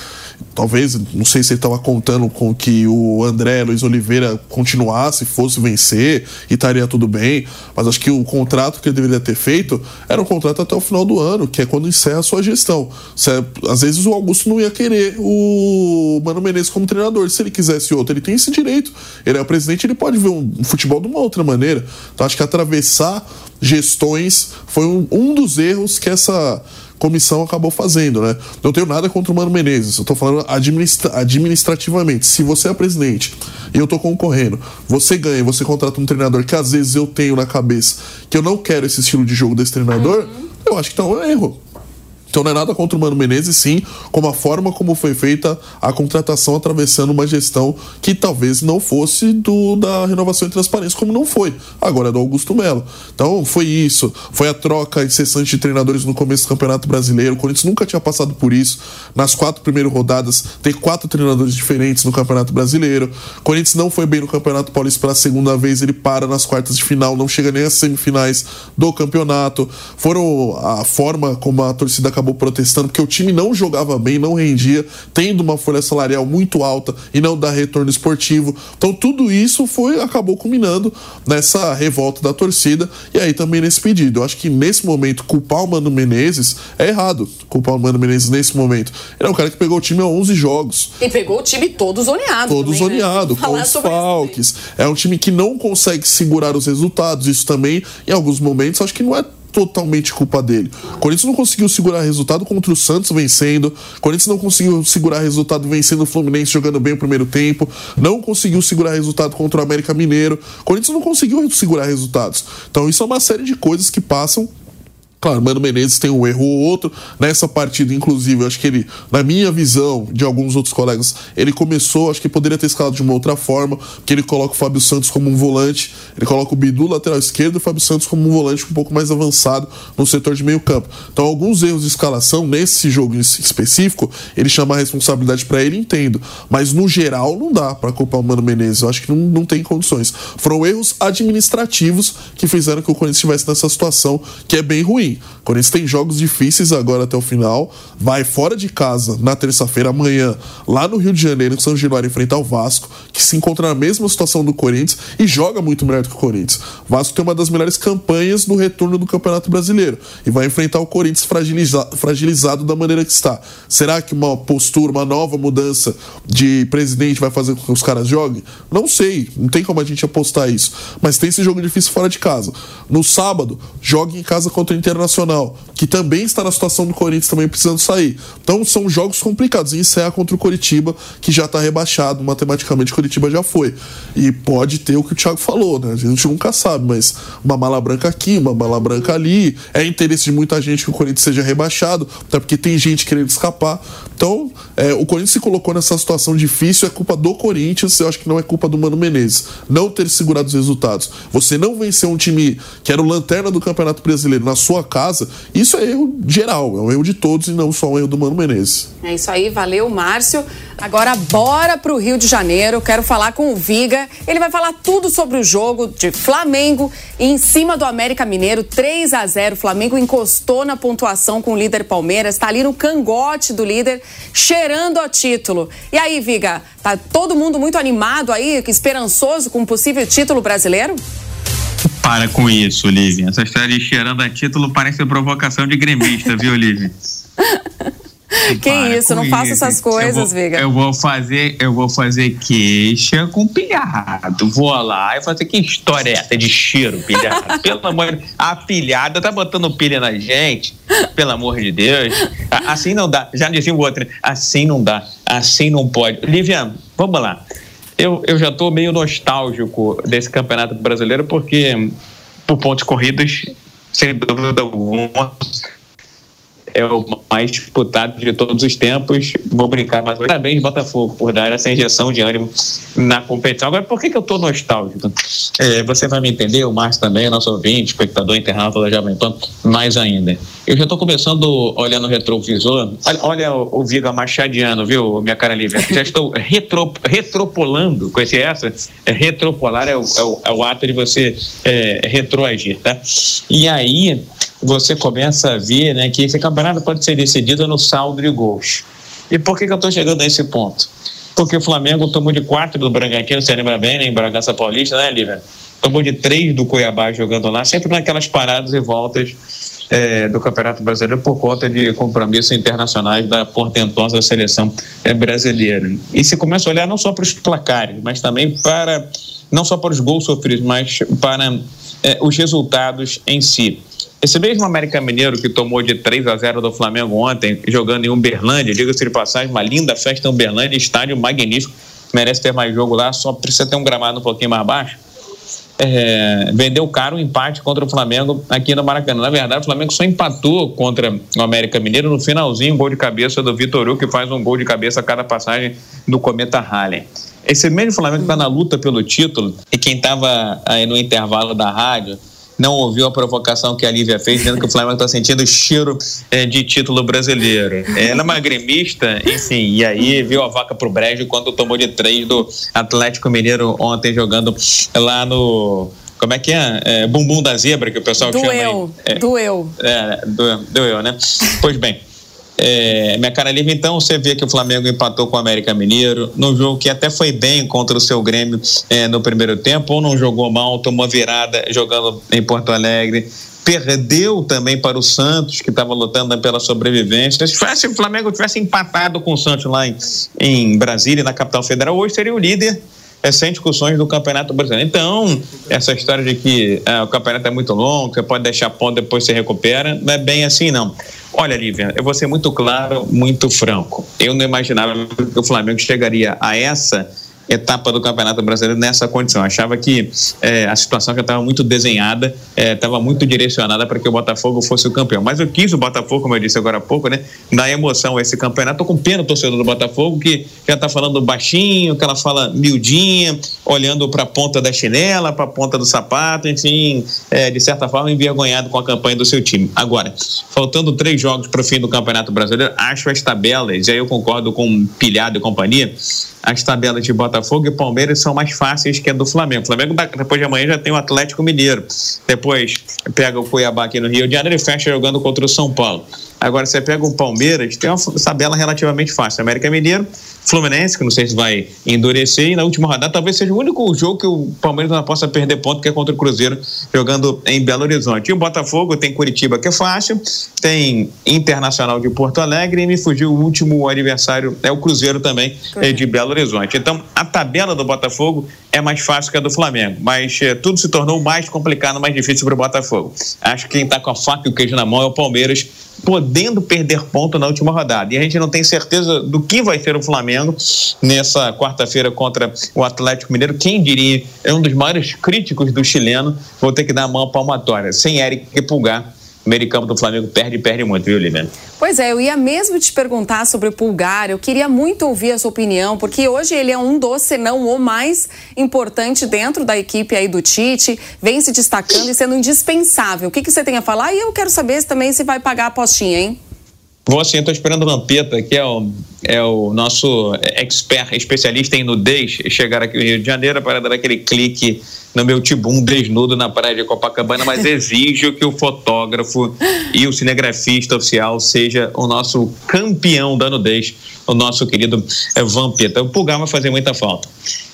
Talvez, não sei se ele estava contando com que o André Luiz Oliveira continuasse, fosse vencer e estaria tudo bem. Mas acho que o contrato que ele deveria ter feito era um contrato até o final do ano, que é quando encerra a sua gestão. Às vezes o Augusto não ia querer o Mano Menezes como treinador. Se ele quisesse outro, ele tem esse direito. Ele é o presidente, ele pode ver um futebol de uma outra maneira. Então acho que atravessar gestões foi um, um dos erros que essa comissão acabou fazendo, né? Não tenho nada contra o Mano Menezes, eu tô falando administra administrativamente. Se você é presidente e eu tô concorrendo, você ganha, você contrata um treinador que às vezes eu tenho na cabeça que eu não quero esse estilo de jogo desse treinador, uhum. eu acho que tá um erro. Então não é nada contra o Mano Menezes, sim, como a forma como foi feita a contratação atravessando uma gestão que talvez não fosse do da renovação e transparência, como não foi. Agora é do Augusto Melo. Então foi isso. Foi a troca incessante de treinadores no começo do Campeonato Brasileiro. O Corinthians nunca tinha passado por isso. Nas quatro primeiras rodadas, tem quatro treinadores diferentes no Campeonato Brasileiro. O Corinthians não foi bem no Campeonato Paulista pela segunda vez, ele para nas quartas de final, não chega nem às semifinais do campeonato. Foram a forma como a torcida protestando porque o time não jogava bem, não rendia, tendo uma folha salarial muito alta e não dá retorno esportivo. Então tudo isso foi acabou culminando nessa revolta da torcida e aí também nesse pedido. Eu acho que nesse momento culpar o Mano Menezes é errado. Culpar o Mano Menezes nesse momento. Ele é um cara que pegou o time a 11 jogos. E pegou o time todo zoneado. Todo também, né? zoneado, né? com os falques. É um time que não consegue segurar os resultados. Isso também, em alguns momentos, acho que não é totalmente culpa dele. O Corinthians não conseguiu segurar resultado contra o Santos vencendo. O Corinthians não conseguiu segurar resultado vencendo o Fluminense jogando bem o primeiro tempo. Não conseguiu segurar resultado contra o América Mineiro. O Corinthians não conseguiu segurar resultados. Então isso é uma série de coisas que passam Claro, Mano Menezes tem um erro ou outro. Nessa partida, inclusive, eu acho que ele, na minha visão, de alguns outros colegas, ele começou, acho que poderia ter escalado de uma outra forma, que ele coloca o Fábio Santos como um volante, ele coloca o Bidu lateral esquerdo e o Fábio Santos como um volante um pouco mais avançado no setor de meio campo. Então, alguns erros de escalação, nesse jogo específico, ele chama a responsabilidade para ele, entendo. Mas, no geral, não dá para culpar o Mano Menezes. Eu acho que não, não tem condições. Foram erros administrativos que fizeram que o Corinthians estivesse nessa situação que é bem ruim. O Corinthians tem jogos difíceis agora até o final. Vai fora de casa na terça-feira, amanhã, lá no Rio de Janeiro, em São Januário, enfrentar o Vasco, que se encontra na mesma situação do Corinthians e joga muito melhor do que o Corinthians. O Vasco tem uma das melhores campanhas no retorno do Campeonato Brasileiro e vai enfrentar o Corinthians fragiliza fragilizado da maneira que está. Será que uma postura, uma nova mudança de presidente vai fazer com que os caras joguem? Não sei, não tem como a gente apostar isso. Mas tem esse jogo difícil fora de casa. No sábado, joga em casa contra o Internacional Internacional, que também está na situação do Corinthians, também precisando sair. Então são jogos complicados. E encerra contra o Coritiba, que já está rebaixado. Matematicamente, Coritiba já foi. E pode ter o que o Thiago falou, né? A gente nunca sabe, mas uma mala branca aqui, uma mala branca ali. É interesse de muita gente que o Corinthians seja rebaixado, até porque tem gente querendo escapar. Então, é, o Corinthians se colocou nessa situação difícil, é culpa do Corinthians, eu acho que não é culpa do Mano Menezes. Não ter segurado os resultados. Você não venceu um time que era o lanterna do Campeonato Brasileiro na sua casa, isso é erro geral, é um erro de todos e não só um erro do Mano Menezes. É isso aí, valeu, Márcio. Agora bora pro Rio de Janeiro. Quero falar com o Viga. Ele vai falar tudo sobre o jogo de Flamengo em cima do América Mineiro, 3 a 0. O Flamengo encostou na pontuação com o líder Palmeiras, tá ali no cangote do líder, cheirando a título. E aí, Viga, tá todo mundo muito animado aí, esperançoso com um possível título brasileiro? Para com isso, Olivia. Essa história de cheirando a título parece provocação de gremista, viu, Olivia? Que Para isso, não faça essas coisas, eu Viga. Eu vou fazer, eu vou fazer queixa com pilhado. Vou lá e fazer que história é essa de cheiro, pilhado? Pelo amor de A pilhada tá botando pilha na gente. Pelo amor de Deus. Assim não dá. Já disse o outro. Assim não dá. Assim não pode. Liviano, vamos lá. Eu, eu já estou meio nostálgico desse campeonato brasileiro porque, por pontos corridos, sem dúvida alguma, é o mais disputado de todos os tempos. Vou brincar, mas parabéns, Botafogo, por dar essa injeção de ânimo na competição. Agora, por que, que eu estou nostálgico? É, você vai me entender, o Márcio também, nosso ouvinte, espectador internauta da Jovem Pan, mais ainda. Eu já estou começando olhando o retrovisor. Olha, olha o, o Viga Machadiano, viu, minha cara livre? Já estou retro, retropolando, conhece essa? É, retropolar é o, é, o, é o ato de você é, retroagir, tá? E aí você começa a ver né, que esse campeonato pode ser decidido no saldo de gols. E por que, que eu estou chegando a esse ponto? Porque o Flamengo tomou de quatro do Bragantino, você lembra bem, né, em Bragança Paulista, né, Lívia? Tomou de três do Cuiabá jogando lá, sempre naquelas paradas e voltas é, do Campeonato Brasileiro por conta de compromissos internacionais da portentosa seleção é, brasileira. E se começa a olhar não só para os placares, mas também para, não só para os gols sofridos, mas para é, os resultados em si. Esse mesmo América Mineiro que tomou de 3 a 0 do Flamengo ontem, jogando em Uberlândia, diga-se de passagem, uma linda festa em Uberlândia, estádio magnífico, merece ter mais jogo lá, só precisa ter um gramado um pouquinho mais baixo. É, vendeu caro o um empate contra o Flamengo aqui no Maracanã. Na verdade, o Flamengo só empatou contra o América Mineiro no finalzinho, um gol de cabeça do Vitor Hugo, que faz um gol de cabeça a cada passagem do Cometa Halley. Esse mesmo Flamengo está na luta pelo título, e quem estava aí no intervalo da rádio não ouviu a provocação que a Lívia fez, dizendo que o Flamengo está sentindo cheiro é, de título brasileiro. Ela é uma gremista, enfim, e aí viu a vaca pro brejo quando tomou de três do Atlético Mineiro ontem jogando lá no como é que é? é? bumbum da zebra, que o pessoal doeu, chama aí. É, doeu. É, doeu. Doeu, né? Pois bem, é, minha cara livre, então você vê que o Flamengo empatou com o América Mineiro, num jogo que até foi bem contra o seu Grêmio é, no primeiro tempo, ou não jogou mal, tomou virada jogando em Porto Alegre. Perdeu também para o Santos, que estava lutando pela sobrevivência. Se o Flamengo tivesse empatado com o Santos lá em, em Brasília, na capital federal, hoje seria o líder é, sem discussões do Campeonato Brasileiro. Então, essa história de que é, o campeonato é muito longo, você pode deixar ponto, depois você recupera, não é bem assim, não. Olha, Lívia, eu vou ser muito claro, muito franco. Eu não imaginava que o Flamengo chegaria a essa etapa do Campeonato Brasileiro nessa condição. Achava que é, a situação já estava muito desenhada, estava é, muito direcionada para que o Botafogo fosse o campeão. Mas eu quis o Botafogo, como eu disse agora há pouco, né? Na emoção esse campeonato. Estou com pena do torcedor do Botafogo, que já está falando baixinho, que ela fala miudinha, olhando para a ponta da chinela, para a ponta do sapato, enfim, é, de certa forma envergonhado com a campanha do seu time. Agora, faltando três jogos para o fim do Campeonato Brasileiro, acho as tabelas, e aí eu concordo com Pilhado e companhia, as tabelas de Botafogo e Palmeiras são mais fáceis que a do Flamengo. O Flamengo, depois de amanhã, já tem o Atlético Mineiro. Depois pega o Cuiabá aqui no Rio de Janeiro e fecha jogando contra o São Paulo. Agora, você pega o Palmeiras, tem uma tabela relativamente fácil. América Mineiro, Fluminense, que não sei se vai endurecer, e na última rodada talvez seja o único jogo que o Palmeiras não possa perder ponto, que é contra o Cruzeiro, jogando em Belo Horizonte. E o Botafogo tem Curitiba, que é fácil, tem Internacional de Porto Alegre, e me fugiu o último adversário, é o Cruzeiro também, é de Belo Horizonte. Então, a tabela do Botafogo é mais fácil que a do Flamengo, mas é, tudo se tornou mais complicado, mais difícil para o Botafogo. Acho que quem está com a faca e o queijo na mão é o Palmeiras, podendo perder ponto na última rodada. E a gente não tem certeza do que vai ser o Flamengo nessa quarta-feira contra o Atlético Mineiro. Quem diria, é um dos maiores críticos do chileno, vou ter que dar a mão palmatória. Sem Eric Pulgar, o meio campo do Flamengo perde perde muito, viu, Lívia? Pois é, eu ia mesmo te perguntar sobre o Pulgar. Eu queria muito ouvir a sua opinião, porque hoje ele é um dos, se não o mais importante dentro da equipe aí do Tite, vem se destacando e sendo indispensável. O que, que você tem a falar? E eu quero saber também se vai pagar a apostinha, hein? Vou sim, estou esperando o Lampeta, que é o, é o nosso expert, especialista em nudez, chegar aqui no Rio de Janeiro para dar aquele clique no meu tibum desnudo na praia de Copacabana, mas exijo que o fotógrafo e o cinegrafista oficial seja o nosso campeão da nudez, o nosso querido Vampeta. O Pulgar vai fazer muita falta.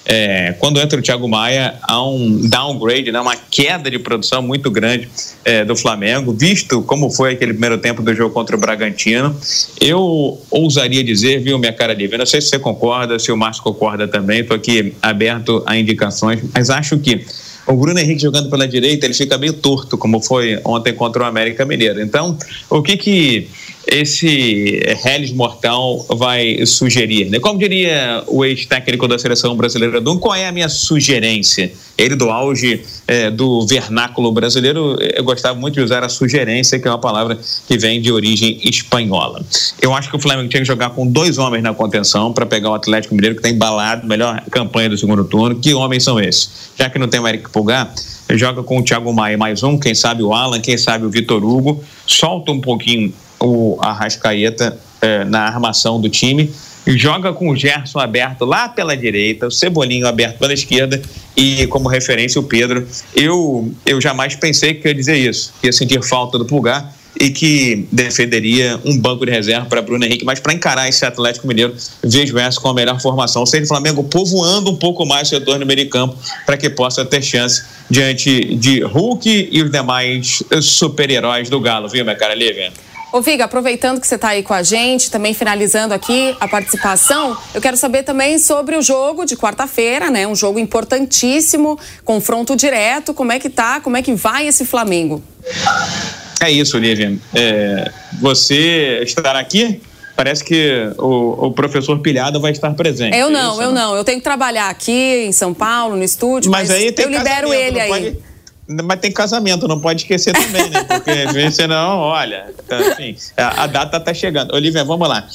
É, quando entra o Thiago Maia, há um downgrade, né, uma queda de produção muito grande é, do Flamengo, visto como foi aquele primeiro tempo do jogo contra o Bragantino. Eu ousaria dizer, viu, minha cara de não sei se você concorda, se o Márcio concorda também, estou aqui aberto a indicações, mas acho que o Bruno Henrique jogando pela direita, ele fica meio torto, como foi ontem contra o América Mineiro. Então, o que que esse Hellis Mortal vai sugerir? Né? Como diria o ex-técnico da seleção brasileira, Dum, qual é a minha sugerência? Ele, do auge é, do vernáculo brasileiro, eu gostava muito de usar a sugerência, que é uma palavra que vem de origem espanhola. Eu acho que o Flamengo tinha que jogar com dois homens na contenção para pegar o Atlético Mineiro, que está embalado, melhor campanha do segundo turno. Que homens são esses? Já que não tem o Eric Pulgar, joga com o Thiago Maia mais um, quem sabe o Alan, quem sabe o Vitor Hugo, solta um pouquinho o Arrascaeta eh, na armação do time, joga com o Gerson aberto lá pela direita, o Cebolinho aberto pela esquerda e como referência o Pedro. Eu, eu jamais pensei que ia dizer isso, que ia sentir falta do Pulgar e que defenderia um banco de reserva para Bruno Henrique, mas para encarar esse Atlético Mineiro, vejo essa com a melhor formação. O Flamengo povoando um pouco mais o setor no meio de campo para que possa ter chance diante de Hulk e os demais super-heróis do Galo, viu, minha cara Lívia? Ô Viga, aproveitando que você está aí com a gente, também finalizando aqui a participação, eu quero saber também sobre o jogo de quarta-feira, né? Um jogo importantíssimo, confronto direto. Como é que tá? Como é que vai esse Flamengo? É isso, Lívia. É, você estará aqui? Parece que o, o, professor Pilhado vai estar presente. Eu não, é isso, eu não. Eu tenho que trabalhar aqui em São Paulo, no estúdio, mas, mas aí eu libero ele aí. Pode mas tem casamento, não pode esquecer também, né? Porque senão, olha, tá, assim, a, a, data tá chegando. Olivia, vamos lá.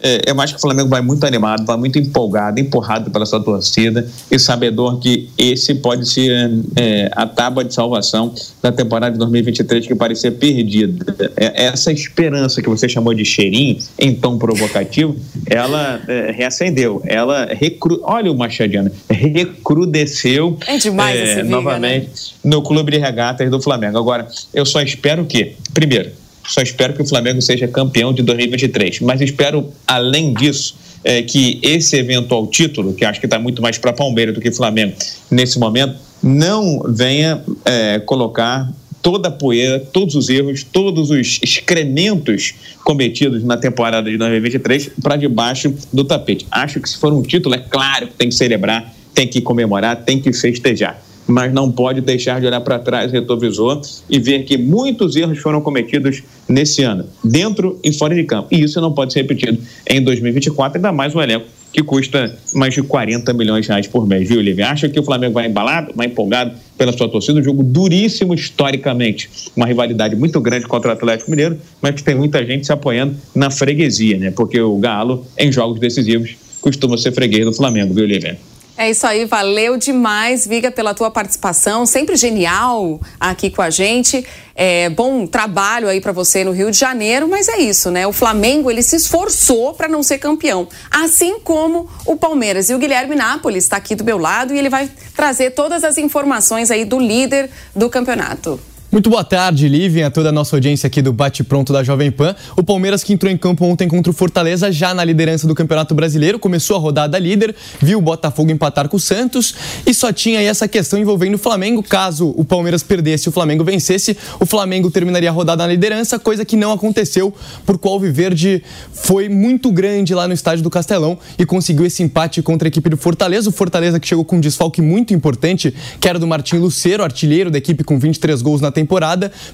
É, eu acho que o Flamengo vai muito animado, vai muito empolgado, empurrado pela sua torcida e sabedor que esse pode ser é, a tábua de salvação da temporada de 2023 que parecia perdida. É, essa esperança que você chamou de cheirinho, em tom provocativo, ela é, reacendeu. Ela recru... Olha o Machadiano, recrudesceu é demais é, esse novamente né? no clube Clube de Regatas do Flamengo. Agora, eu só espero que, primeiro, só espero que o Flamengo seja campeão de 2023, mas espero, além disso, é, que esse eventual título, que acho que está muito mais para Palmeiras do que Flamengo nesse momento, não venha é, colocar toda a poeira, todos os erros, todos os excrementos cometidos na temporada de 2023 para debaixo do tapete. Acho que se for um título, é claro que tem que celebrar, tem que comemorar, tem que festejar mas não pode deixar de olhar para trás, retrovisor, e ver que muitos erros foram cometidos nesse ano, dentro e fora de campo. E isso não pode ser repetido em 2024, ainda mais um elenco que custa mais de 40 milhões de reais por mês, viu, Lívia? Acha que o Flamengo vai embalado, vai empolgado pela sua torcida? Um jogo duríssimo historicamente. Uma rivalidade muito grande contra o Atlético Mineiro, mas que tem muita gente se apoiando na freguesia, né? Porque o Galo, em jogos decisivos, costuma ser freguês do Flamengo, viu, Lívia? É isso aí, valeu demais, Viga, pela tua participação, sempre genial aqui com a gente. É, bom trabalho aí para você no Rio de Janeiro, mas é isso, né? O Flamengo ele se esforçou para não ser campeão, assim como o Palmeiras. E o Guilherme Nápoles está aqui do meu lado e ele vai trazer todas as informações aí do líder do campeonato. Muito boa tarde, Livem, a toda a nossa audiência aqui do Bate Pronto da Jovem Pan. O Palmeiras que entrou em campo ontem contra o Fortaleza, já na liderança do Campeonato Brasileiro, começou a rodada líder, viu o Botafogo empatar com o Santos e só tinha aí essa questão envolvendo o Flamengo. Caso o Palmeiras perdesse e o Flamengo vencesse, o Flamengo terminaria a rodada na liderança, coisa que não aconteceu, porque o Alviverde foi muito grande lá no estádio do Castelão e conseguiu esse empate contra a equipe do Fortaleza. O Fortaleza que chegou com um desfalque muito importante, que era do Martim Lucero, artilheiro da equipe com 23 gols na temporada,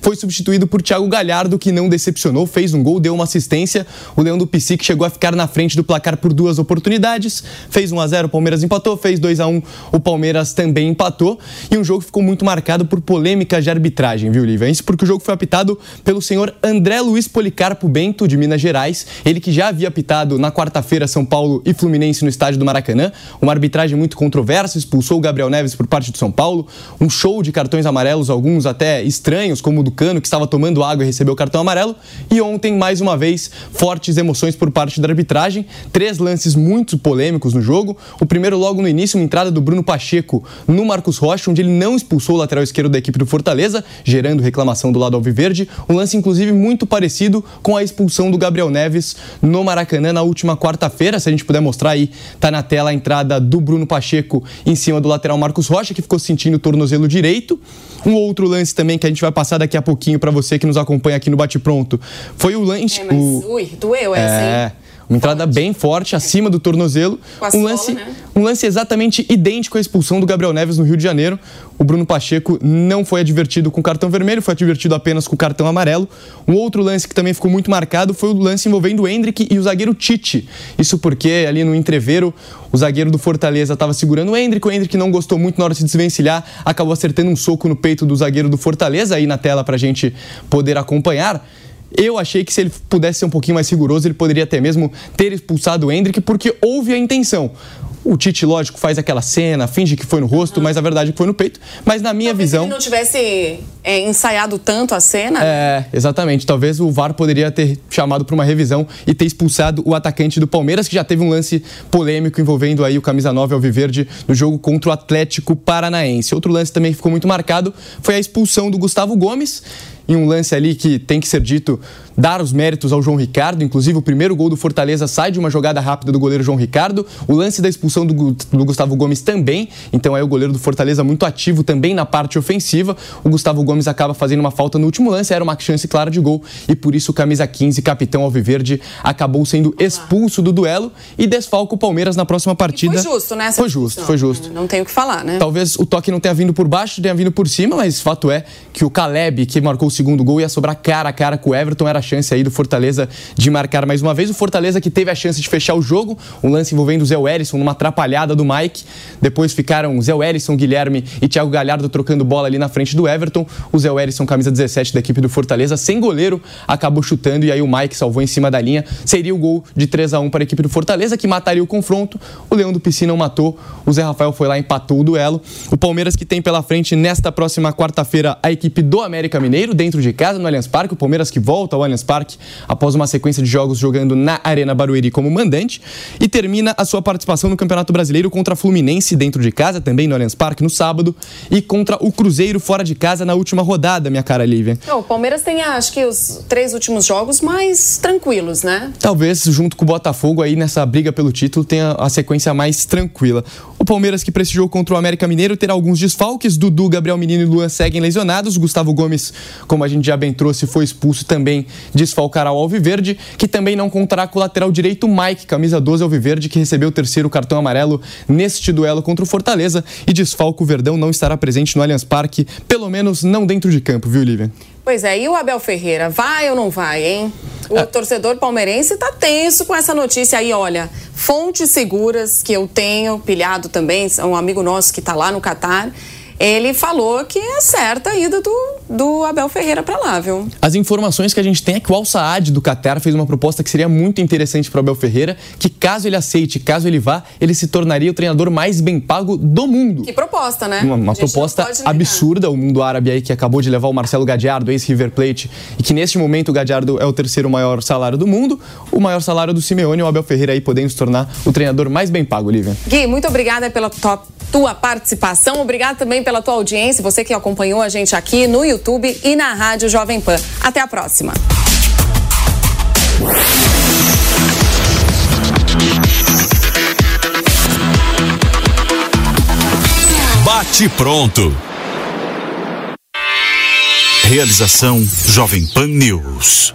foi substituído por Thiago Galhardo, que não decepcionou, fez um gol, deu uma assistência. O Leão do Psique chegou a ficar na frente do placar por duas oportunidades, fez 1 a 0 o Palmeiras empatou, fez 2 a 1 o Palmeiras também empatou. E um jogo que ficou muito marcado por polêmicas de arbitragem, viu, Lívia? Isso porque o jogo foi apitado pelo senhor André Luiz Policarpo Bento, de Minas Gerais, ele que já havia apitado na quarta-feira São Paulo e Fluminense no estádio do Maracanã. Uma arbitragem muito controversa, expulsou o Gabriel Neves por parte do São Paulo, um show de cartões amarelos, alguns até estranhos, como o do Cano, que estava tomando água e recebeu o cartão amarelo. E ontem, mais uma vez, fortes emoções por parte da arbitragem. Três lances muito polêmicos no jogo. O primeiro, logo no início, uma entrada do Bruno Pacheco no Marcos Rocha, onde ele não expulsou o lateral esquerdo da equipe do Fortaleza, gerando reclamação do lado alviverde. Um lance, inclusive, muito parecido com a expulsão do Gabriel Neves no Maracanã na última quarta-feira. Se a gente puder mostrar aí, tá na tela a entrada do Bruno Pacheco em cima do lateral Marcos Rocha, que ficou sentindo o tornozelo direito. Um outro lance também que a gente vai passar daqui a pouquinho para você que nos acompanha aqui no Bate Pronto foi o lance. É, mas, o... ui, doeu essa, É, hein? Uma entrada bem forte, acima do tornozelo. Um lance, né? um lance exatamente idêntico à expulsão do Gabriel Neves no Rio de Janeiro. O Bruno Pacheco não foi advertido com cartão vermelho, foi advertido apenas com cartão amarelo. Um outro lance que também ficou muito marcado foi o lance envolvendo o Hendrick e o zagueiro Tite. Isso porque ali no entreveiro, o zagueiro do Fortaleza estava segurando o Hendrick, o Hendrick não gostou muito na hora de se desvencilhar, acabou acertando um soco no peito do zagueiro do Fortaleza, aí na tela para a gente poder acompanhar. Eu achei que se ele pudesse ser um pouquinho mais rigoroso, ele poderia até mesmo ter expulsado o Hendrick, porque houve a intenção. O Tite, lógico, faz aquela cena, finge que foi no rosto, mas a verdade é que foi no peito. Mas na minha Se visão. ele não tivesse é, ensaiado tanto a cena, É, exatamente. Talvez o VAR poderia ter chamado para uma revisão e ter expulsado o atacante do Palmeiras, que já teve um lance polêmico envolvendo aí o camisa 9 Alviverde no jogo contra o Atlético Paranaense. Outro lance também que ficou muito marcado foi a expulsão do Gustavo Gomes. Em um lance ali que tem que ser dito, dar os méritos ao João Ricardo. Inclusive, o primeiro gol do Fortaleza sai de uma jogada rápida do goleiro João Ricardo. O lance da expulsão do, do Gustavo Gomes também. Então, aí o goleiro do Fortaleza muito ativo também na parte ofensiva. O Gustavo Gomes acaba fazendo uma falta no último lance. Era uma chance clara de gol. E por isso, o camisa 15, capitão Alviverde, acabou sendo expulso do duelo e desfalca o Palmeiras na próxima partida. foi justo, né? Foi justo, foi justo. Não tem o que falar, né? Talvez o toque não tenha vindo por baixo, tenha vindo por cima, mas fato é que o Caleb, que marcou o segundo gol, ia sobrar cara a cara com o Everton. Era a chance aí do Fortaleza de marcar mais uma vez. O Fortaleza que teve a chance de fechar o jogo, um lance envolvendo o Zé Wellison numa atrapalhada do Mike. Depois ficaram Zé Wellison, Guilherme e Thiago Galhardo trocando bola ali na frente do Everton. O Zé Wellison, camisa 17 da equipe do Fortaleza, sem goleiro, acabou chutando e aí o Mike salvou em cima da linha. Seria o gol de 3 a 1 para a equipe do Fortaleza, que mataria o confronto. O Leão do Piscina matou. O Zé Rafael foi lá e empatou o duelo. O Palmeiras que tem pela frente nesta próxima quarta-feira a equipe do América Mineiro, dentro de casa, no Allianz Parque. O Palmeiras que volta ao Allianz Parque após uma sequência de jogos jogando na Arena Barueri como mandante. E termina a sua participação no Campeonato Brasileiro contra a Fluminense dentro de casa, também no Allianz Parque, no sábado. E contra o Cruzeiro fora de casa na última rodada, minha cara Lívia. Não, o Palmeiras tem, acho que, os três últimos jogos mais tranquilos, né? Talvez, junto com o Botafogo aí nessa briga pelo título, tenha a sequência mais tranquila. O Palmeiras, que jogo contra o América Mineiro, terá alguns desfalques. Dudu, Gabriel Menino e Luan seguem lesionados. Gustavo Gomes, como a gente já bem trouxe, foi expulso também, desfalcará o Alviverde, que também não contará com o lateral direito Mike, camisa 12 Alviverde, que recebeu o terceiro cartão amarelo neste duelo contra o Fortaleza. E desfalco o Verdão não estará presente no Allianz Parque, pelo menos não dentro de campo, viu, Lívia? Pois é, e o Abel Ferreira, vai ou não vai, hein? O É. torcedor palmeirense tá tenso com essa notícia aí, olha. Fontes seguras que eu tenho, pilhado também, um amigo nosso que tá lá no Catar, ele falou que é certa a ida do, do Abel Ferreira pra lá, viu? As informações que a gente tem é que o Al Saad do Qatar fez uma proposta que seria muito interessante para o Abel Ferreira, que caso ele aceite, caso ele vá, ele se tornaria o treinador mais bem pago do mundo. Que proposta, né? Uma, uma proposta absurda, o mundo árabe aí que acabou de levar o Marcelo Gadiardo, ex-River Plate, e que neste momento o Gadiardo é o terceiro maior salário do mundo, o maior salário do Simeone, o Abel Ferreira aí podendo se tornar o treinador mais bem pago, Lívia. Gui, muito obrigada pela top tua participação. Obrigado também pela tua audiência, você que acompanhou a gente aqui no YouTube e na Rádio Jovem Pan. Até a próxima. Bate pronto. Realização Jovem Pan News.